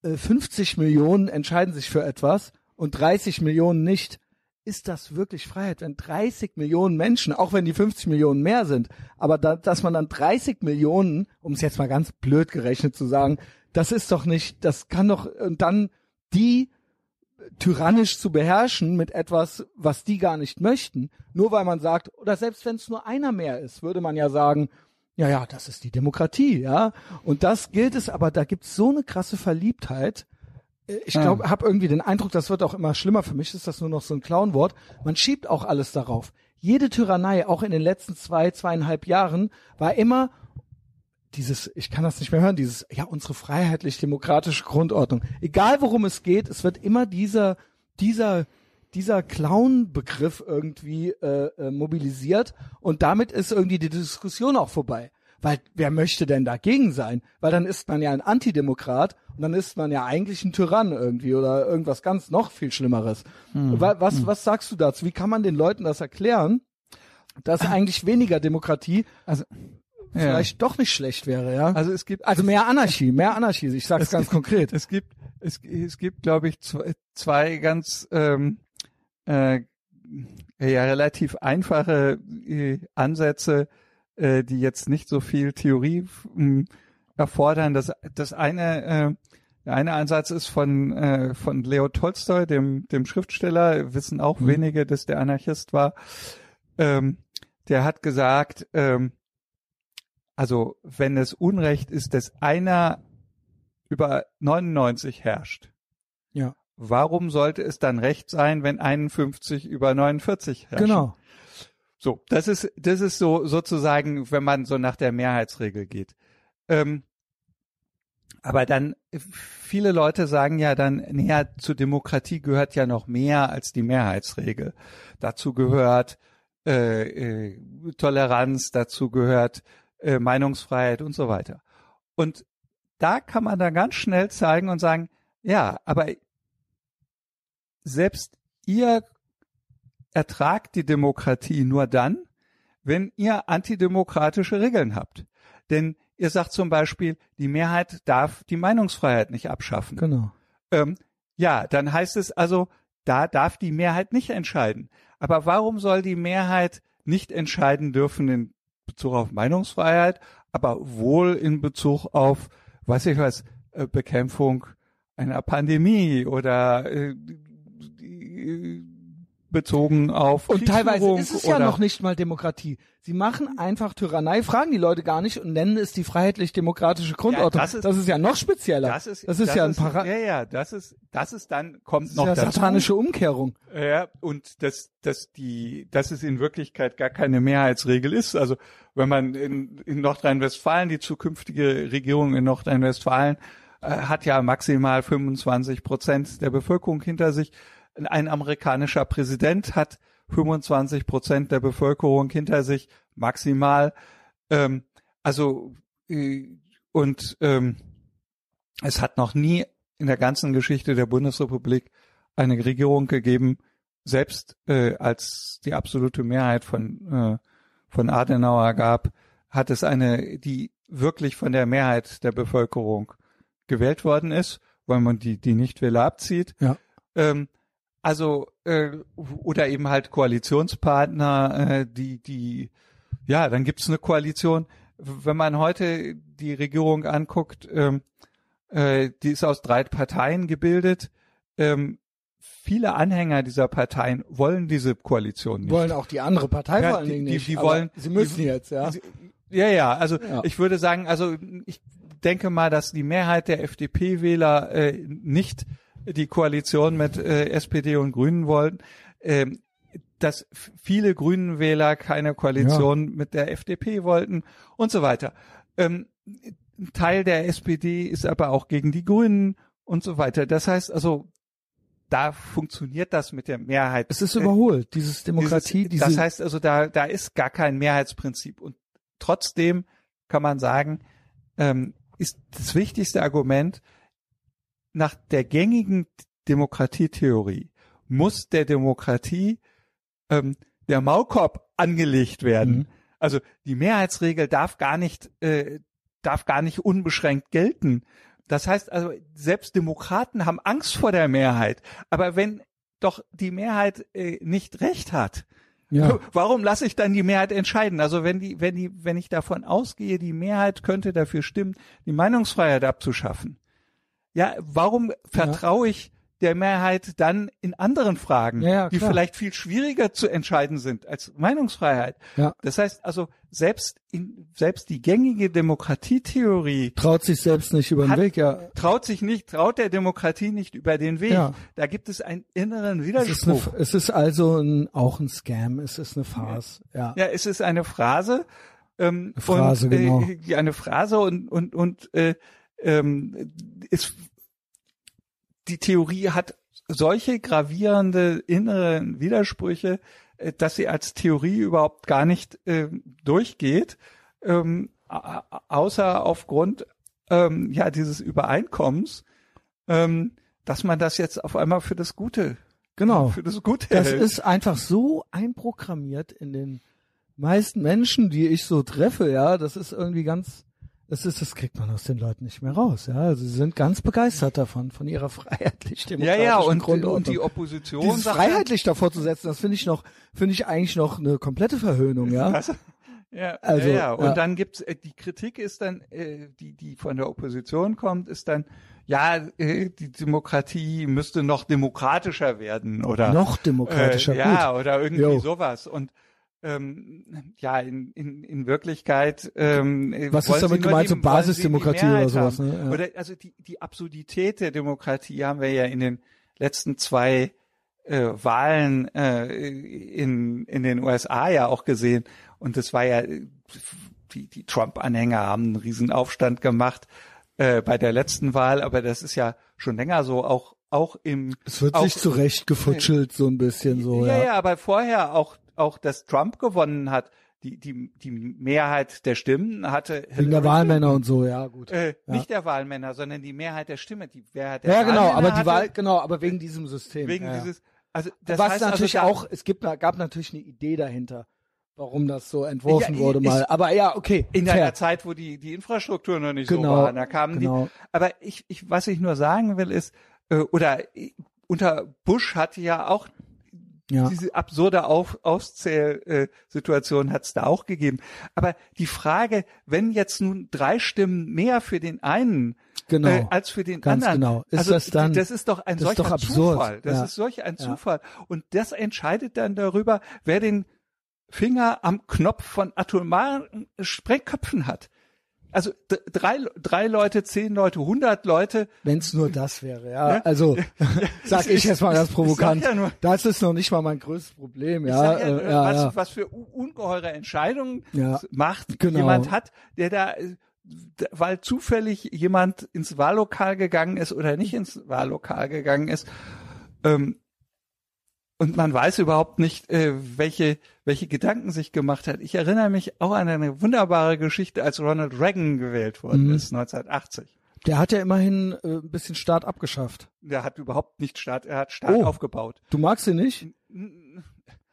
Speaker 1: äh, 50 Millionen entscheiden sich für etwas und 30 Millionen nicht. Ist das wirklich Freiheit, wenn 30 Millionen Menschen, auch wenn die 50 Millionen mehr sind, aber da, dass man dann 30 Millionen, um es jetzt mal ganz blöd gerechnet zu sagen, das ist doch nicht, das kann doch, und dann die tyrannisch zu beherrschen mit etwas, was die gar nicht möchten, nur weil man sagt, oder selbst wenn es nur einer mehr ist, würde man ja sagen, ja, ja, das ist die Demokratie, ja. Und das gilt es, aber da gibt's so eine krasse Verliebtheit. Äh, Ich
Speaker 2: Ja.
Speaker 1: glaube, habe irgendwie den Eindruck, das wird auch immer schlimmer. Für mich ist das nur noch so ein Clownwort. Man schiebt auch alles darauf. Jede Tyrannei, auch in den letzten zwei, zweieinhalb Jahren, war immer dieses, ich kann das nicht mehr hören, dieses, ja, unsere freiheitlich-demokratische Grundordnung. Egal worum es geht, es wird immer dieser, dieser, dieser Clown-Begriff irgendwie äh, äh, mobilisiert und damit ist irgendwie die Diskussion auch vorbei. Weil wer möchte denn dagegen sein? Weil dann ist man ja ein Antidemokrat und dann ist man ja eigentlich ein Tyrann irgendwie oder irgendwas ganz noch viel Schlimmeres. Wa- Was, was sagst du dazu? Wie kann man den Leuten das erklären, dass eigentlich weniger Demokratie
Speaker 2: Also, ja.
Speaker 1: vielleicht doch nicht schlecht wäre, ja?
Speaker 2: also es gibt
Speaker 1: Also mehr Anarchie, mehr Anarchie, ich sag's
Speaker 2: Es
Speaker 1: ganz
Speaker 2: gibt-
Speaker 1: konkret.
Speaker 2: Es gibt, es, es gibt, glaube ich, zwei, zwei ganz ähm, äh, ja relativ einfache äh, Ansätze, äh, die jetzt nicht so viel Theorie mh, erfordern. Das, das eine, äh, der eine Ansatz ist von äh, von Leo Tolstoi, dem dem Schriftsteller, wissen auch
Speaker 1: Mhm.
Speaker 2: wenige, dass der Anarchist war. Ähm, der hat gesagt, ähm, also wenn es Unrecht ist, dass einer über 99 herrscht.
Speaker 1: Ja.
Speaker 2: Warum sollte es dann Recht sein, wenn 51 über 49 herrscht?
Speaker 1: Genau.
Speaker 2: So, das ist, das ist so sozusagen, wenn man so nach der Mehrheitsregel geht. Ähm, aber dann, viele Leute sagen ja dann, näher zur Demokratie gehört ja noch mehr als die Mehrheitsregel. Dazu gehört äh, äh, Toleranz, dazu gehört äh, Meinungsfreiheit und so weiter. Und da kann man dann ganz schnell zeigen und sagen, ja, aber selbst ihr ertragt die Demokratie nur dann, wenn ihr antidemokratische Regeln habt. Denn ihr sagt zum Beispiel, die Mehrheit darf die Meinungsfreiheit nicht abschaffen.
Speaker 1: Genau.
Speaker 2: Ähm, ja, dann heißt es also, da darf die Mehrheit nicht entscheiden. Aber warum soll die Mehrheit nicht entscheiden dürfen in Bezug auf Meinungsfreiheit, aber wohl in Bezug auf, weiß ich was, äh, Bekämpfung einer Pandemie oder äh, bezogen auf
Speaker 1: Und teilweise ist es ja noch nicht mal Demokratie. Sie machen einfach Tyrannei, fragen die Leute gar nicht und nennen es die freiheitlich-demokratische Grundordnung.
Speaker 2: das
Speaker 1: das,
Speaker 2: ist-
Speaker 1: ist, ja noch spezieller.
Speaker 2: Das ist,
Speaker 1: das ist ja ein Para
Speaker 2: Ja, ja, das ist, das ist dann, kommt
Speaker 1: das ist
Speaker 2: noch
Speaker 1: ja
Speaker 2: dazu.
Speaker 1: satanische Umkehrung.
Speaker 2: Ja, und dass, dass die, dass es in Wirklichkeit gar keine Mehrheitsregel ist. Also wenn man in, in Nordrhein-Westfalen, die zukünftige Regierung in Nordrhein-Westfalen äh, hat ja maximal 25 Prozent der Bevölkerung hinter sich. Ein amerikanischer Präsident hat 25 Prozent der Bevölkerung hinter sich, maximal. Ähm, also äh, und ähm, es hat noch nie in der ganzen Geschichte der Bundesrepublik eine Regierung gegeben, selbst äh, als die absolute Mehrheit von äh, von Adenauer gab, hat es eine, die wirklich von der Mehrheit der Bevölkerung gewählt worden ist, weil man die die Nichtwähler abzieht.
Speaker 1: Ja.
Speaker 2: Ähm, also äh, oder eben halt Koalitionspartner, äh, die die ja, dann gibt's eine Koalition. Wenn man heute die Regierung anguckt, ähm, äh, die ist aus drei Parteien gebildet. Ähm, viele Anhänger dieser Parteien wollen diese Koalition nicht.
Speaker 1: Wollen auch die andere Partei
Speaker 2: Ja,
Speaker 1: vor allen
Speaker 2: die-
Speaker 1: Dingen
Speaker 2: die-
Speaker 1: nicht.
Speaker 2: die
Speaker 1: aber
Speaker 2: wollen-
Speaker 1: Sie müssen
Speaker 2: die-
Speaker 1: jetzt, ja.
Speaker 2: Ja, ja, also
Speaker 1: Ja.
Speaker 2: ich würde sagen, also ich denke mal, dass die Mehrheit der FDP-Wähler äh, nicht die Koalition mit äh, SPD und Grünen wollten, ähm, dass viele Grünen Wähler keine Koalition mit der FDP wollten und so weiter. Ähm, Teil der SPD ist aber auch gegen die Grünen und so weiter. Das heißt also, da funktioniert das mit der Mehrheit.
Speaker 1: Es ist
Speaker 2: äh,
Speaker 1: überholt, dieses Demokratie,
Speaker 2: dieses,
Speaker 1: diese
Speaker 2: das heißt also, da, da ist gar kein Mehrheitsprinzip. Und trotzdem kann man sagen, ähm, ist das wichtigste Argument, nach der gängigen Demokratietheorie muss der Demokratie ähm, der Maulkorb angelegt werden.
Speaker 1: Mhm.
Speaker 2: Also die Mehrheitsregel darf gar nicht, äh, darf gar nicht unbeschränkt gelten. Das heißt also, selbst Demokraten haben Angst vor der Mehrheit. Aber wenn doch die Mehrheit äh, nicht recht hat,
Speaker 1: ja.
Speaker 2: Warum lasse ich dann die Mehrheit entscheiden? Also wenn die, wenn die, wenn ich davon ausgehe, die Mehrheit könnte dafür stimmen, die Meinungsfreiheit abzuschaffen. Ja, warum vertraue ich der Mehrheit dann in anderen Fragen,
Speaker 1: Ja, ja,
Speaker 2: die vielleicht viel schwieriger zu entscheiden sind als Meinungsfreiheit?
Speaker 1: Ja.
Speaker 2: Das heißt also, selbst in, selbst die gängige Demokratietheorie
Speaker 1: Traut sich selbst nicht über den
Speaker 2: Hat-
Speaker 1: Weg, ja.
Speaker 2: traut sich nicht, traut der Demokratie nicht über den Weg.
Speaker 1: Ja.
Speaker 2: Da gibt es einen inneren
Speaker 1: Es ist, eine,
Speaker 2: Widerspruch.
Speaker 1: es ist also ein, auch ein Scam, es ist eine Farce, ja.
Speaker 2: Ja, es ist eine Phrase. Ähm,
Speaker 1: Eine Phrase,
Speaker 2: und,
Speaker 1: genau.
Speaker 2: Äh, ja, eine Phrase und und und äh, ähm, ist die Theorie hat solche gravierende innere Widersprüche, äh, dass sie als Theorie überhaupt gar nicht äh, durchgeht, ähm, außer aufgrund ähm, ja dieses Übereinkommens, ähm, dass man das jetzt auf einmal für das Gute
Speaker 1: Genau.
Speaker 2: für das Gute
Speaker 1: Das
Speaker 2: hält.
Speaker 1: ist einfach so einprogrammiert in den meisten Menschen, die ich so treffe, ja. Das ist irgendwie ganz, das ist, das kriegt man aus den Leuten nicht mehr raus, ja. Also sie sind ganz begeistert davon, von ihrer
Speaker 2: ja,
Speaker 1: freiheitlich-demokratischen
Speaker 2: ja, und,
Speaker 1: Grundordnung.
Speaker 2: und die Opposition
Speaker 1: Dieses
Speaker 2: sagt
Speaker 1: freiheitlich davor zu setzen, das finde ich noch, finde ich eigentlich noch eine komplette Verhöhnung, ja.
Speaker 2: Das, ja,
Speaker 1: Also,
Speaker 2: ja, ja. Und
Speaker 1: ja.
Speaker 2: dann gibt's äh, die Kritik ist dann, äh, die die von der Opposition kommt, ist dann, ja, äh, die Demokratie müsste noch demokratischer werden oder
Speaker 1: Noch demokratischer,
Speaker 2: äh, ja
Speaker 1: gut.
Speaker 2: oder irgendwie
Speaker 1: Jo.
Speaker 2: sowas und ähm, ja, in, in, in Wirklichkeit ähm,
Speaker 1: Was ist damit gemeint, so Basisdemokratie oder sowas, ne? Ja.
Speaker 2: Oder also die, die Absurdität der Demokratie haben wir ja in den letzten zwei äh, Wahlen äh, in, in den USA ja auch gesehen. Und das war ja, die, die Trump-Anhänger haben einen riesen Aufstand gemacht äh, bei der letzten Wahl, aber das ist ja schon länger so, auch, auch im
Speaker 1: Es wird
Speaker 2: auch,
Speaker 1: sich zurechtgefutschelt, so ein bisschen so,
Speaker 2: ja,
Speaker 1: ja.
Speaker 2: ja, aber vorher auch, auch, dass Trump gewonnen hat, die, die, die Mehrheit der Stimmen hatte
Speaker 1: Wegen der Wahlmänner und so, ja, gut.
Speaker 2: äh,
Speaker 1: Ja.
Speaker 2: Nicht der Wahlmänner, sondern die Mehrheit der Stimme. Die Mehrheit der
Speaker 1: Ja, genau,
Speaker 2: Wahlmänner
Speaker 1: aber die Wahl, genau, aber wegen diesem System.
Speaker 2: wegen
Speaker 1: ja,
Speaker 2: dieses, also das
Speaker 1: Was
Speaker 2: heißt
Speaker 1: natürlich
Speaker 2: also,
Speaker 1: auch, es gibt, gab natürlich eine Idee dahinter, warum das so entworfen
Speaker 2: Ja,
Speaker 1: wurde mal. Aber ja, okay,
Speaker 2: in
Speaker 1: fair.
Speaker 2: einer Zeit, wo die die Infrastruktur noch nicht so
Speaker 1: Genau,
Speaker 2: war, da kamen
Speaker 1: genau.
Speaker 2: die. Aber ich, ich, was ich nur sagen will, ist, äh, oder äh, unter Bush hatte ja auch
Speaker 1: Ja.
Speaker 2: diese absurde Auf Auszählsituation hat es da auch gegeben. Aber die Frage, wenn jetzt nun drei Stimmen mehr für den einen
Speaker 1: Genau.
Speaker 2: äh, als für den
Speaker 1: Ganz
Speaker 2: anderen,
Speaker 1: genau. Ist
Speaker 2: also
Speaker 1: das dann-
Speaker 2: das ist doch ein solcher
Speaker 1: doch.
Speaker 2: Zufall. Das
Speaker 1: Ja.
Speaker 2: ist solch ein
Speaker 1: Ja.
Speaker 2: Zufall. Und das entscheidet dann darüber, wer den Finger am Knopf von atomaren Sprengköpfen hat. Also drei, drei Leute, zehn Leute, hundert Leute,
Speaker 1: Wenn es nur das wäre, ja.
Speaker 2: Ne?
Speaker 1: Also sag ich jetzt mal ganz provokant.
Speaker 2: Ja nur-
Speaker 1: das ist noch nicht mal mein größtes Problem, ja.
Speaker 2: ja,
Speaker 1: äh, ja,
Speaker 2: was, was für ungeheure Entscheidungen macht
Speaker 1: genau.
Speaker 2: jemand hat, der da, äh, weil zufällig jemand ins Wahllokal gegangen ist oder nicht ins Wahllokal gegangen ist. Ähm, und man weiß überhaupt nicht, äh, welche, welche Gedanken sich gemacht hat. Ich erinnere mich auch an eine wunderbare Geschichte, als Ronald Reagan gewählt worden
Speaker 1: Mhm.
Speaker 2: ist, 1980.
Speaker 1: Der hat ja immerhin äh, ein bisschen Staat abgeschafft.
Speaker 2: Der hat überhaupt nicht Staat, er hat Staat
Speaker 1: Oh.
Speaker 2: aufgebaut.
Speaker 1: Du magst ihn nicht?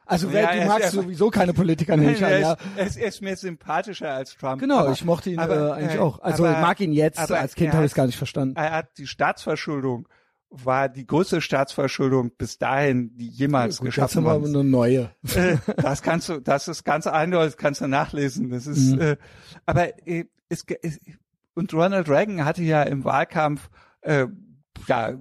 Speaker 1: Also wer,
Speaker 2: Ja,
Speaker 1: du
Speaker 2: ist
Speaker 1: magst
Speaker 2: einfach-
Speaker 1: sowieso keine Politiker nicht.
Speaker 2: er,
Speaker 1: ja.
Speaker 2: ist, er, ist, er ist mir sympathischer als Trump.
Speaker 1: Genau,
Speaker 2: aber,
Speaker 1: ich mochte ihn
Speaker 2: aber,
Speaker 1: äh, eigentlich
Speaker 2: äh,
Speaker 1: auch. Also
Speaker 2: aber-
Speaker 1: ich mag ihn jetzt,
Speaker 2: aber
Speaker 1: als Kind habe ich es gar nicht verstanden.
Speaker 2: er hat die Staatsverschuldung war die größte Staatsverschuldung bis dahin, die jemals
Speaker 1: Gut,
Speaker 2: geschaffen
Speaker 1: haben wir
Speaker 2: worden ist.
Speaker 1: eine neue.
Speaker 2: Äh, das kannst du, das ist ganz eindeutig, kannst du nachlesen. Das ist,
Speaker 1: Mhm.
Speaker 2: äh, aber äh, es, es, und Ronald Reagan hatte ja im Wahlkampf äh, ja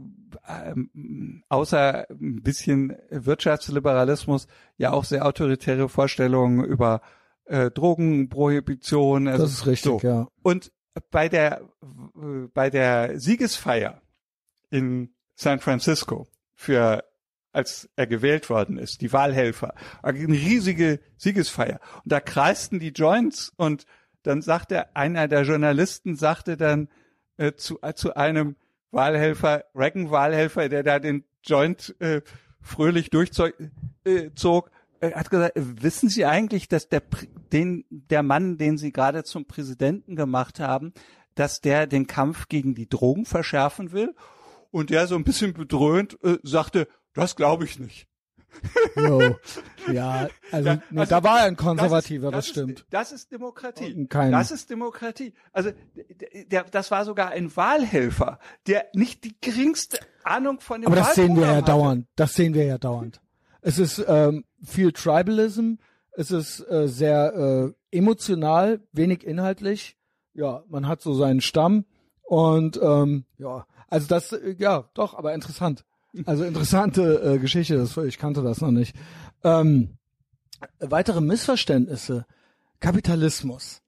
Speaker 2: ähm, außer ein bisschen Wirtschaftsliberalismus ja auch sehr autoritäre Vorstellungen über äh, Drogenprohibition. Also,
Speaker 1: Das ist richtig,
Speaker 2: so.
Speaker 1: ja.
Speaker 2: Und bei der äh, bei der Siegesfeier in San Francisco für als er gewählt worden ist, die Wahlhelfer, eine riesige Siegesfeier. Und da kreisten die Joints und dann sagte einer der Journalisten sagte dann äh, zu äh, zu einem Wahlhelfer, Reagan-Wahlhelfer, der da den Joint äh, fröhlich durchzog, äh, zog, äh, hat gesagt, wissen Sie eigentlich, dass der, den, der Mann, den Sie gerade zum Präsidenten gemacht haben, dass der den Kampf gegen die Drogen verschärfen will? Und der so ein bisschen bedröhnt äh, sagte, das glaube ich nicht.
Speaker 1: Jo. Ja, also, nee,
Speaker 2: also
Speaker 1: da war er ein
Speaker 2: Das
Speaker 1: Konservativer,
Speaker 2: ist,
Speaker 1: das,
Speaker 2: ist,
Speaker 1: stimmt.
Speaker 2: Das ist Demokratie.
Speaker 1: Kein-
Speaker 2: Das ist Demokratie. Also der, das war sogar ein Wahlhelfer, der nicht die geringste Ahnung von dem
Speaker 1: Aber das sehen wir ja
Speaker 2: hatte.
Speaker 1: dauernd. Das sehen wir ja dauernd. Es ist ähm, viel Tribalism, es ist äh, sehr äh, emotional, wenig inhaltlich. Ja, man hat so seinen Stamm und ähm, ja, also das, äh, ja, doch, aber interessant. Also interessante äh, Geschichte, das, ich kannte das noch nicht. Ähm, weitere Missverständnisse. Kapitalismus.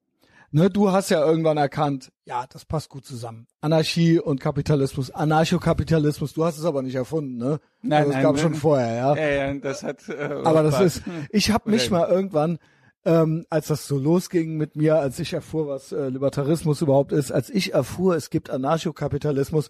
Speaker 1: Ne, du hast ja irgendwann erkannt, ja, das passt gut zusammen. Anarchie und Kapitalismus, Anarchokapitalismus, du hast es aber nicht erfunden, ne?
Speaker 2: Nein,
Speaker 1: also, es
Speaker 2: nein,
Speaker 1: gab
Speaker 2: nein.
Speaker 1: schon vorher, ja.
Speaker 2: Ja, ja, das hat. Äh,
Speaker 1: aber das ist, ich habe mich mal irgendwann, ähm, als das so losging mit mir, als ich erfuhr, was äh, Libertarismus überhaupt ist, als ich erfuhr, es gibt Anarchokapitalismus,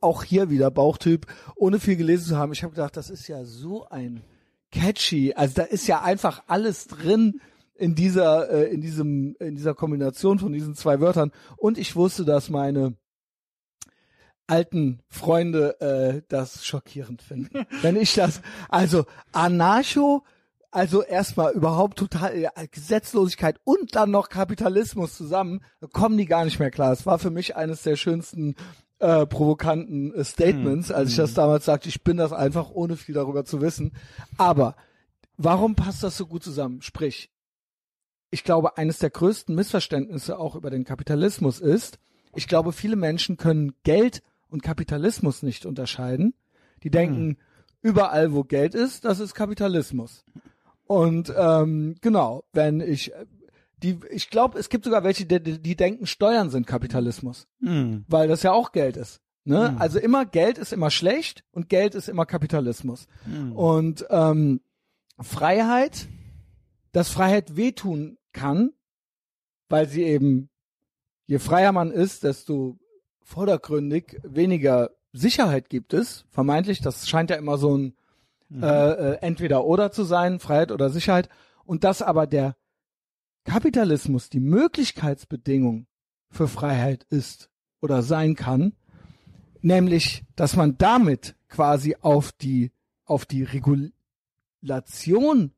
Speaker 1: auch hier wieder Bauchtyp, ohne viel gelesen zu haben, ich habe gedacht, das ist ja so ein catchy, also da ist ja einfach alles drin in dieser äh, in diesem in dieser Kombination von diesen zwei Wörtern und ich wusste, dass meine alten Freunde äh, das schockierend finden. Wenn ich das also Anarcho also erstmal überhaupt total Gesetzlosigkeit und dann noch Kapitalismus zusammen, kommen die gar nicht mehr klar. Es war für mich eines der schönsten äh, provokanten äh, Statements, als ich das damals sagte, ich bin das einfach, ohne viel darüber zu wissen. Aber warum passt das so gut zusammen? Sprich, ich glaube, eines der größten Missverständnisse auch über den Kapitalismus ist, ich glaube, viele Menschen können Geld und Kapitalismus nicht unterscheiden. Die denken, überall wo Geld ist, das ist Kapitalismus. Und ähm, genau, wenn ich die, ich glaube, es gibt sogar welche, die, die denken, Steuern sind Kapitalismus,
Speaker 2: Hm.
Speaker 1: weil das ja auch Geld ist. Ne?
Speaker 2: Hm.
Speaker 1: Also immer Geld ist immer schlecht und Geld ist immer Kapitalismus.
Speaker 2: Hm.
Speaker 1: Und ähm, Freiheit, dass Freiheit wehtun kann, weil sie eben, je freier man ist, desto vordergründig weniger Sicherheit gibt es. Vermeintlich, das scheint ja immer so ein
Speaker 2: Mhm.
Speaker 1: äh, entweder oder zu sein, Freiheit oder Sicherheit. Und dass aber der Kapitalismus die Möglichkeitsbedingung für Freiheit ist oder sein kann, nämlich, dass man damit quasi auf die, auf die Regulation,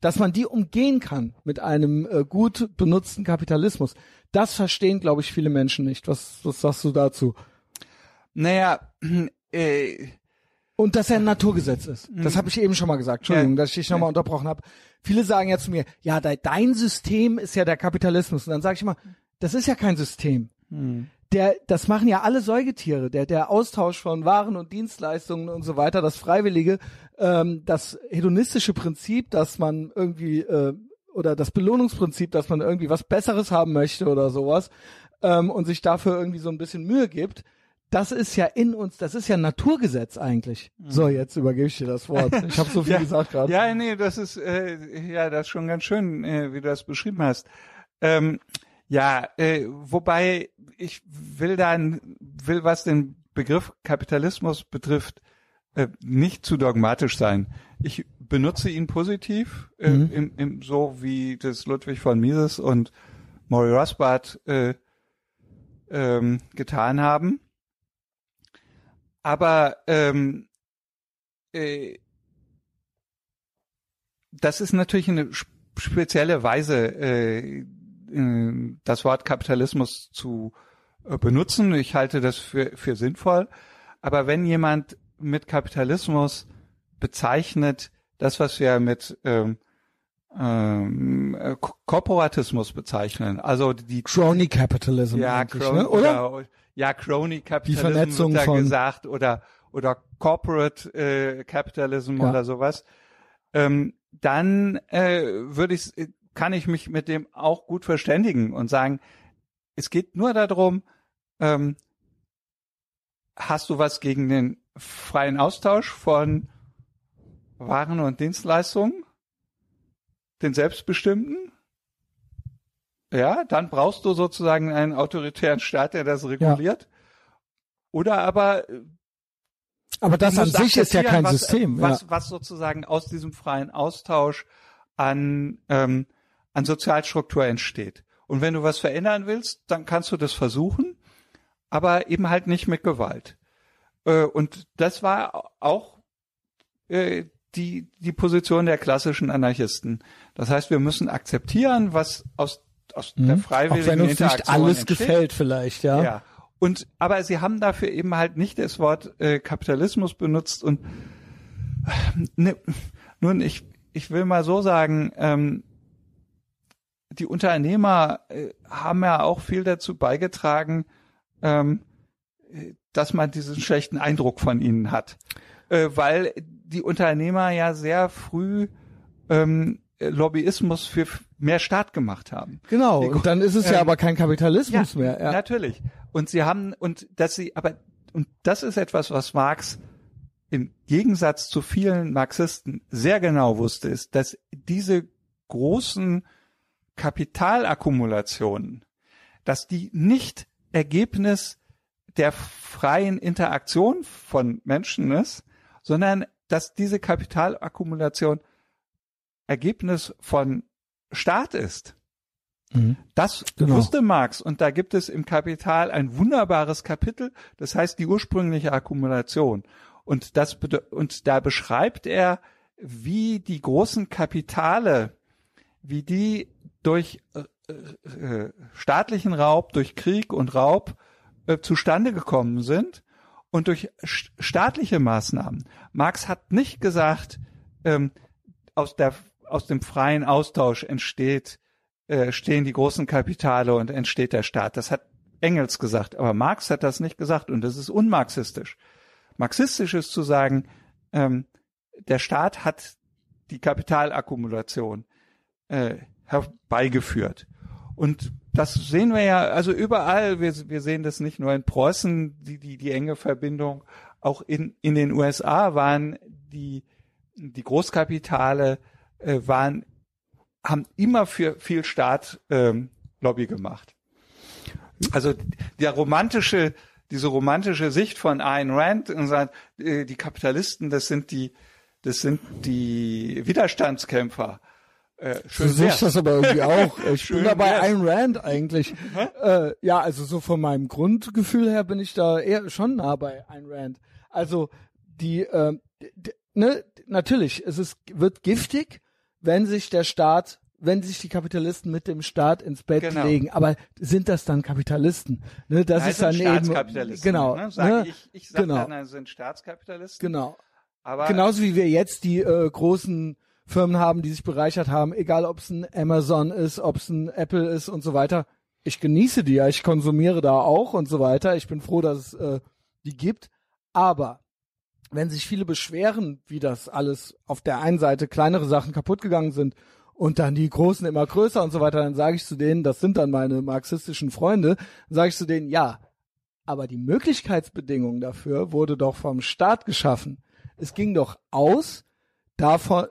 Speaker 1: dass man die umgehen kann mit einem äh, gut benutzten Kapitalismus. Das verstehen, glaube ich, viele Menschen nicht. Was, was sagst du dazu?
Speaker 2: Naja, äh,
Speaker 1: Und dass er ein Naturgesetz ist.
Speaker 2: Mhm.
Speaker 1: Das habe ich eben schon mal gesagt. Entschuldigung,
Speaker 2: Ja.
Speaker 1: dass ich dich nochmal unterbrochen habe. Viele sagen ja zu mir, ja, de- dein System ist ja der Kapitalismus. Und dann sage ich immer, das ist ja kein System.
Speaker 2: hm.
Speaker 1: Der, das machen ja alle Säugetiere. Der, der Austausch von Waren und Dienstleistungen und so weiter, das Freiwillige, ähm, das hedonistische Prinzip, dass man irgendwie äh, oder das Belohnungsprinzip, dass man irgendwie was Besseres haben möchte oder sowas ähm, und sich dafür irgendwie so ein bisschen Mühe gibt, das ist ja in uns, das ist ja Naturgesetz eigentlich. So, jetzt übergebe ich dir das Wort. Ich habe so viel
Speaker 2: Ja.
Speaker 1: gesagt gerade.
Speaker 2: Ja, nee, das ist äh, ja das ist schon ganz schön, äh, wie du das beschrieben hast. Ähm, ja, äh, wobei ich will dann will was den Begriff Kapitalismus betrifft äh, nicht zu dogmatisch sein. Ich benutze ihn positiv, äh,
Speaker 1: Mhm.
Speaker 2: im, im, so wie das Ludwig von Mises und Maury Rothbard äh, ähm, getan haben. Aber ähm, äh, das ist natürlich eine sp- spezielle Weise, äh, äh, das Wort Kapitalismus zu äh, benutzen. Ich halte das für, für sinnvoll. Aber wenn jemand mit Kapitalismus bezeichnet, das, was wir mit ähm, ähm, äh, Ko- Korporatismus bezeichnen, also die
Speaker 1: Crony Capitalism
Speaker 2: ja, Crony,
Speaker 1: ne? oder?
Speaker 2: oder? Ja, Crony
Speaker 1: Vernetzung
Speaker 2: wird da gesagt oder oder Corporate äh, Capitalism
Speaker 1: Ja.
Speaker 2: oder sowas. Ähm, dann äh, würde ich kann ich mich mit dem auch gut verständigen und sagen, es geht nur darum, ähm, hast du was gegen den freien Austausch von Waren und Dienstleistungen, den selbstbestimmten? Ja, dann brauchst du sozusagen einen autoritären Staat, der das reguliert. Oder aber äh,
Speaker 1: Aber das an sich ist ja kein
Speaker 2: was,
Speaker 1: System.
Speaker 2: Was,
Speaker 1: ja.
Speaker 2: was sozusagen aus diesem freien Austausch an, ähm, an Sozialstruktur entsteht. Und wenn du was verändern willst, dann kannst du das versuchen, aber eben halt nicht mit Gewalt. Äh, und das war auch äh, die, die Position der klassischen Anarchisten. Das heißt, wir müssen akzeptieren, was aus, aus der
Speaker 1: Mhm.
Speaker 2: freiwilligen
Speaker 1: Auch wenn uns nicht alles
Speaker 2: entsteht.
Speaker 1: gefällt vielleicht, ja.
Speaker 2: Ja. Und aber sie haben dafür eben halt nicht das Wort äh, Kapitalismus benutzt und äh, ne, nun ich ich will mal so sagen, ähm, die Unternehmer äh, haben ja auch viel dazu beigetragen, ähm, äh, dass man diesen schlechten Eindruck von ihnen hat, äh, weil die Unternehmer ja sehr früh ähm, Lobbyismus für mehr Staat gemacht haben.
Speaker 1: Genau.
Speaker 2: Die-
Speaker 1: Und dann ist es ja
Speaker 2: ähm,
Speaker 1: aber kein Kapitalismus mehr. Ja.
Speaker 2: Natürlich. Und sie haben, und dass sie, aber, und das ist etwas, was Marx im Gegensatz zu vielen Marxisten sehr genau wusste, ist, dass diese großen Kapitalakkumulationen, dass die nicht Ergebnis der freien Interaktion von Menschen ist, sondern dass diese Kapitalakkumulation Ergebnis von Staat ist.
Speaker 1: Mhm.
Speaker 2: Das
Speaker 1: Genau.
Speaker 2: wusste Marx und da gibt es im Kapital ein wunderbares Kapitel, das heißt die ursprüngliche Akkumulation. Und das und da beschreibt er, wie die großen Kapitale, wie die durch äh, äh, staatlichen Raub, durch Krieg und Raub äh, zustande gekommen sind und durch st- staatliche Maßnahmen. Marx hat nicht gesagt, ähm, aus der aus dem freien Austausch entsteht äh, stehen die großen Kapitale und entsteht der Staat. Das hat Engels gesagt, aber Marx hat das nicht gesagt und das ist unmarxistisch. Marxistisch ist zu sagen, ähm, der Staat hat die Kapitalakkumulation äh, herbeigeführt. Und das sehen wir ja, also überall, wir, wir sehen das nicht nur in Preußen, die, die, die enge Verbindung, auch in, in den USA waren die, die Großkapitale, äh, waren, haben immer für viel Staat ähm, Lobby gemacht. Also der romantische, diese romantische Sicht von Ayn Rand und sagt, äh, die Kapitalisten, das sind die, das sind die Widerstandskämpfer. Äh,
Speaker 1: Du
Speaker 2: schön
Speaker 1: siehst
Speaker 2: wär's.
Speaker 1: das aber irgendwie auch. Ich bin da bei
Speaker 2: wär's.
Speaker 1: Ayn Rand eigentlich. Äh, ja, also so von meinem Grundgefühl her bin ich da eher schon nah bei Ayn Rand. Also die, äh, ne, natürlich, es ist, wird giftig, wenn sich der Staat wenn sich die Kapitalisten mit dem Staat ins Bett
Speaker 2: Genau.
Speaker 1: legen. Aber sind das dann Kapitalisten? Ne, das
Speaker 2: Ja,
Speaker 1: ist dann eben
Speaker 2: Staatskapitalisten.
Speaker 1: genau.
Speaker 2: Ne? Sag
Speaker 1: ne?
Speaker 2: ich ich sag
Speaker 1: genau.
Speaker 2: dann, sind Staatskapitalisten.
Speaker 1: Genau.
Speaker 2: Aber
Speaker 1: Genauso wie wir jetzt die äh, großen Firmen haben, die sich bereichert haben, egal ob es ein Amazon ist, ob es ein Apple ist und so weiter. Ich genieße die ja, ich konsumiere da auch und so weiter. Ich bin froh, dass es äh, die gibt. Aber wenn sich viele beschweren, wie das alles auf der einen Seite kleinere Sachen kaputt gegangen sind und dann die großen immer größer und so weiter, dann sage ich zu denen, das sind dann meine marxistischen Freunde, sage ich zu denen, ja, aber die Möglichkeitsbedingung dafür wurde doch vom Staat geschaffen. Es ging doch aus davon,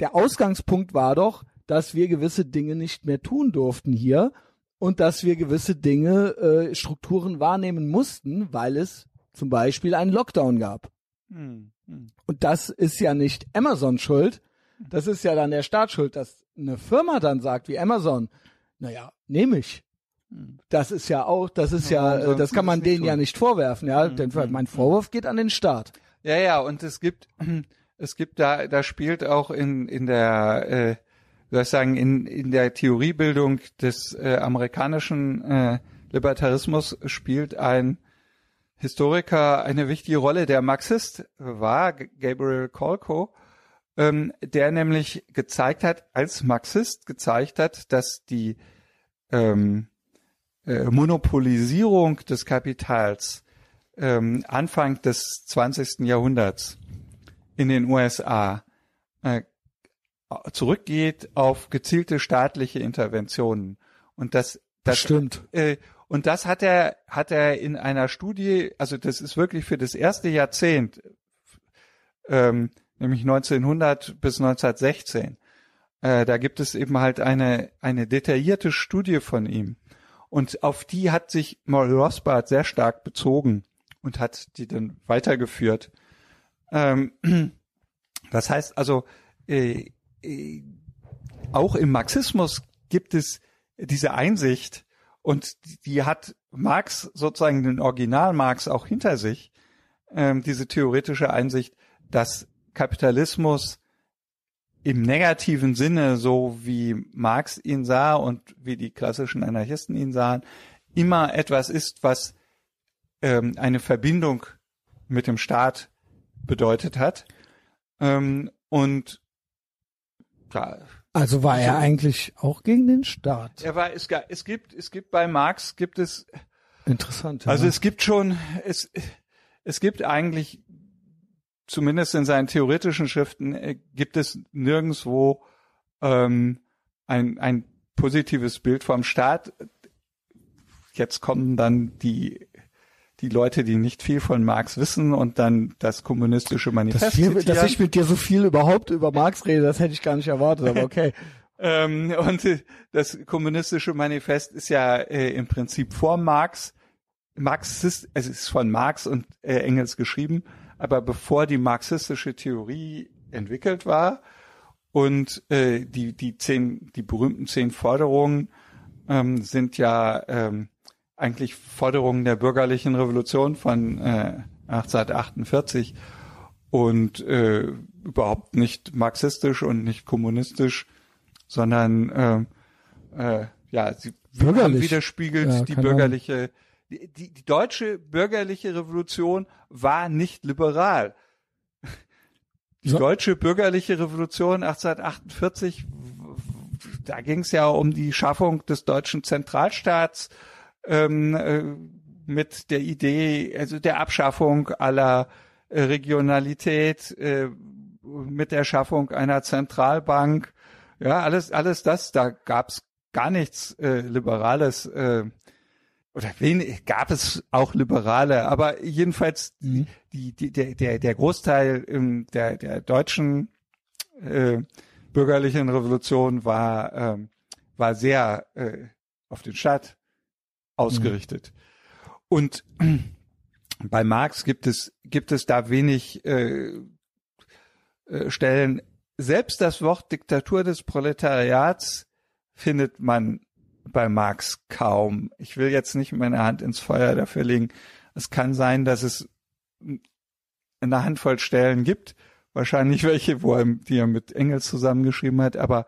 Speaker 1: der Ausgangspunkt war doch, dass wir gewisse Dinge nicht mehr tun durften hier und dass wir gewisse Dinge, äh, Strukturen wahrnehmen mussten, weil es zum Beispiel einen Lockdown gab.
Speaker 2: Hm, hm.
Speaker 1: Und das ist ja nicht Amazon schuld, das ist ja dann der Staat schuld, dass eine Firma dann sagt wie Amazon, naja, nehme ich. Das ist ja auch, das ist
Speaker 2: Ja,
Speaker 1: ja, das kann man denen ja nicht vorwerfen, ja.
Speaker 2: Mhm,
Speaker 1: Denn mein Vorwurf geht an den Staat.
Speaker 2: Ja, ja, und es gibt, es gibt da, da spielt auch in, in der, äh, soll ich sagen, in, in der Theoriebildung des äh, amerikanischen äh, Libertarismus spielt ein Historiker eine wichtige Rolle. Der Marxist war Gabriel Kolko, ähm, der nämlich gezeigt hat, als Marxist gezeigt hat, dass die ähm, äh, Monopolisierung des Kapitals ähm, Anfang des 20. Jahrhunderts in den USA äh, zurückgeht auf gezielte staatliche Interventionen. Und das, das
Speaker 1: Stimmt.
Speaker 2: äh, und das hat er, hat er in einer Studie, also das ist wirklich für das erste Jahrzehnt, ähm, nämlich 1900 bis 1916. Äh, da gibt es eben halt eine, eine detaillierte Studie von ihm. Und auf die hat sich Murray Rothbard sehr stark bezogen und hat die dann weitergeführt. Ähm, das heißt also, äh, äh, auch im Marxismus gibt es diese Einsicht und die hat Marx sozusagen den Original Marx auch hinter sich, ähm, diese theoretische Einsicht, dass Kapitalismus im negativen Sinne, so wie Marx ihn sah und wie die klassischen Anarchisten ihn sahen, immer etwas ist, was ähm, eine Verbindung mit dem Staat bedeutet hat. Ähm, und ja,
Speaker 1: Also war er
Speaker 2: So.
Speaker 1: eigentlich auch gegen den Staat.
Speaker 2: er war, es, es gibt, es gibt bei Marx gibt es,
Speaker 1: Interessant. Ja.
Speaker 2: also es gibt schon, es, es gibt eigentlich, zumindest in seinen theoretischen Schriften, äh, gibt es nirgendswo ähm, ein, ein positives Bild vom Staat. Jetzt kommen dann die die Leute, die nicht viel von Marx wissen und dann das kommunistische Manifest
Speaker 1: dass, wir, dass ich mit dir so viel überhaupt über Marx rede, das hätte ich gar nicht erwartet, aber okay.
Speaker 2: Ähm, und äh, das kommunistische Manifest ist ja äh, im Prinzip vor Marx. Marx ist, es ist von Marx und äh, Engels geschrieben, aber bevor die marxistische Theorie entwickelt war und äh, die die zehn die berühmten zehn Forderungen ähm, sind ja ähm, eigentlich Forderungen der bürgerlichen Revolution von äh, 1848 und äh, überhaupt nicht marxistisch und nicht kommunistisch, sondern äh, äh, ja, sie
Speaker 1: Bürgerlich.
Speaker 2: widerspiegelt
Speaker 1: Ja,
Speaker 2: die bürgerliche, die, die, die deutsche bürgerliche Revolution war nicht liberal. Die
Speaker 1: So.
Speaker 2: deutsche bürgerliche Revolution 1848, da ging es ja um die Schaffung des deutschen Zentralstaats ähm, äh, mit der Idee, also der Abschaffung aller äh, Regionalität, äh, mit der Schaffung einer Zentralbank, ja, alles, alles das, da gab's gar nichts äh, Liberales, äh, oder wen gab es auch Liberale, aber jedenfalls
Speaker 1: Mhm.
Speaker 2: die, die, der, der, der Großteil ähm, der, der deutschen äh, bürgerlichen Revolution war, ähm, war sehr äh, auf den Staat ausgerichtet. Und bei Marx gibt es, gibt es da wenig äh, äh, Stellen. Selbst das Wort Diktatur des Proletariats findet man bei Marx kaum. Ich will jetzt nicht meine Hand ins Feuer dafür legen. Es kann sein, dass es eine Handvoll Stellen gibt, wahrscheinlich welche, wo er, die er mit Engels zusammengeschrieben hat, aber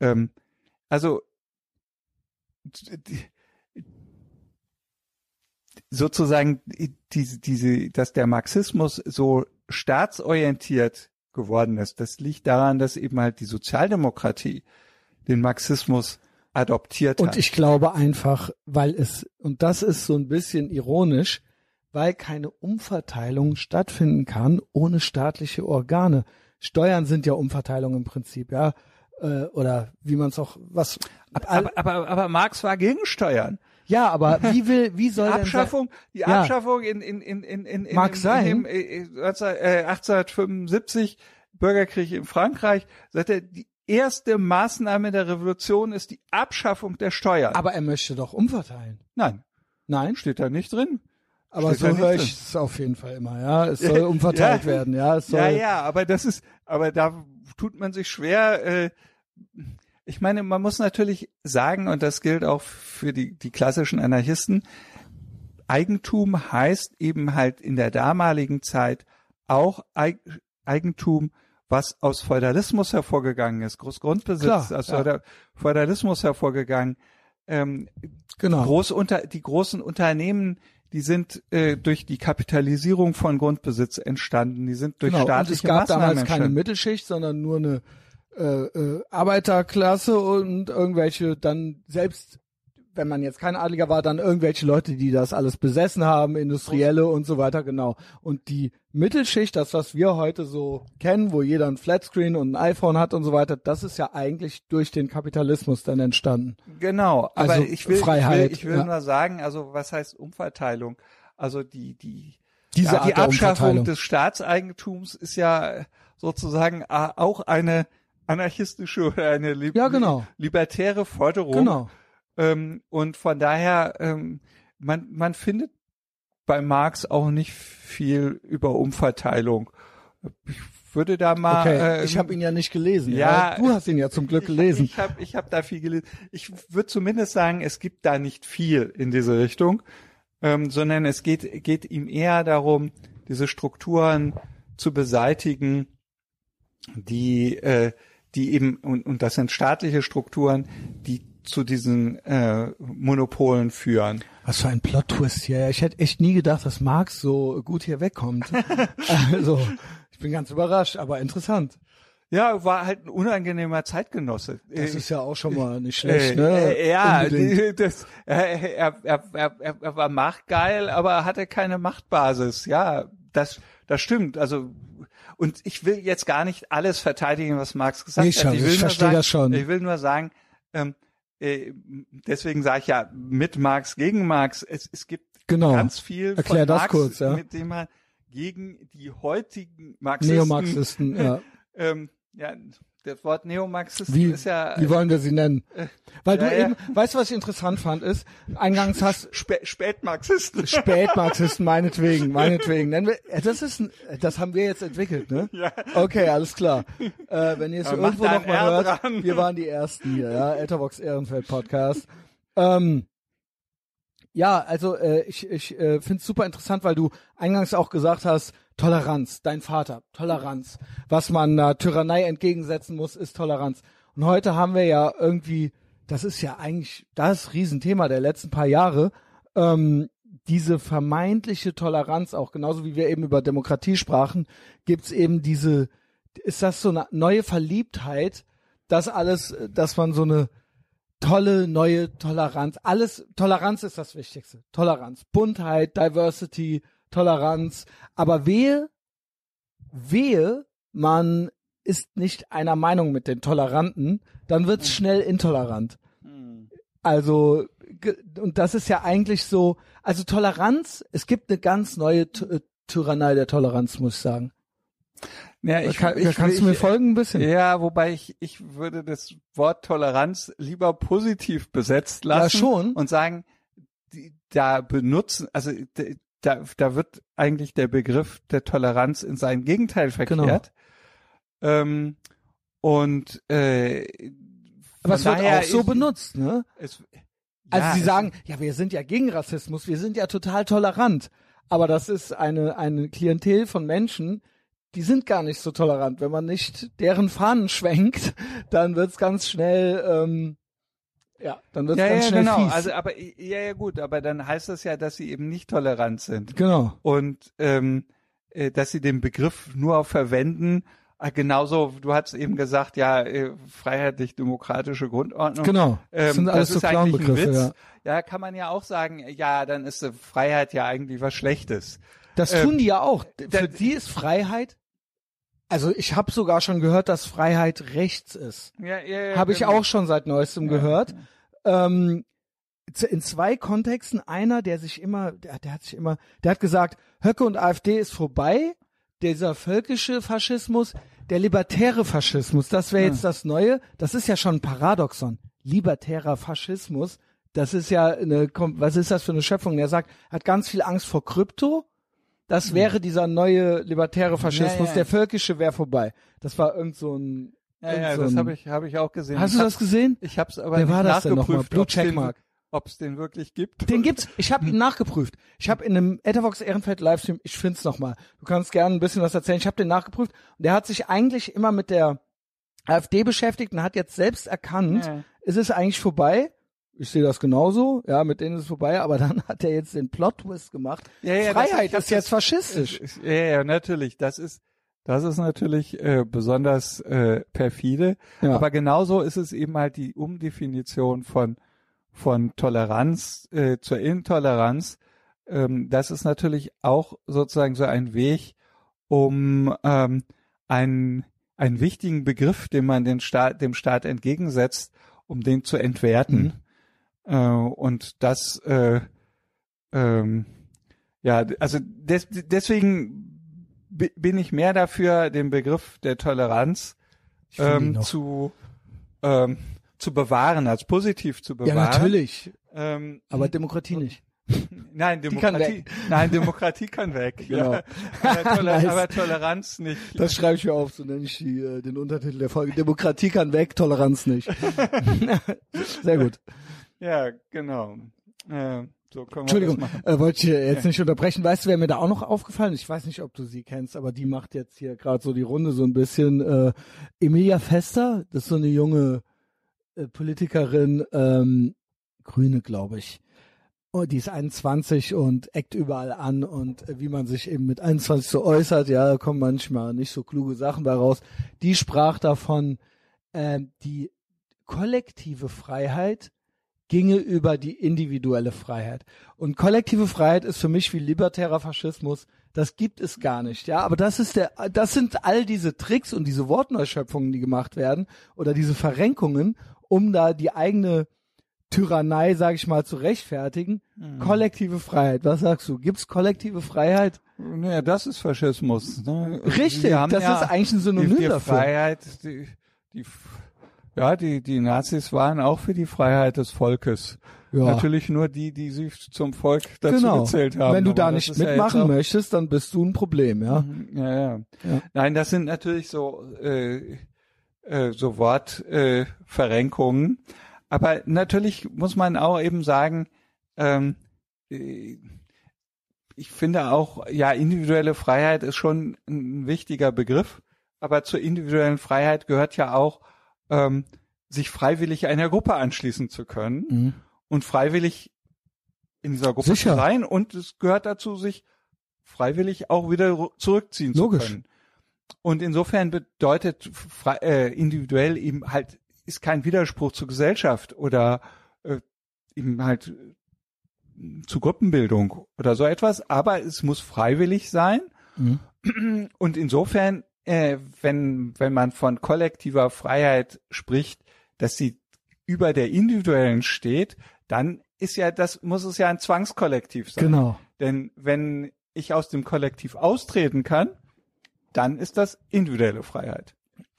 Speaker 2: Ähm, also die, sozusagen diese, diese, dass der Marxismus so staatsorientiert geworden ist, das liegt daran, dass eben halt die Sozialdemokratie den Marxismus adoptiert
Speaker 1: Und
Speaker 2: hat.
Speaker 1: ich glaube einfach, weil es, und das ist so ein bisschen ironisch, weil keine Umverteilung stattfinden kann ohne staatliche Organe. Steuern sind ja Umverteilung im Prinzip, ja. Äh, oder wie man es auch, was.
Speaker 2: aber, aber, aber, aber Marx war gegen Steuern.
Speaker 1: Ja, aber wie will, wie soll
Speaker 2: Abschaffung, die
Speaker 1: Ja.
Speaker 2: Abschaffung in, in, in, in, in, in,
Speaker 1: Mag
Speaker 2: in,
Speaker 1: sein.
Speaker 2: in 19, äh, 1875 Bürgerkrieg in Frankreich, sagt er, die erste Maßnahme der Revolution ist die Abschaffung der Steuern.
Speaker 1: aber er möchte doch umverteilen.
Speaker 2: Nein,
Speaker 1: Nein,
Speaker 2: steht da nicht drin.
Speaker 1: aber
Speaker 2: steht
Speaker 1: so höre ich es auf jeden Fall immer, ja. Es soll umverteilt
Speaker 2: Ja.
Speaker 1: werden, ja. Es soll,
Speaker 2: Ja, ja, aber das ist, aber da tut man sich schwer. Äh, ich meine, man muss natürlich sagen, und das gilt auch für die, die klassischen Anarchisten, Eigentum heißt eben halt in der damaligen Zeit auch Eig Eigentum, was aus Feudalismus hervorgegangen ist, Großgrundbesitz
Speaker 1: Klar,
Speaker 2: aus
Speaker 1: ja.
Speaker 2: Feudal- Feudalismus hervorgegangen. Ähm,
Speaker 1: genau.
Speaker 2: Großunter, die großen Unternehmen, die sind äh, durch die Kapitalisierung von Grundbesitz entstanden, die sind durch
Speaker 1: genau. Und
Speaker 2: staatliche
Speaker 1: es gab
Speaker 2: Maßnahmen
Speaker 1: damals keine. Mittelschicht, sondern nur eine äh, äh, Arbeiterklasse und irgendwelche dann selbst wenn man jetzt kein Adliger war, dann irgendwelche Leute, die das alles besessen haben, Industrielle und so weiter, genau. Und die Mittelschicht, das, was wir heute so kennen, wo jeder ein Flatscreen und ein iPhone hat und so weiter, das ist ja eigentlich durch den Kapitalismus dann entstanden.
Speaker 2: Genau, aber
Speaker 1: Also
Speaker 2: ich will,
Speaker 1: Freiheit,
Speaker 2: ich will, ich will
Speaker 1: ja.
Speaker 2: nur sagen, also was heißt Umverteilung? Also die die
Speaker 1: Diese
Speaker 2: ja, die Abschaffung des Staatseigentums ist ja sozusagen a- auch eine anarchistische oder eine li
Speaker 1: Ja, genau.
Speaker 2: libertäre Forderung.
Speaker 1: Genau.
Speaker 2: Ähm, und von daher, ähm, man, man findet bei Marx auch nicht viel über Umverteilung. Ich würde da mal.
Speaker 1: Okay,
Speaker 2: äh,
Speaker 1: ich habe ihn ja nicht gelesen.
Speaker 2: ja,
Speaker 1: du hast ihn ja zum Glück gelesen.
Speaker 2: Ich, ich habe ich hab da viel gelesen. Ich würde zumindest sagen, es gibt da nicht viel in diese Richtung, ähm, sondern es geht, geht ihm eher darum, diese Strukturen zu beseitigen, die, äh, die eben, und, und das sind staatliche Strukturen, die zu diesen äh, Monopolen führen.
Speaker 1: Was für ein Plot-Twist hier. Ich hätte echt nie gedacht, dass Marx so gut hier wegkommt. also, ich bin ganz überrascht, aber interessant.
Speaker 2: Ja, war halt ein unangenehmer Zeitgenosse.
Speaker 1: Das
Speaker 2: Äh,
Speaker 1: ist ja auch schon mal nicht schlecht,
Speaker 2: Äh,
Speaker 1: ne?
Speaker 2: äh, ja,
Speaker 1: Unbedingt.
Speaker 2: die, das, er, er, er er war machtgeil, aber hatte keine Machtbasis. Ja, das, das stimmt. Also und ich will jetzt gar nicht alles verteidigen, was Marx gesagt
Speaker 1: Nee, schon,
Speaker 2: hat.
Speaker 1: ich
Speaker 2: will nur
Speaker 1: verstehe
Speaker 2: sagen,
Speaker 1: das schon.
Speaker 2: Ich will nur sagen, ähm, äh, deswegen sage ich ja mit Marx gegen Marx. Es, es gibt
Speaker 1: Genau.
Speaker 2: ganz viel
Speaker 1: Erklär
Speaker 2: von
Speaker 1: das
Speaker 2: Marx,
Speaker 1: kurz, ja.
Speaker 2: mit dem man gegen die heutigen Marxisten
Speaker 1: Neomarxisten, ja.
Speaker 2: ähm, ja, das Wort Neomarxisten
Speaker 1: Wie,
Speaker 2: ist ja
Speaker 1: wie wollen wir sie nennen? Weil
Speaker 2: ja,
Speaker 1: du
Speaker 2: ja.
Speaker 1: eben, weißt du, was ich interessant fand, ist, eingangs hast
Speaker 2: Spä Spätmarxisten.
Speaker 1: Spätmarxisten, meinetwegen, meinetwegen. Nennen wir, äh, das ist ein, das haben wir jetzt entwickelt, ne?
Speaker 2: Ja.
Speaker 1: Okay, alles klar. Äh, wenn ihr es irgendwo
Speaker 2: da
Speaker 1: noch
Speaker 2: ein
Speaker 1: mal
Speaker 2: R
Speaker 1: hört,
Speaker 2: dran.
Speaker 1: wir waren die Ersten hier, ja, Etherbox Ehrenfeld Podcast. Ähm, ja, also äh, ich, ich äh, finde es super interessant, weil du eingangs auch gesagt hast, Toleranz, dein Vater, Toleranz. Was man da Tyrannei entgegensetzen muss, ist Toleranz. Und heute haben wir ja irgendwie, das ist ja eigentlich das Riesenthema der letzten paar Jahre, ähm, diese vermeintliche Toleranz auch, genauso wie wir eben über Demokratie sprachen, gibt's eben diese, ist das so eine neue Verliebtheit, dass alles, dass man so eine tolle neue Toleranz, alles, Toleranz ist das Wichtigste. Toleranz, Buntheit, Diversity, Toleranz, aber wehe, wehe, man ist nicht einer Meinung mit den Toleranten, dann wird's schnell intolerant. Also, ge- und das ist ja eigentlich so, also Toleranz, es gibt eine ganz neue Ty- äh, Tyrannei der Toleranz, muss ich sagen.
Speaker 2: Ja,
Speaker 1: Da kann, da kannst du mir folgen ein bisschen?
Speaker 2: Ja, wobei ich, ich würde das Wort Toleranz lieber positiv besetzt lassen.
Speaker 1: Ja, schon.
Speaker 2: Und sagen, die, da benutzen, also d- da, da wird eigentlich der Begriff der Toleranz in sein Gegenteil
Speaker 1: Genau.
Speaker 2: verkehrt. Ähm, und äh,
Speaker 1: Aber es wird auch so benutzt, ne?
Speaker 2: Es,
Speaker 1: Also
Speaker 2: ja,
Speaker 1: sie sagen, ja, wir sind ja gegen Rassismus, wir sind ja total tolerant. Aber das ist eine, eine Klientel von Menschen, die sind gar nicht so tolerant. Wenn man nicht deren Fahnen schwenkt, dann wird's ganz schnell, ähm, ja, dann wird's
Speaker 2: Ja,
Speaker 1: ganz
Speaker 2: ja,
Speaker 1: schnell
Speaker 2: genau.
Speaker 1: fies.
Speaker 2: Also, aber ja, ja, gut, aber dann heißt das ja, dass sie eben nicht tolerant sind
Speaker 1: genau.
Speaker 2: und ähm, äh, dass sie den Begriff nur verwenden. äh, Genauso, du hast eben gesagt, ja, äh, freiheitlich-demokratische Grundordnung.
Speaker 1: Genau. Das
Speaker 2: Ähm,
Speaker 1: sind alles
Speaker 2: das
Speaker 1: so
Speaker 2: ist eigentlich ein
Speaker 1: Clownbegriffe,
Speaker 2: Witz.
Speaker 1: ja.
Speaker 2: Ja, kann man ja auch sagen, ja, dann ist äh, Freiheit ja eigentlich was Schlechtes.
Speaker 1: Das
Speaker 2: Ähm,
Speaker 1: tun die ja auch. Für die ist Freiheit. Also ich habe sogar schon gehört, dass Freiheit rechts ist.
Speaker 2: Ja, ja, ja,
Speaker 1: Habe ich
Speaker 2: genau.
Speaker 1: auch schon seit neuestem
Speaker 2: Ja.
Speaker 1: gehört. Ähm, z- in zwei Kontexten. Einer, der sich immer, der, der hat sich immer, der hat gesagt, Höcke und AfD ist vorbei. Dieser völkische Faschismus, der libertäre Faschismus, das wäre jetzt das Neue. Das ist ja schon ein Paradoxon. Libertärer Faschismus, das ist ja eine, was ist das für eine Schöpfung? Der sagt, hat ganz viel Angst vor Krypto. Das wäre dieser neue libertäre Faschismus.
Speaker 2: Hm. ja.
Speaker 1: Der völkische wäre vorbei. Das war irgend so ein.
Speaker 2: Ja, ja,
Speaker 1: so
Speaker 2: das habe ich, habe ich auch gesehen.
Speaker 1: Hast
Speaker 2: ich
Speaker 1: du
Speaker 2: hab,
Speaker 1: das gesehen?
Speaker 2: Ich habe es aber
Speaker 1: Wer
Speaker 2: nicht
Speaker 1: war das denn nochmal?
Speaker 2: nachgeprüft,
Speaker 1: Blue
Speaker 2: ob's den-
Speaker 1: Checkmark.
Speaker 2: ob es den wirklich gibt.
Speaker 1: Den gibt's. Ich habe ihn nachgeprüft. Ich habe in einem Ethervox Ehrenfeld Livestream, ich find's noch mal. Du kannst gerne ein bisschen was erzählen. Ich habe den nachgeprüft und der hat sich eigentlich immer mit der AfD beschäftigt und hat jetzt selbst erkannt,
Speaker 2: Ja.
Speaker 1: es ist eigentlich vorbei. Ich sehe das genauso, ja, mit denen ist es vorbei, aber dann hat er jetzt den Plot-Twist gemacht.
Speaker 2: Ja, ja, das-
Speaker 1: Freiheit
Speaker 2: ich hab
Speaker 1: ist jetzt
Speaker 2: das-
Speaker 1: faschistisch.
Speaker 2: Ist- Ja, ja, natürlich. Das ist, das ist natürlich äh, besonders äh, perfide.
Speaker 1: Ja.
Speaker 2: Aber genauso ist es eben halt die Umdefinition von von Toleranz äh, zur Intoleranz. Ähm, das ist natürlich auch sozusagen so ein Weg, um ähm, einen einen wichtigen Begriff, den man den Staat, dem Staat entgegensetzt, um den zu entwerten. Äh, und das äh, ähm, ja, also des, deswegen bi- bin ich mehr dafür, den Begriff der Toleranz ähm, zu ähm, zu bewahren, als positiv zu bewahren.
Speaker 1: Ja, natürlich,
Speaker 2: Ähm,
Speaker 1: aber Demokratie nicht.
Speaker 2: nein, Demokratie, nein, Demokratie kann weg.
Speaker 1: Genau.
Speaker 2: ja. aber, Toler
Speaker 1: Nice.
Speaker 2: aber Toleranz nicht.
Speaker 1: Das schreibe ich mir auf, so nenne ich die, äh, den Untertitel der Folge. Demokratie kann weg, Toleranz nicht. Sehr gut.
Speaker 2: Ja, genau. Äh, so
Speaker 1: Entschuldigung, äh, wollte ich jetzt nicht unterbrechen. Weißt du, wer mir da auch noch aufgefallen ist? Ich weiß nicht, ob du sie kennst, aber die macht jetzt hier gerade so die Runde so ein bisschen. Äh, Emilia Fester, das ist so eine junge äh, Politikerin, ähm, Grüne, glaube ich. Oh, die ist 21 und eckt überall an und äh, wie man sich eben mit 21 so äußert, ja, da kommen manchmal nicht so kluge Sachen bei raus. Die sprach davon, ähm, die kollektive Freiheit ginge über die individuelle Freiheit. Und kollektive Freiheit ist für mich wie libertärer Faschismus. Das gibt es gar nicht, ja. Aber das ist der, das sind all diese Tricks und diese Wortneuschöpfungen, die gemacht werden oder diese Verrenkungen, um da die eigene Tyrannei, sage ich mal, zu rechtfertigen. Kollektive Freiheit. Was sagst du? Gibt's kollektive Freiheit?
Speaker 2: Naja, das ist Faschismus. Ne?
Speaker 1: Richtig. Das
Speaker 2: ja
Speaker 1: ist eigentlich ein Synonym
Speaker 2: die, die
Speaker 1: dafür.
Speaker 2: Freiheit, die, die, ja, die, die Nazis waren auch für die Freiheit des Volkes.
Speaker 1: Ja.
Speaker 2: Natürlich nur die, die sich zum Volk dazu
Speaker 1: Genau.
Speaker 2: gezählt haben.
Speaker 1: Wenn du da nicht
Speaker 2: ja
Speaker 1: mitmachen
Speaker 2: auch-
Speaker 1: möchtest, dann bist du ein Problem, ja.
Speaker 2: Ja, ja.
Speaker 1: Ja.
Speaker 2: Nein, das sind natürlich so, äh, äh, so Wortverrenkungen. Äh. Aber natürlich muss man auch eben sagen, ähm, äh, ich finde auch, ja, individuelle Freiheit ist schon ein wichtiger Begriff, aber zur individuellen Freiheit gehört ja auch, ähm, sich freiwillig einer Gruppe anschließen zu können
Speaker 1: Mhm.
Speaker 2: und freiwillig in dieser Gruppe
Speaker 1: Sicher.
Speaker 2: zu sein und es gehört dazu, sich freiwillig auch wieder zurückziehen
Speaker 1: Logisch.
Speaker 2: zu können. Und insofern bedeutet frei, äh, individuell eben halt ist kein Widerspruch zur Gesellschaft oder äh, eben halt äh, zu Gruppenbildung oder so etwas, aber es muss freiwillig sein.
Speaker 1: Mhm.
Speaker 2: Und insofern, äh, wenn, wenn man von kollektiver Freiheit spricht, dass sie über der individuellen steht, dann ist ja, das muss es ja ein Zwangskollektiv sein.
Speaker 1: Genau.
Speaker 2: Denn wenn ich aus dem Kollektiv austreten kann, dann ist das individuelle Freiheit.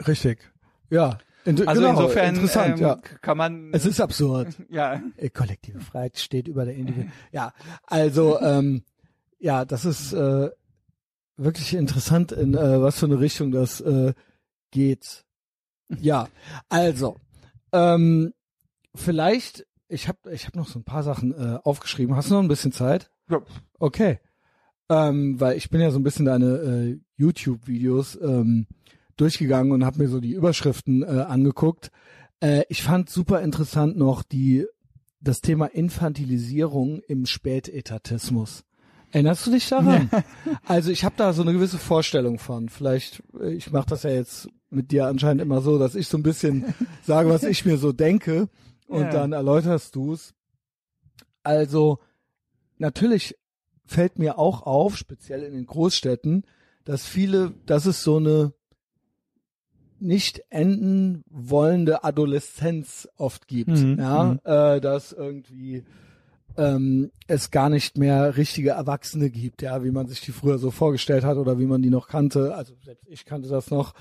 Speaker 1: Richtig. Ja. In,
Speaker 2: Also
Speaker 1: genau,
Speaker 2: insofern
Speaker 1: interessant,
Speaker 2: ähm,
Speaker 1: ja.
Speaker 2: kann man
Speaker 1: Es ist absurd.
Speaker 2: ja
Speaker 1: Äh, Kollektive Freiheit steht über der Individuum. Ja, also ähm, ja, das ist äh, wirklich interessant, in äh, was für eine Richtung das äh, geht. Ja, also ähm, vielleicht, ich habe ich hab noch so ein paar Sachen äh, aufgeschrieben. Hast du noch ein bisschen Zeit?
Speaker 2: Ja.
Speaker 1: Okay. ähm, weil ich bin ja so ein bisschen deine äh, YouTube-Videos ähm, durchgegangen und habe mir so die Überschriften äh, angeguckt. Äh, ich fand super interessant noch die das Thema Infantilisierung im Spätetatismus. Erinnerst du dich daran? also ich habe da so eine gewisse Vorstellung von. Vielleicht, äh, ich mache das ja jetzt mit dir anscheinend immer so, dass ich so ein bisschen sage, was ich mir so denke und
Speaker 2: Ja.
Speaker 1: dann erläuterst du's. Also natürlich fällt mir auch auf, speziell in den Großstädten, dass viele, dass es so eine nicht enden wollende Adoleszenz oft gibt.
Speaker 2: Mhm,
Speaker 1: Ja,
Speaker 2: mhm.
Speaker 1: äh, dass irgendwie ähm, es gar nicht mehr richtige Erwachsene gibt, ja, wie man sich die früher so vorgestellt hat oder wie man die noch kannte. Also selbst ich kannte das noch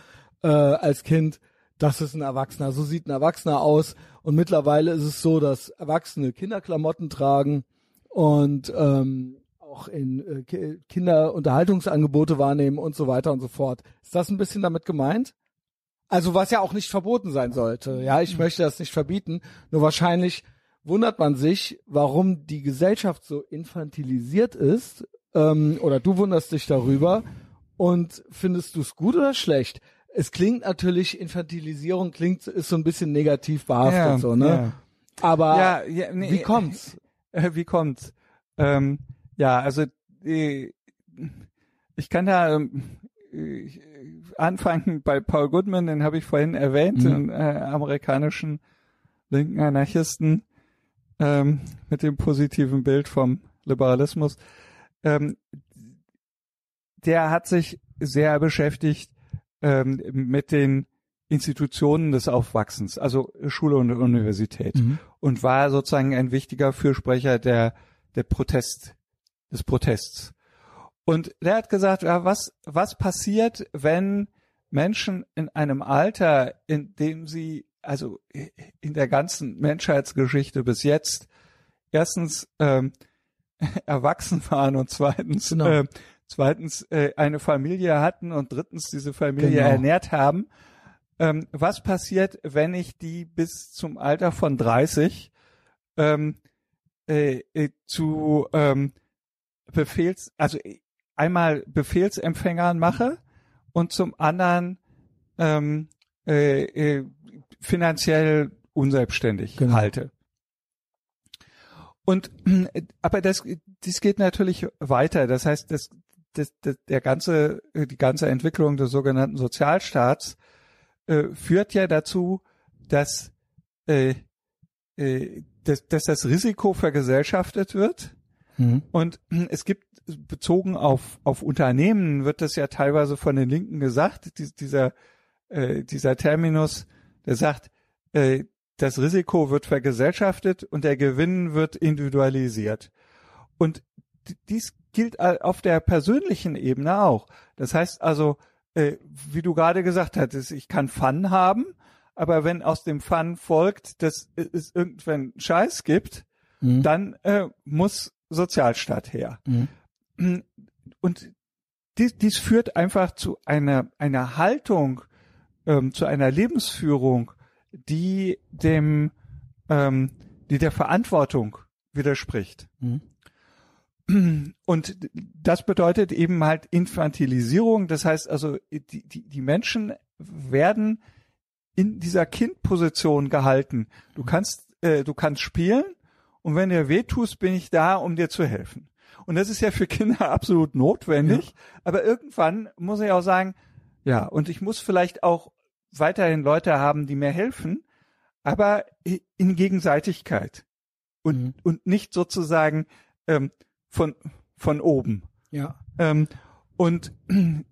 Speaker 1: äh, als Kind. Das ist ein Erwachsener. So sieht ein Erwachsener aus. Und mittlerweile ist es so, dass Erwachsene Kinderklamotten tragen und ähm, auch in äh, Ki- Kinderunterhaltungsangebote wahrnehmen und so weiter und so fort. Ist das ein bisschen damit gemeint? Also was ja auch nicht verboten sein sollte. Ja, ich möchte das nicht verbieten. Nur wahrscheinlich wundert man sich, warum die Gesellschaft so infantilisiert ist. Ähm, oder du wunderst dich darüber. Und findest du es gut oder schlecht? Es klingt natürlich, Infantilisierung klingt, ist so ein bisschen negativ behaftet, so, ne? Aber
Speaker 2: Ja, ja, nee,
Speaker 1: wie kommt's?
Speaker 2: Äh, wie kommt's? Ähm, ja, also äh, ich kann da ähm, äh, anfangen bei Paul Goodman, den habe ich vorhin erwähnt,
Speaker 1: Mhm.
Speaker 2: den äh, amerikanischen linken Anarchisten ähm, mit dem positiven Bild vom Liberalismus. Ähm, der hat sich sehr beschäftigt ähm, mit den Institutionen des Aufwachsens, also Schule und Universität
Speaker 1: Mhm.
Speaker 2: und war sozusagen ein wichtiger Fürsprecher der, der Protest, des Protests. Und der hat gesagt, ja, was, was passiert, wenn Menschen in einem Alter, in dem sie, also in der ganzen Menschheitsgeschichte bis jetzt, erstens ähm, erwachsen waren und zweitens,
Speaker 1: Genau.
Speaker 2: äh, zweitens äh, eine Familie hatten und drittens diese Familie
Speaker 1: Genau.
Speaker 2: ernährt haben. Ähm, was passiert, wenn ich die bis zum Alter von 30 ähm, äh, äh, zu ähm, Befehls, also äh, einmal Befehlsempfängern mache und zum anderen ähm, äh, äh, finanziell unselbstständig
Speaker 1: Genau.
Speaker 2: halte. Und äh, aber das, dies geht natürlich weiter. Das heißt, das, das, das, der ganze, äh, die ganze Entwicklung des sogenannten Sozialstaats äh, führt ja dazu, dass, äh, äh, dass, dass das Risiko vergesellschaftet wird.
Speaker 1: Mhm.
Speaker 2: Und es gibt bezogen auf, auf Unternehmen wird das ja teilweise von den Linken gesagt, dies- dieser, äh, dieser Terminus, der sagt, äh, das Risiko wird vergesellschaftet und der Gewinn wird individualisiert. Und dies gilt auf der persönlichen Ebene auch. Das heißt also, äh, wie du gerade gesagt hattest, ich kann Fun haben, aber wenn aus dem Fun folgt, dass es irgendwann Scheiß gibt,
Speaker 1: Mhm.
Speaker 2: dann äh, muss Sozialstaat her.
Speaker 1: Mhm.
Speaker 2: Und dies, dies führt einfach zu einer, einer Haltung, ähm, zu einer Lebensführung, die dem, ähm, die der Verantwortung widerspricht.
Speaker 1: Mhm.
Speaker 2: Und das bedeutet eben halt Infantilisierung. Das heißt also, die, die, die Menschen werden in dieser Kindposition gehalten. Du kannst, äh, du kannst spielen und wenn dir weh tust, bin ich da, um dir zu helfen. Und das ist ja für Kinder absolut notwendig. Aber irgendwann muss ich auch sagen, ja, und ich muss vielleicht auch weiterhin Leute haben, die mir helfen, aber in Gegenseitigkeit und,
Speaker 1: Mhm.
Speaker 2: und nicht sozusagen ähm, von, von oben.
Speaker 1: Ja.
Speaker 2: Ähm, und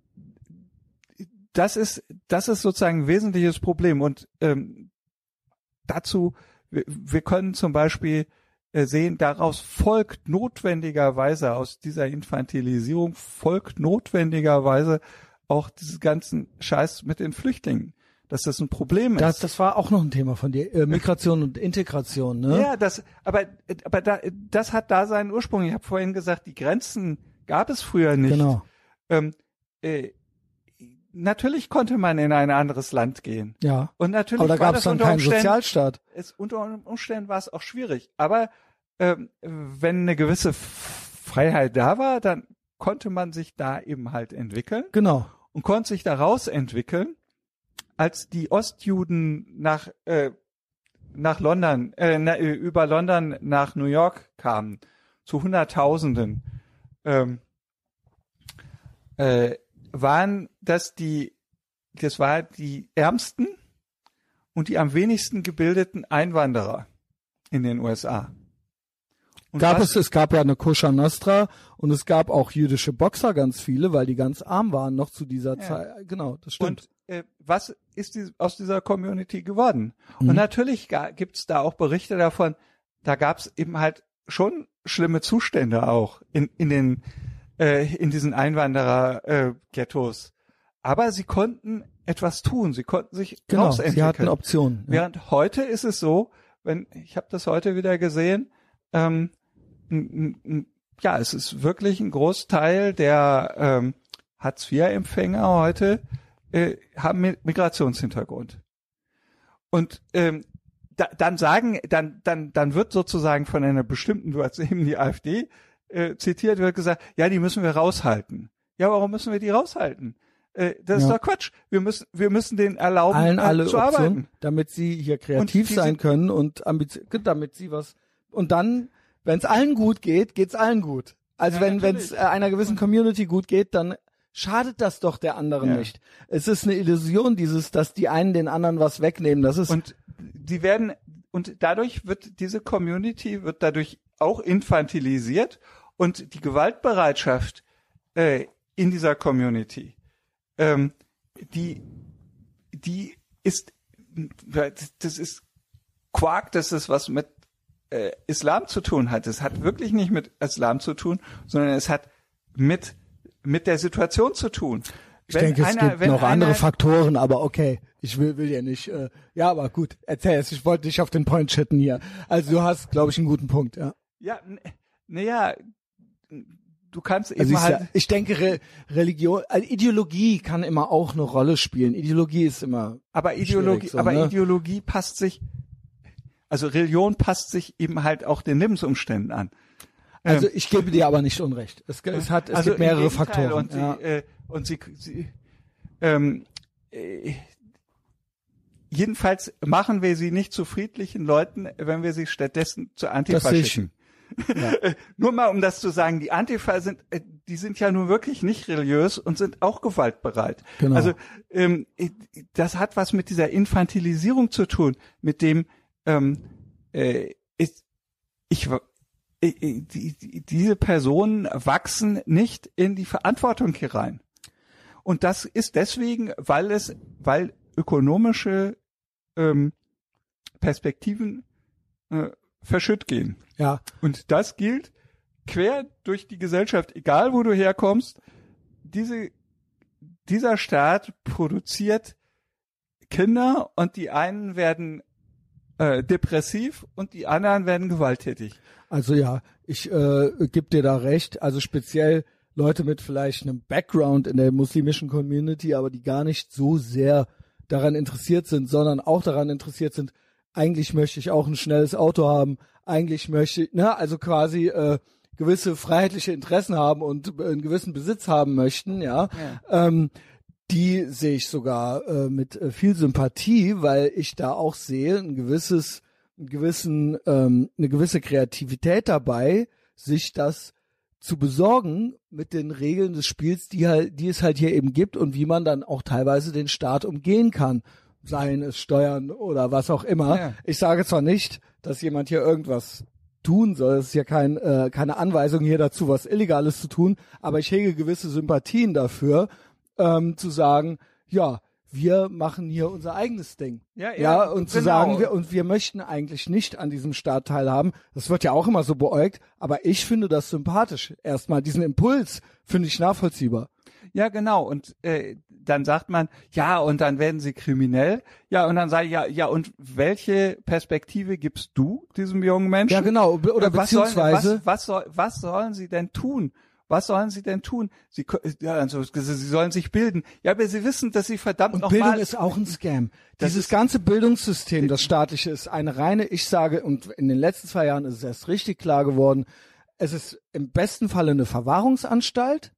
Speaker 2: das ist, das ist sozusagen ein wesentliches Problem. Und ähm, dazu, wir, wir können zum Beispiel äh, sehen, daraus folgt notwendigerweise, aus dieser Infantilisierung folgt notwendigerweise auch diesen ganzen Scheiß mit den Flüchtlingen, dass das ein Problem
Speaker 1: Das,
Speaker 2: ist.
Speaker 1: das war auch noch ein Thema von dir. Äh, Migration und Integration, ne?
Speaker 2: Ja, das, aber, aber da, das hat da seinen Ursprung. Ich habe vorhin gesagt, die Grenzen gab es früher nicht.
Speaker 1: Genau.
Speaker 2: Ähm, äh, natürlich konnte man in ein anderes Land gehen.
Speaker 1: Ja.
Speaker 2: Und natürlich
Speaker 1: Aber da gab es
Speaker 2: das
Speaker 1: dann
Speaker 2: unter
Speaker 1: keinen Sozialstaat.
Speaker 2: es, unter Umständen war es auch schwierig. Aber ähm, wenn eine gewisse Freiheit da war, dann konnte man sich da eben halt entwickeln
Speaker 1: Genau.
Speaker 2: und konnte sich daraus entwickeln, als die Ostjuden nach äh, nach London äh, äh, über London nach New York kamen zu Hunderttausenden, ähm, äh, waren das die das war die ärmsten und die am wenigsten gebildeten Einwanderer in den USA. Und
Speaker 1: Gab es, es gab ja eine Kosher Nostra und es gab auch jüdische Boxer ganz viele, weil die ganz arm waren noch zu dieser Zeit. Genau, das stimmt.
Speaker 2: Und äh, was ist die, aus dieser Community geworden?
Speaker 1: Mhm.
Speaker 2: Und natürlich ga- gibt's da auch Berichte davon, da gab's eben halt schon schlimme Zustände auch in, in den äh, in diesen Einwanderer-Ghettos. Aber sie konnten etwas tun, sie konnten sich
Speaker 1: genau,
Speaker 2: rausentwickeln.
Speaker 1: sie hatten Optionen. Ja.
Speaker 2: Während heute ist es so, wenn ich habe das heute wieder gesehen, ähm, ja, es ist wirklich ein Großteil der ähm, Hartz-IV-Empfänger heute äh, haben Mi- Migrationshintergrund. Und ähm, da, dann sagen, dann, dann, dann wird sozusagen von einer bestimmten, du hast eben die AfD äh, zitiert, wird gesagt, ja, die müssen wir raushalten. Ja, warum müssen wir die raushalten? Äh, das ist
Speaker 1: Ja.
Speaker 2: doch Quatsch. Wir müssen, wir müssen denen erlauben,
Speaker 1: Allen alle
Speaker 2: zu
Speaker 1: Optionen,
Speaker 2: arbeiten.
Speaker 1: damit sie hier kreativ
Speaker 2: diese-
Speaker 1: sein können und damit sie was. Und dann, wenn es allen gut geht, geht's allen gut. Also
Speaker 2: Ja,
Speaker 1: wenn wenn es äh, einer gewissen Community gut geht, dann schadet das doch der anderen
Speaker 2: Ja.
Speaker 1: nicht. Es ist eine Illusion, dieses, dass die einen den anderen was wegnehmen. Das ist
Speaker 2: Und die werden, und dadurch wird diese Community wird dadurch auch infantilisiert und die Gewaltbereitschaft äh, in dieser Community, ähm, die, die ist, das ist Quark, dass es was mit äh, Islam zu tun hat. Es hat wirklich nicht mit Islam zu tun, sondern es hat mit mit der Situation zu tun.
Speaker 1: Ich denke, es gibt noch andere Faktoren, aber okay. Ich will, will ja nicht. Äh, ja, aber gut, erzähl es. Ich wollte dich auf den Point chatten hier. Also du hast, glaube ich, einen guten Punkt. Ja.
Speaker 2: Ja, naja, du kannst eben
Speaker 1: Also ich,
Speaker 2: halt.
Speaker 1: sa- ich denke, Re Religion, also Ideologie kann immer auch eine Rolle spielen. Ideologie ist immer.
Speaker 2: aber Ideologie,
Speaker 1: so,
Speaker 2: aber
Speaker 1: ne?
Speaker 2: Ideologie passt sich, also Religion passt sich eben halt auch den Lebensumständen an.
Speaker 1: Also ich gebe dir aber nicht Unrecht. Es, es hat, es
Speaker 2: also
Speaker 1: gibt mehrere Faktoren.
Speaker 2: Und sie,
Speaker 1: ja.
Speaker 2: äh, und sie, sie ähm, äh, jedenfalls machen wir sie nicht zu friedlichen Leuten, wenn wir sie stattdessen zu Antifa schicken. Nur mal, um das zu sagen, die Antifa sind, äh, die sind ja nun wirklich nicht religiös und sind auch gewaltbereit.
Speaker 1: Genau.
Speaker 2: Also ähm, äh, das hat was mit dieser Infantilisierung zu tun, mit dem ähm, äh, ist, ich, wa- äh, äh, die, die, diese Personen wachsen nicht in die Verantwortung hier rein. Und das ist deswegen, weil es, weil ökonomische ähm, Perspektiven äh, verschütt gehen.
Speaker 1: ja,
Speaker 2: Und das gilt quer durch die Gesellschaft, egal wo du herkommst. Diese, dieser Staat produziert Kinder und die einen werden äh, depressiv und die anderen werden gewalttätig.
Speaker 1: also ja, ich äh, gebe dir da recht. Also speziell Leute mit vielleicht einem Background in der muslimischen Community, aber die gar nicht so sehr daran interessiert sind, sondern auch daran interessiert sind, eigentlich möchte ich auch ein schnelles Auto haben, eigentlich möchte ich, ne, also quasi äh, gewisse freiheitliche Interessen haben und äh, einen gewissen Besitz haben möchten, ja. Ähm, die sehe ich sogar äh, mit äh, viel Sympathie, weil ich da auch sehe ein gewisses, einen gewissen, ähm, eine gewisse Kreativität dabei, sich das zu besorgen mit den Regeln des Spiels, die halt, die es halt hier eben gibt und wie man dann auch teilweise den Staat umgehen kann. Seien es Steuern oder was auch immer.
Speaker 2: Ja.
Speaker 1: Ich sage zwar nicht, dass jemand hier irgendwas tun soll. Es ist ja kein, äh, keine Anweisung hier dazu, was Illegales zu tun, aber ich hege gewisse Sympathien dafür, ähm, zu sagen, ja, wir machen hier unser eigenes Ding.
Speaker 2: Ja, ja,
Speaker 1: ja und zu
Speaker 2: genau.
Speaker 1: sagen, wir, und wir möchten eigentlich nicht an diesem Staat teilhaben. Das wird ja auch immer so beäugt, aber ich finde das sympathisch. Erstmal diesen Impuls finde ich nachvollziehbar.
Speaker 2: Ja, genau. Und äh, dann sagt man, ja, und dann werden sie kriminell. Ja, und dann sage ich, ja, ja, und welche Perspektive gibst du diesem jungen Menschen?
Speaker 1: Ja, genau. Oder
Speaker 2: Äh, was sollen,
Speaker 1: beziehungsweise,
Speaker 2: was, was, soll, was sollen sie denn tun? Was sollen sie denn tun? Sie, ja, also, sie sollen sich bilden. Ja, aber sie wissen, dass sie verdammt
Speaker 1: Und Bildung
Speaker 2: mal,
Speaker 1: ist auch ein Scam. Dieses
Speaker 2: ist-
Speaker 1: ganze Bildungssystem, das staatliche, ist eine reine, ich sage, und in den letzten zwei Jahren ist es erst richtig klar geworden, es ist im besten Falle eine Verwahrungsanstalt.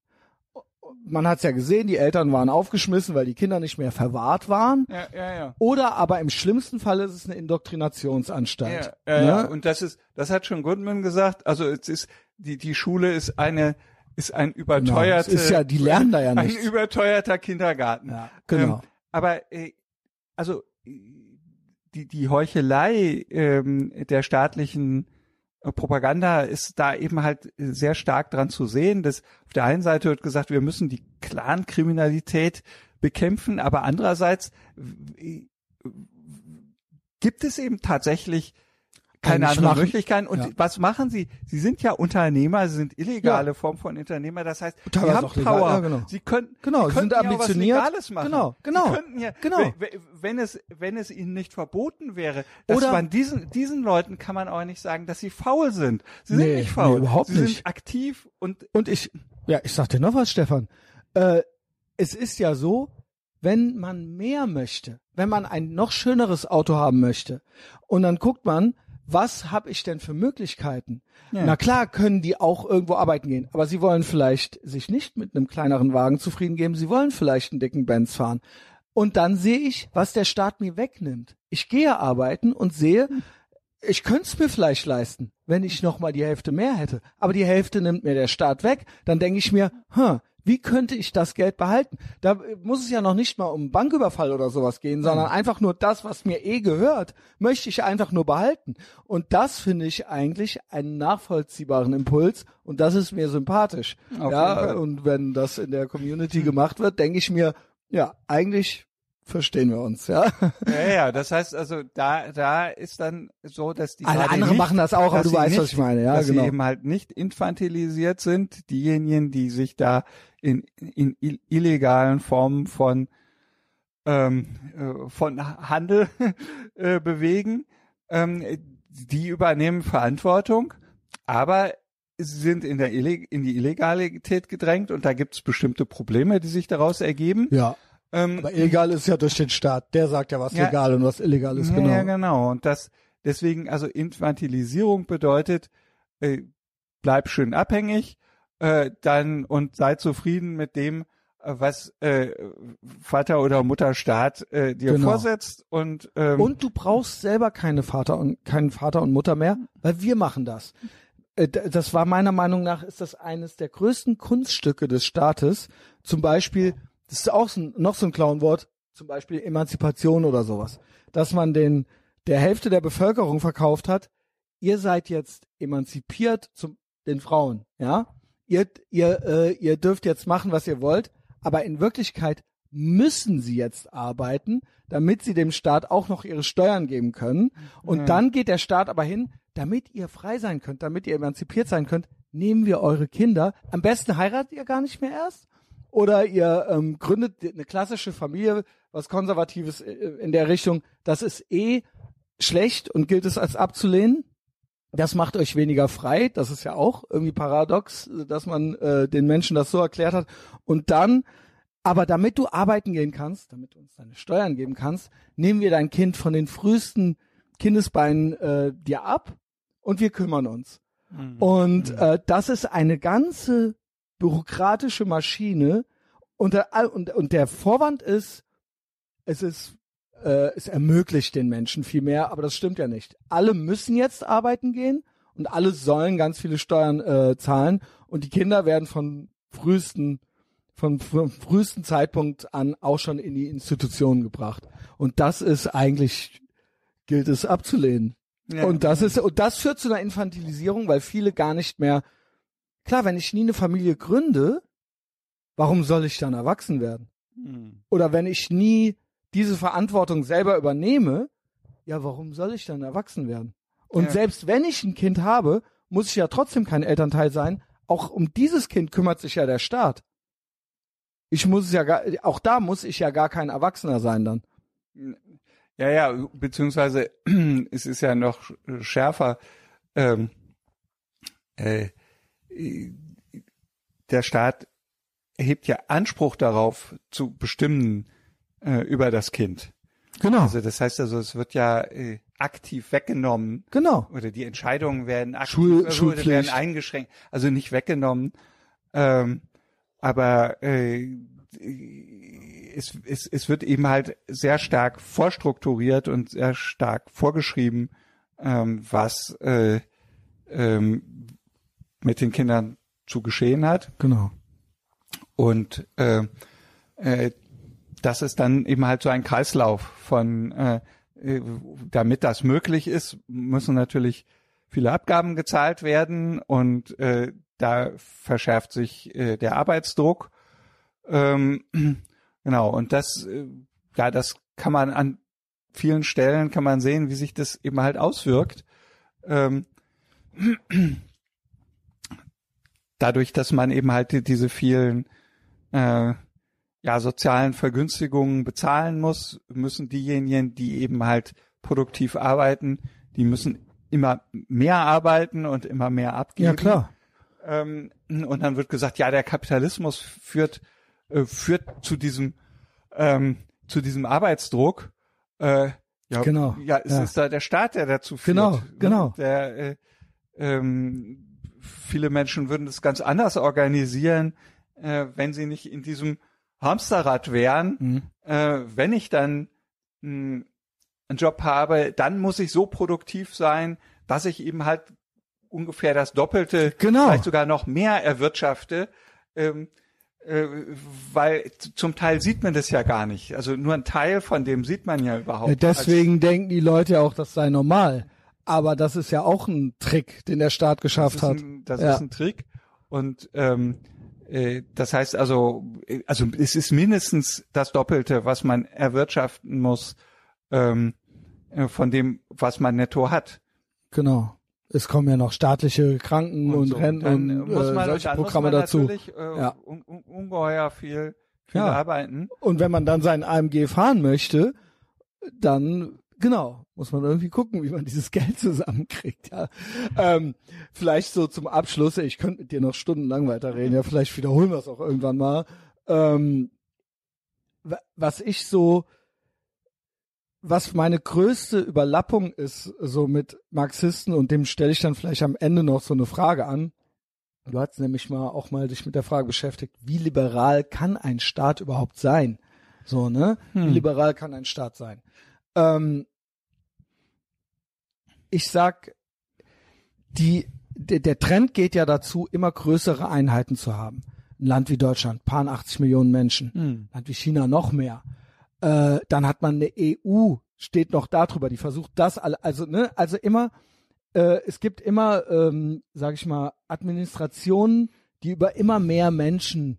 Speaker 1: Man hat es ja gesehen, die Eltern waren aufgeschmissen, weil die Kinder nicht mehr verwahrt waren.
Speaker 2: Ja, ja, ja.
Speaker 1: Oder aber im schlimmsten Fall ist es eine Indoktrinationsanstalt.
Speaker 2: Ja, ja,
Speaker 1: ne?
Speaker 2: ja. Und das ist, das hat schon Goodman gesagt. Also es ist die die Schule ist eine ist ein
Speaker 1: Genau,
Speaker 2: überteuerte,
Speaker 1: es ist ja, die lernen da ja
Speaker 2: ein
Speaker 1: nichts.
Speaker 2: überteuerter Kindergarten.
Speaker 1: Ja, genau.
Speaker 2: Ähm, aber äh, also äh, die die Heuchelei ähm, der staatlichen äh, Propaganda ist da eben halt sehr stark dran zu sehen, dass auf der einen Seite wird gesagt, wir müssen die Clankriminalität bekämpfen, aber andererseits gibt es eben tatsächlich keine anderen
Speaker 1: machen-
Speaker 2: Möglichkeiten. Und
Speaker 1: ja.
Speaker 2: was machen sie? Sie sind ja Unternehmer, sie sind illegale Form von Unternehmer. Das heißt, sie haben Power.
Speaker 1: ja, genau.
Speaker 2: Sie können,
Speaker 1: Genau,
Speaker 2: sie
Speaker 1: sie sind
Speaker 2: ja
Speaker 1: ambitioniert.
Speaker 2: Legales machen.
Speaker 1: Genau, genau,
Speaker 2: Sie könnten ja,
Speaker 1: genau.
Speaker 2: wenn- es, wenn es ihnen nicht verboten wäre, dass
Speaker 1: Oder-
Speaker 2: man diesen, diesen Leuten kann man auch nicht sagen, dass sie faul sind. Sie
Speaker 1: Nee,
Speaker 2: sind nicht faul.
Speaker 1: nee, überhaupt
Speaker 2: sie
Speaker 1: nicht.
Speaker 2: sind aktiv und
Speaker 1: Und ich, ja, ich sag dir noch was, Stefan. Äh, es ist ja so, wenn man mehr möchte, wenn man ein noch schöneres Auto haben möchte, und dann guckt man, was habe ich denn für Möglichkeiten?
Speaker 2: Ja.
Speaker 1: Na klar, können die auch irgendwo arbeiten gehen, aber sie wollen vielleicht sich nicht mit einem kleineren Wagen zufrieden geben, sie wollen vielleicht einen dicken Benz fahren. Und dann sehe ich, was der Staat mir wegnimmt. Ich gehe arbeiten und sehe, ich könnte es mir vielleicht leisten, wenn ich noch mal die Hälfte mehr hätte. Aber die Hälfte nimmt mir der Staat weg. Dann denke ich mir, hm, wie könnte ich das Geld behalten? Da muss es ja noch nicht mal um Banküberfall oder sowas gehen, sondern einfach nur das, was mir eh gehört, möchte ich einfach nur behalten. Und das finde ich eigentlich einen nachvollziehbaren Impuls und das ist mir sympathisch.
Speaker 2: Auf
Speaker 1: ja, und wenn das in der Community gemacht wird, denke ich mir, ja, eigentlich verstehen wir uns, ja.
Speaker 2: ja, ja, das heißt also, da, da ist dann so, dass die
Speaker 1: Alle anderen
Speaker 2: nicht,
Speaker 1: machen das auch, aber du weißt,
Speaker 2: nicht,
Speaker 1: was ich meine, ja,
Speaker 2: dass
Speaker 1: genau.
Speaker 2: sie eben halt nicht infantilisiert sind, diejenigen, die sich da in, in ill- illegalen Formen von ähm, äh, von Handel äh, bewegen, ähm, die übernehmen Verantwortung, aber sie sind in der Illeg in die Illegalität gedrängt und da gibt es bestimmte Probleme, die sich daraus ergeben.
Speaker 1: Ja.
Speaker 2: Ähm,
Speaker 1: Aber illegal ist ja durch den Staat. Der sagt ja, was
Speaker 2: Ja.
Speaker 1: legal und was illegal ist,
Speaker 2: ja,
Speaker 1: genau.
Speaker 2: Ja, genau. Und das deswegen, also Infantilisierung bedeutet, äh, bleib schön abhängig, äh, dann und sei zufrieden mit dem, äh, was äh, Vater oder Mutter Staat äh, dir
Speaker 1: Genau.
Speaker 2: vorsetzt und ähm,
Speaker 1: Und du brauchst selber keine Vater und keinen Vater und Mutter mehr, weil wir machen das. Äh, Das war meiner Meinung nach ist das eines der größten Kunststücke des Staates. Zum Beispiel, das ist auch so ein, noch so ein Clownwort, zum Beispiel Emanzipation oder sowas, dass man den der Hälfte der Bevölkerung verkauft hat. Ihr seid jetzt emanzipiert zum den Frauen, ja. Ihr ihr äh, ihr dürft jetzt machen, was ihr wollt, aber in Wirklichkeit müssen sie jetzt arbeiten, damit sie dem Staat auch noch ihre Steuern geben können. Und
Speaker 2: Ja.
Speaker 1: dann geht der Staat aber hin, damit ihr frei sein könnt, damit ihr emanzipiert sein könnt, nehmen wir eure Kinder. Am besten heiratet ihr gar nicht mehr erst. Oder ihr ähm, gründet eine klassische Familie, was Konservatives äh, in der Richtung. Das ist eh schlecht und gilt es als abzulehnen. Das macht euch weniger frei. Das ist ja auch irgendwie paradox, dass man äh, den Menschen das so erklärt hat. Und dann, aber damit du arbeiten gehen kannst, damit du uns deine Steuern geben kannst, nehmen wir dein Kind von den frühesten Kindesbeinen äh, dir ab und wir kümmern uns.
Speaker 2: Mhm.
Speaker 1: Und äh, das ist eine ganze bürokratische Maschine und der, und, und der Vorwand ist, es ist, äh, es ermöglicht den Menschen viel mehr, aber das stimmt ja nicht. Alle müssen jetzt arbeiten gehen und alle sollen ganz viele Steuern äh, zahlen und die Kinder werden von frühesten vom, vom frühesten Zeitpunkt an auch schon in die Institutionen gebracht. Und das ist eigentlich, gilt es abzulehnen.
Speaker 2: Ja.
Speaker 1: Und das ist, und das führt zu einer Infantilisierung, weil viele gar nicht mehr, klar, wenn ich nie eine Familie gründe, warum soll ich dann erwachsen werden?
Speaker 2: Mhm.
Speaker 1: Oder wenn ich nie diese Verantwortung selber übernehme, ja, warum soll ich dann erwachsen werden? Und
Speaker 2: Ja.
Speaker 1: selbst wenn ich ein Kind habe, muss ich ja trotzdem kein Elternteil sein. Auch um dieses Kind kümmert sich ja der Staat. Ich muss es ja gar, auch da muss ich ja gar kein Erwachsener sein dann.
Speaker 2: Ja, ja, beziehungsweise es ist ja noch schärfer. Ähm, äh, der Staat erhebt ja Anspruch darauf zu bestimmen äh, über das Kind.
Speaker 1: Genau.
Speaker 2: Also das heißt also, es wird ja äh, aktiv weggenommen.
Speaker 1: Genau.
Speaker 2: Oder die Entscheidungen werden aktiv
Speaker 1: Schul- Schulpflicht.
Speaker 2: werden eingeschränkt. Also nicht weggenommen. Ähm, aber äh, es, es, es wird eben halt sehr stark vorstrukturiert und sehr stark vorgeschrieben, ähm, was äh, ähm, mit den Kindern zu geschehen hat.
Speaker 1: Genau.
Speaker 2: Und äh, äh, das ist dann eben halt so ein Kreislauf von, äh, äh, damit das möglich ist, müssen natürlich viele Abgaben gezahlt werden und äh, da verschärft sich äh, der Arbeitsdruck. Ähm, genau, und das, äh, ja, das kann man an vielen Stellen kann man sehen, wie sich das eben halt auswirkt. Ähm, dadurch, dass man eben halt die- diese vielen äh, ja, sozialen Vergünstigungen bezahlen muss, müssen diejenigen, die eben halt produktiv arbeiten, die müssen immer mehr arbeiten und immer mehr abgeben.
Speaker 1: Ja, klar.
Speaker 2: Ähm, und dann wird gesagt, ja, der Kapitalismus führt, äh, führt zu diesem, ähm, zu diesem Arbeitsdruck. Äh, ja,
Speaker 1: Genau,
Speaker 2: Ja, es
Speaker 1: ja.
Speaker 2: ist da der Staat, der dazu führt.
Speaker 1: Genau,
Speaker 2: ne?
Speaker 1: genau.
Speaker 2: Der, äh, ähm, viele Menschen würden das ganz anders organisieren, äh, wenn sie nicht in diesem Hamsterrad wären.
Speaker 1: Mhm.
Speaker 2: Äh, wenn ich dann mh, einen Job habe, dann muss ich so produktiv sein, dass ich eben halt ungefähr das Doppelte,
Speaker 1: Genau.
Speaker 2: vielleicht sogar noch mehr erwirtschafte. Ähm, äh, weil zum Teil sieht man das ja gar nicht. Also nur ein Teil von dem sieht man ja überhaupt.
Speaker 1: Deswegen denken die Leute ja auch, das sei normal. Aber das ist ja auch ein Trick, den der Staat
Speaker 2: das
Speaker 1: geschafft
Speaker 2: ist
Speaker 1: hat.
Speaker 2: ein, das
Speaker 1: Ja.
Speaker 2: ist ein Trick. Und ähm, äh, das heißt also, äh, also es ist mindestens das Doppelte, was man erwirtschaften muss ähm, äh, von dem, was man netto hat.
Speaker 1: Genau. Es kommen ja noch staatliche Kranken und,
Speaker 2: so.
Speaker 1: Renten und äh, solche Programme dazu.
Speaker 2: natürlich äh,
Speaker 1: Ja.
Speaker 2: un, un, ungeheuer viel, viel
Speaker 1: Ja.
Speaker 2: arbeiten.
Speaker 1: Und wenn man dann seinen AMG fahren möchte, dann genau muss man irgendwie gucken, wie man dieses Geld zusammenkriegt. Ja. Ähm, vielleicht so zum Abschluss. Ich könnte mit dir noch stundenlang weiterreden. Ja, vielleicht wiederholen wir es auch irgendwann mal. Ähm, wa- was ich so, was meine größte Überlappung ist, so mit Marxisten und dem stelle ich dann vielleicht am Ende noch so eine Frage an. Du hast nämlich mal auch mal dich mit der Frage beschäftigt, wie liberal kann ein Staat überhaupt sein? So, ne? Wie liberal kann ein Staat sein? Ähm, ich sag, die, der, der Trend geht ja dazu, immer größere Einheiten zu haben. Ein Land wie Deutschland, paar 80 Millionen Menschen.
Speaker 2: Hm.
Speaker 1: Land wie China noch mehr. Äh, dann hat man eine EU, steht noch darüber, die versucht das alle, also ne, also immer, äh, es gibt immer, ähm, sag ich mal, Administrationen, die über immer mehr Menschen,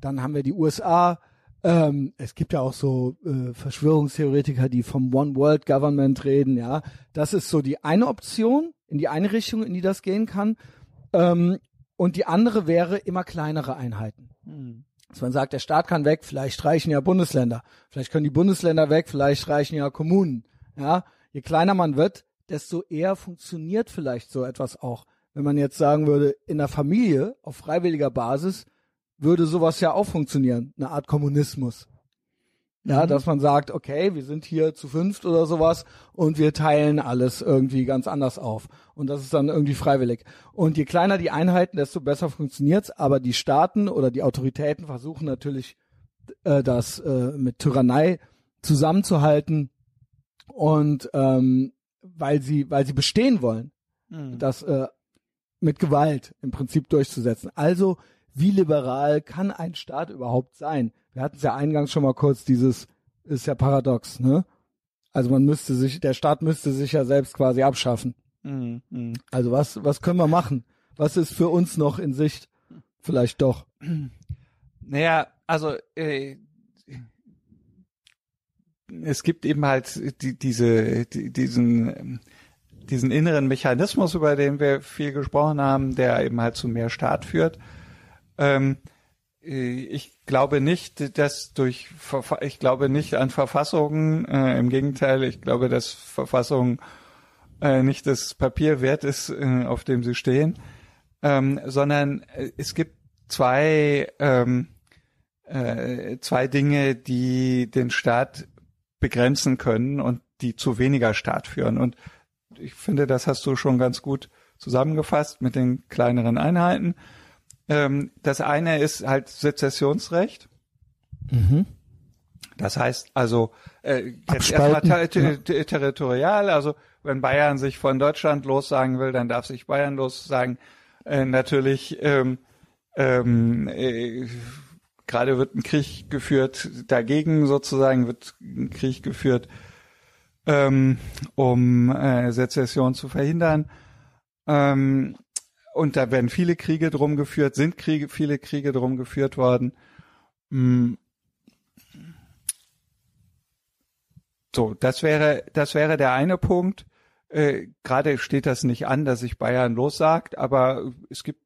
Speaker 1: dann haben wir die USA, ähm, es gibt ja auch so äh, Verschwörungstheoretiker, die vom One World Government reden, ja. Das ist so die eine Option, in die eine Richtung, in die das gehen kann. Ähm, und die andere wäre immer kleinere Einheiten.
Speaker 2: Hm.
Speaker 1: Dass man sagt, der Staat kann weg, vielleicht reichen ja Bundesländer. Vielleicht können die Bundesländer weg, vielleicht reichen ja Kommunen. Ja, je kleiner man wird, desto eher funktioniert vielleicht so etwas auch. Wenn man jetzt sagen würde, in der Familie auf freiwilliger Basis würde sowas ja auch funktionieren, eine Art Kommunismus. Ja, dass man sagt, okay, wir sind hier zu fünft oder sowas und wir teilen alles irgendwie ganz anders auf. Und das ist dann irgendwie freiwillig. Und je kleiner die Einheiten, desto besser funktioniert's. Aber die Staaten oder die Autoritäten versuchen natürlich, äh, das äh, mit Tyrannei zusammenzuhalten und ähm, weil sie, weil sie bestehen wollen,
Speaker 2: Hm.
Speaker 1: das äh, mit Gewalt im Prinzip durchzusetzen. Also wie liberal kann ein Staat überhaupt sein? Wir hatten es ja eingangs schon mal kurz, dieses ist ja paradox, ne? Also man müsste sich, der Staat müsste sich ja selbst quasi abschaffen.
Speaker 2: Hm. Hm.
Speaker 1: Also was, was können wir machen? Was ist für uns noch in Sicht? Vielleicht doch.
Speaker 2: Naja, also äh, es gibt eben halt die, diese, die, diesen, diesen inneren Mechanismus, über den wir viel gesprochen haben, der eben halt zu mehr Staat führt. Ähm, äh, ich glaube nicht, dass durch, ich glaube nicht an Verfassungen. Äh, Im Gegenteil, ich glaube, dass Verfassungen äh, nicht das Papier wert ist, äh, auf dem sie stehen, ähm, sondern äh, es gibt zwei ähm, äh, zwei Dinge, die den Staat begrenzen können und die zu weniger Staat führen. Und ich finde, das hast du schon ganz gut zusammengefasst mit den kleineren Einheiten. Ähm, das eine ist halt Sezessionsrecht.
Speaker 1: Mhm.
Speaker 2: Das heißt also äh, jetzt erstmal ter ter territorial, also wenn Bayern sich von Deutschland lossagen will, dann darf sich Bayern lossagen. Äh, natürlich ähm, ähm, äh, gerade wird ein Krieg geführt, dagegen sozusagen wird ein Krieg geführt, ähm, um äh, Sezession zu verhindern. Ähm, und da werden viele Kriege drum geführt, sind Kriege, viele Kriege drum geführt worden. Mm. So, das wäre, das wäre der eine Punkt. Äh, Gerade steht das nicht an, dass sich Bayern lossagt, aber es gibt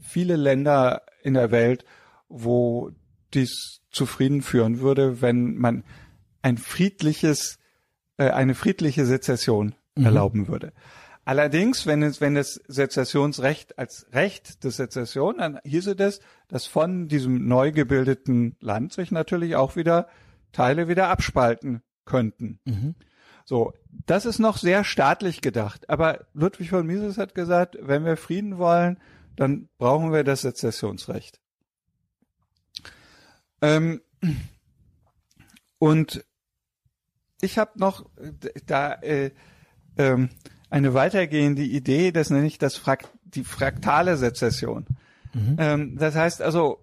Speaker 2: viele Länder in der Welt, wo dies zufrieden führen würde, wenn man ein friedliches, äh, eine friedliche Sezession
Speaker 1: Mhm.
Speaker 2: erlauben würde. Allerdings, wenn es, wenn das Sezessionsrecht als Recht der Sezession, dann hieße das, dass von diesem neu gebildeten Land sich natürlich auch wieder Teile wieder abspalten könnten.
Speaker 1: Mhm.
Speaker 2: So, das ist noch sehr staatlich gedacht. Aber Ludwig von Mises hat gesagt, wenn wir Frieden wollen, dann brauchen wir das Sezessionsrecht. Ähm, und ich habe noch äh, da äh, ähm, eine weitergehende Idee, das nenne ich das Frak die fraktale Sezession. Ähm, das heißt also,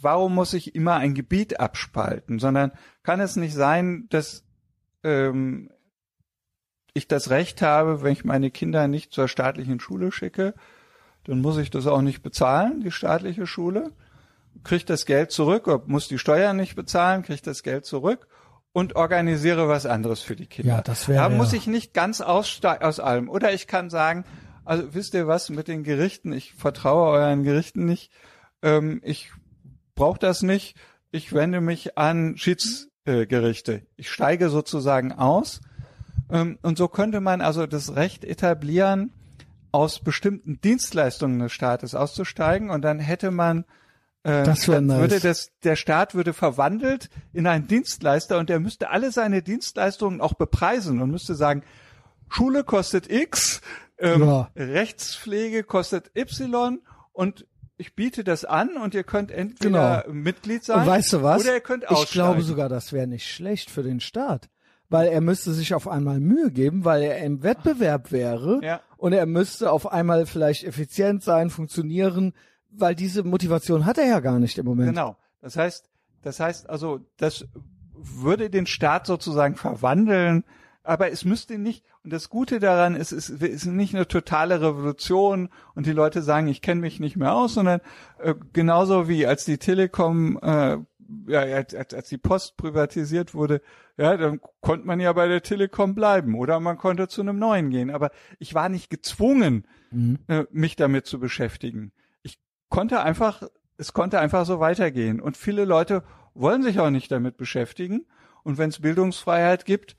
Speaker 2: warum muss ich immer ein Gebiet abspalten, sondern kann es nicht sein, dass ähm, ich das Recht habe, wenn ich meine Kinder nicht zur staatlichen Schule schicke, dann muss ich das auch nicht bezahlen, die staatliche Schule, kriegt das Geld zurück, muss die Steuern nicht bezahlen, kriegt das Geld zurück und organisiere was anderes für die Kinder.
Speaker 1: Ja, das wäre
Speaker 2: Da muss ich nicht ganz ausste- aus allem. Oder ich kann sagen, also wisst ihr was mit den Gerichten? Ich vertraue euren Gerichten nicht. Ähm, ich brauche das nicht. Ich wende mich an Schiedsgerichte. Ich steige sozusagen aus. Ähm, und so könnte man also das Recht etablieren, aus bestimmten Dienstleistungen des Staates auszusteigen. Und dann hätte man äh,
Speaker 1: Das wär
Speaker 2: dann
Speaker 1: nice.
Speaker 2: würde das, der Staat würde verwandelt in einen Dienstleister und der müsste alle seine Dienstleistungen auch bepreisen und müsste sagen, Schule kostet X, ähm,
Speaker 1: Ja.
Speaker 2: Rechtspflege kostet Y und ich biete das an und ihr könnt entweder
Speaker 1: Genau.
Speaker 2: Mitglied sein
Speaker 1: Und weißt du was?
Speaker 2: oder ihr könnt
Speaker 1: ich
Speaker 2: aussteigen.
Speaker 1: glaube sogar, das wäre nicht schlecht für den Staat. Weil er müsste sich auf einmal Mühe geben, weil er im Wettbewerb wäre
Speaker 2: Ja.
Speaker 1: und er müsste auf einmal vielleicht effizient sein, funktionieren, weil diese Motivation hat er ja gar nicht im Moment.
Speaker 2: Genau. Das heißt, das heißt also, das würde den Staat sozusagen verwandeln, aber es müsste nicht, und das Gute daran ist, es ist nicht eine totale Revolution und die Leute sagen, ich kenne mich nicht mehr aus, sondern äh, genauso wie als die Telekom, äh, ja, als, als die Post privatisiert wurde, ja, dann konnte man ja bei der Telekom bleiben oder man konnte zu einem neuen gehen. Aber ich war nicht gezwungen,
Speaker 1: Mhm.
Speaker 2: äh, mich damit zu beschäftigen. Konnte einfach, es konnte einfach so weitergehen. Und viele Leute wollen sich auch nicht damit beschäftigen. Und wenn es Bildungsfreiheit gibt,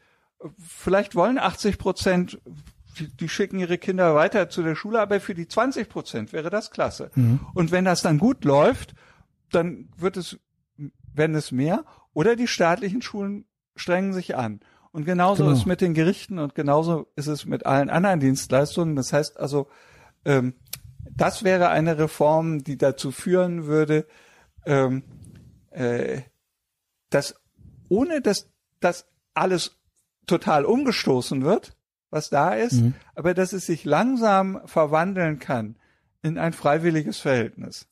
Speaker 2: vielleicht wollen 80 Prozent, die, die schicken ihre Kinder weiter zu der Schule, aber für die 20 Prozent wäre das klasse. Und wenn das dann gut läuft, dann wird es, werden es mehr. Oder die staatlichen Schulen strengen sich an. Und genauso
Speaker 1: Genau.
Speaker 2: ist es mit den Gerichten und genauso ist es mit allen anderen Dienstleistungen. Das heißt also, ähm, das wäre eine Reform, die dazu führen würde, ähm, äh, dass ohne dass das alles total umgestoßen wird, was da ist,
Speaker 1: Mhm.
Speaker 2: aber dass es sich langsam verwandeln kann in ein freiwilliges Verhältnis.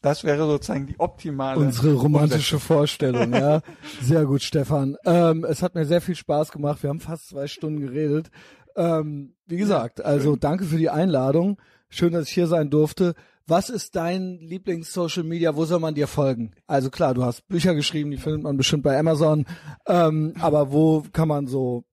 Speaker 2: Das wäre sozusagen die optimale
Speaker 1: Unsere romantische. Vorstellung, ja. Sehr gut, Stefan. Ähm, es hat mir sehr viel Spaß gemacht. Wir haben fast zwei Stunden geredet. Ähm, wie gesagt, also danke für die Einladung. Schön, dass ich hier sein durfte. Was ist dein Lieblings-Social Media? Wo soll man dir folgen? Also klar, du hast Bücher geschrieben, die findet man bestimmt bei Amazon. Ähm, aber wo kann man so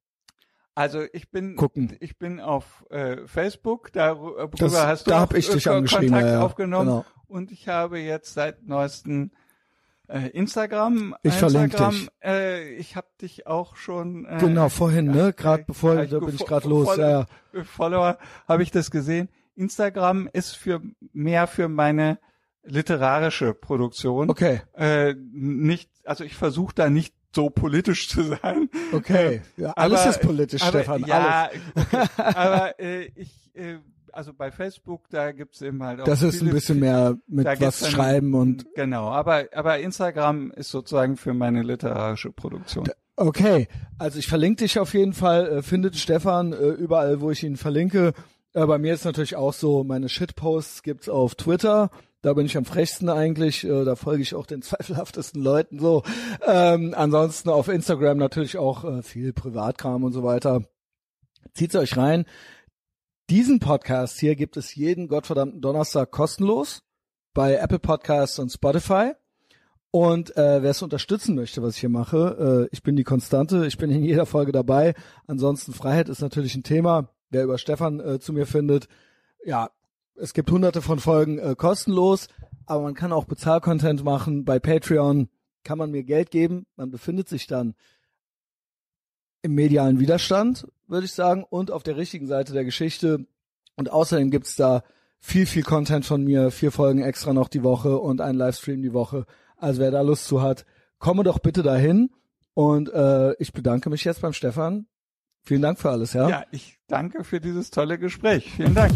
Speaker 2: Also ich bin
Speaker 1: Gucken.
Speaker 2: ich bin auf äh, Facebook, darüber
Speaker 1: Das-
Speaker 2: hast du
Speaker 1: da hab ich dich
Speaker 2: äh,
Speaker 1: angeschrieben,
Speaker 2: Kontakt
Speaker 1: ja, ja.
Speaker 2: aufgenommen
Speaker 1: Genau.
Speaker 2: und ich habe jetzt seit neuesten äh, Instagram.
Speaker 1: Ich verlinke
Speaker 2: Instagram,
Speaker 1: dich.
Speaker 2: Äh, ich habe dich auch schon. Äh,
Speaker 1: Genau, vorhin, ne? Gerade
Speaker 2: äh,
Speaker 1: bevor, da bin ich gerade los. Ja, ja.
Speaker 2: äh, Follower habe ich das gesehen. Instagram ist für mehr für meine literarische Produktion.
Speaker 1: Okay.
Speaker 2: Äh, nicht, also ich versuche da nicht so politisch zu sein.
Speaker 1: Okay, ja, alles
Speaker 2: Aber-
Speaker 1: ist politisch,
Speaker 2: aber,
Speaker 1: Stefan.
Speaker 2: Ja,
Speaker 1: Alles.
Speaker 2: okay. aber äh, ich, äh, also bei Facebook, da gibt's eben halt auch
Speaker 1: Das ist ein bisschen mehr mit was
Speaker 2: dann-
Speaker 1: schreiben und
Speaker 2: Genau, aber, aber Instagram ist sozusagen für meine literarische Produktion.
Speaker 1: Okay, also ich verlinke dich auf jeden Fall. Äh, findet Stefan äh, überall, wo ich ihn verlinke. Äh, bei mir ist natürlich auch so, meine Shitposts gibt's auf Twitter. Da bin ich am frechsten eigentlich. Äh, da folge ich auch den zweifelhaftesten Leuten so. Ähm, ansonsten auf Instagram natürlich auch äh, viel Privatkram und so weiter. Zieht's euch rein. Diesen Podcast hier gibt es jeden gottverdammten Donnerstag kostenlos bei Apple Podcasts und Spotify. Und äh, wer es unterstützen möchte, was ich hier mache, äh, ich bin die Konstante, ich bin in jeder Folge dabei. Ansonsten Freiheit ist natürlich ein Thema. Wer über Stefan äh, zu mir findet, ja, es gibt hunderte von Folgen äh, kostenlos, aber man kann auch Bezahlcontent machen. Bei Patreon kann man mir Geld geben. Man befindet sich dann im medialen Widerstand, würde ich sagen, und auf der richtigen Seite der Geschichte. Und außerdem gibt's da viel, viel Content von mir, vier Folgen extra noch die Woche und einen Livestream die Woche. Also wer da Lust zu hat, komme doch bitte dahin. Und äh, ich bedanke mich jetzt beim Stefan. Vielen Dank für alles, ja?
Speaker 2: Ja, ich danke für dieses tolle Gespräch. Vielen Dank.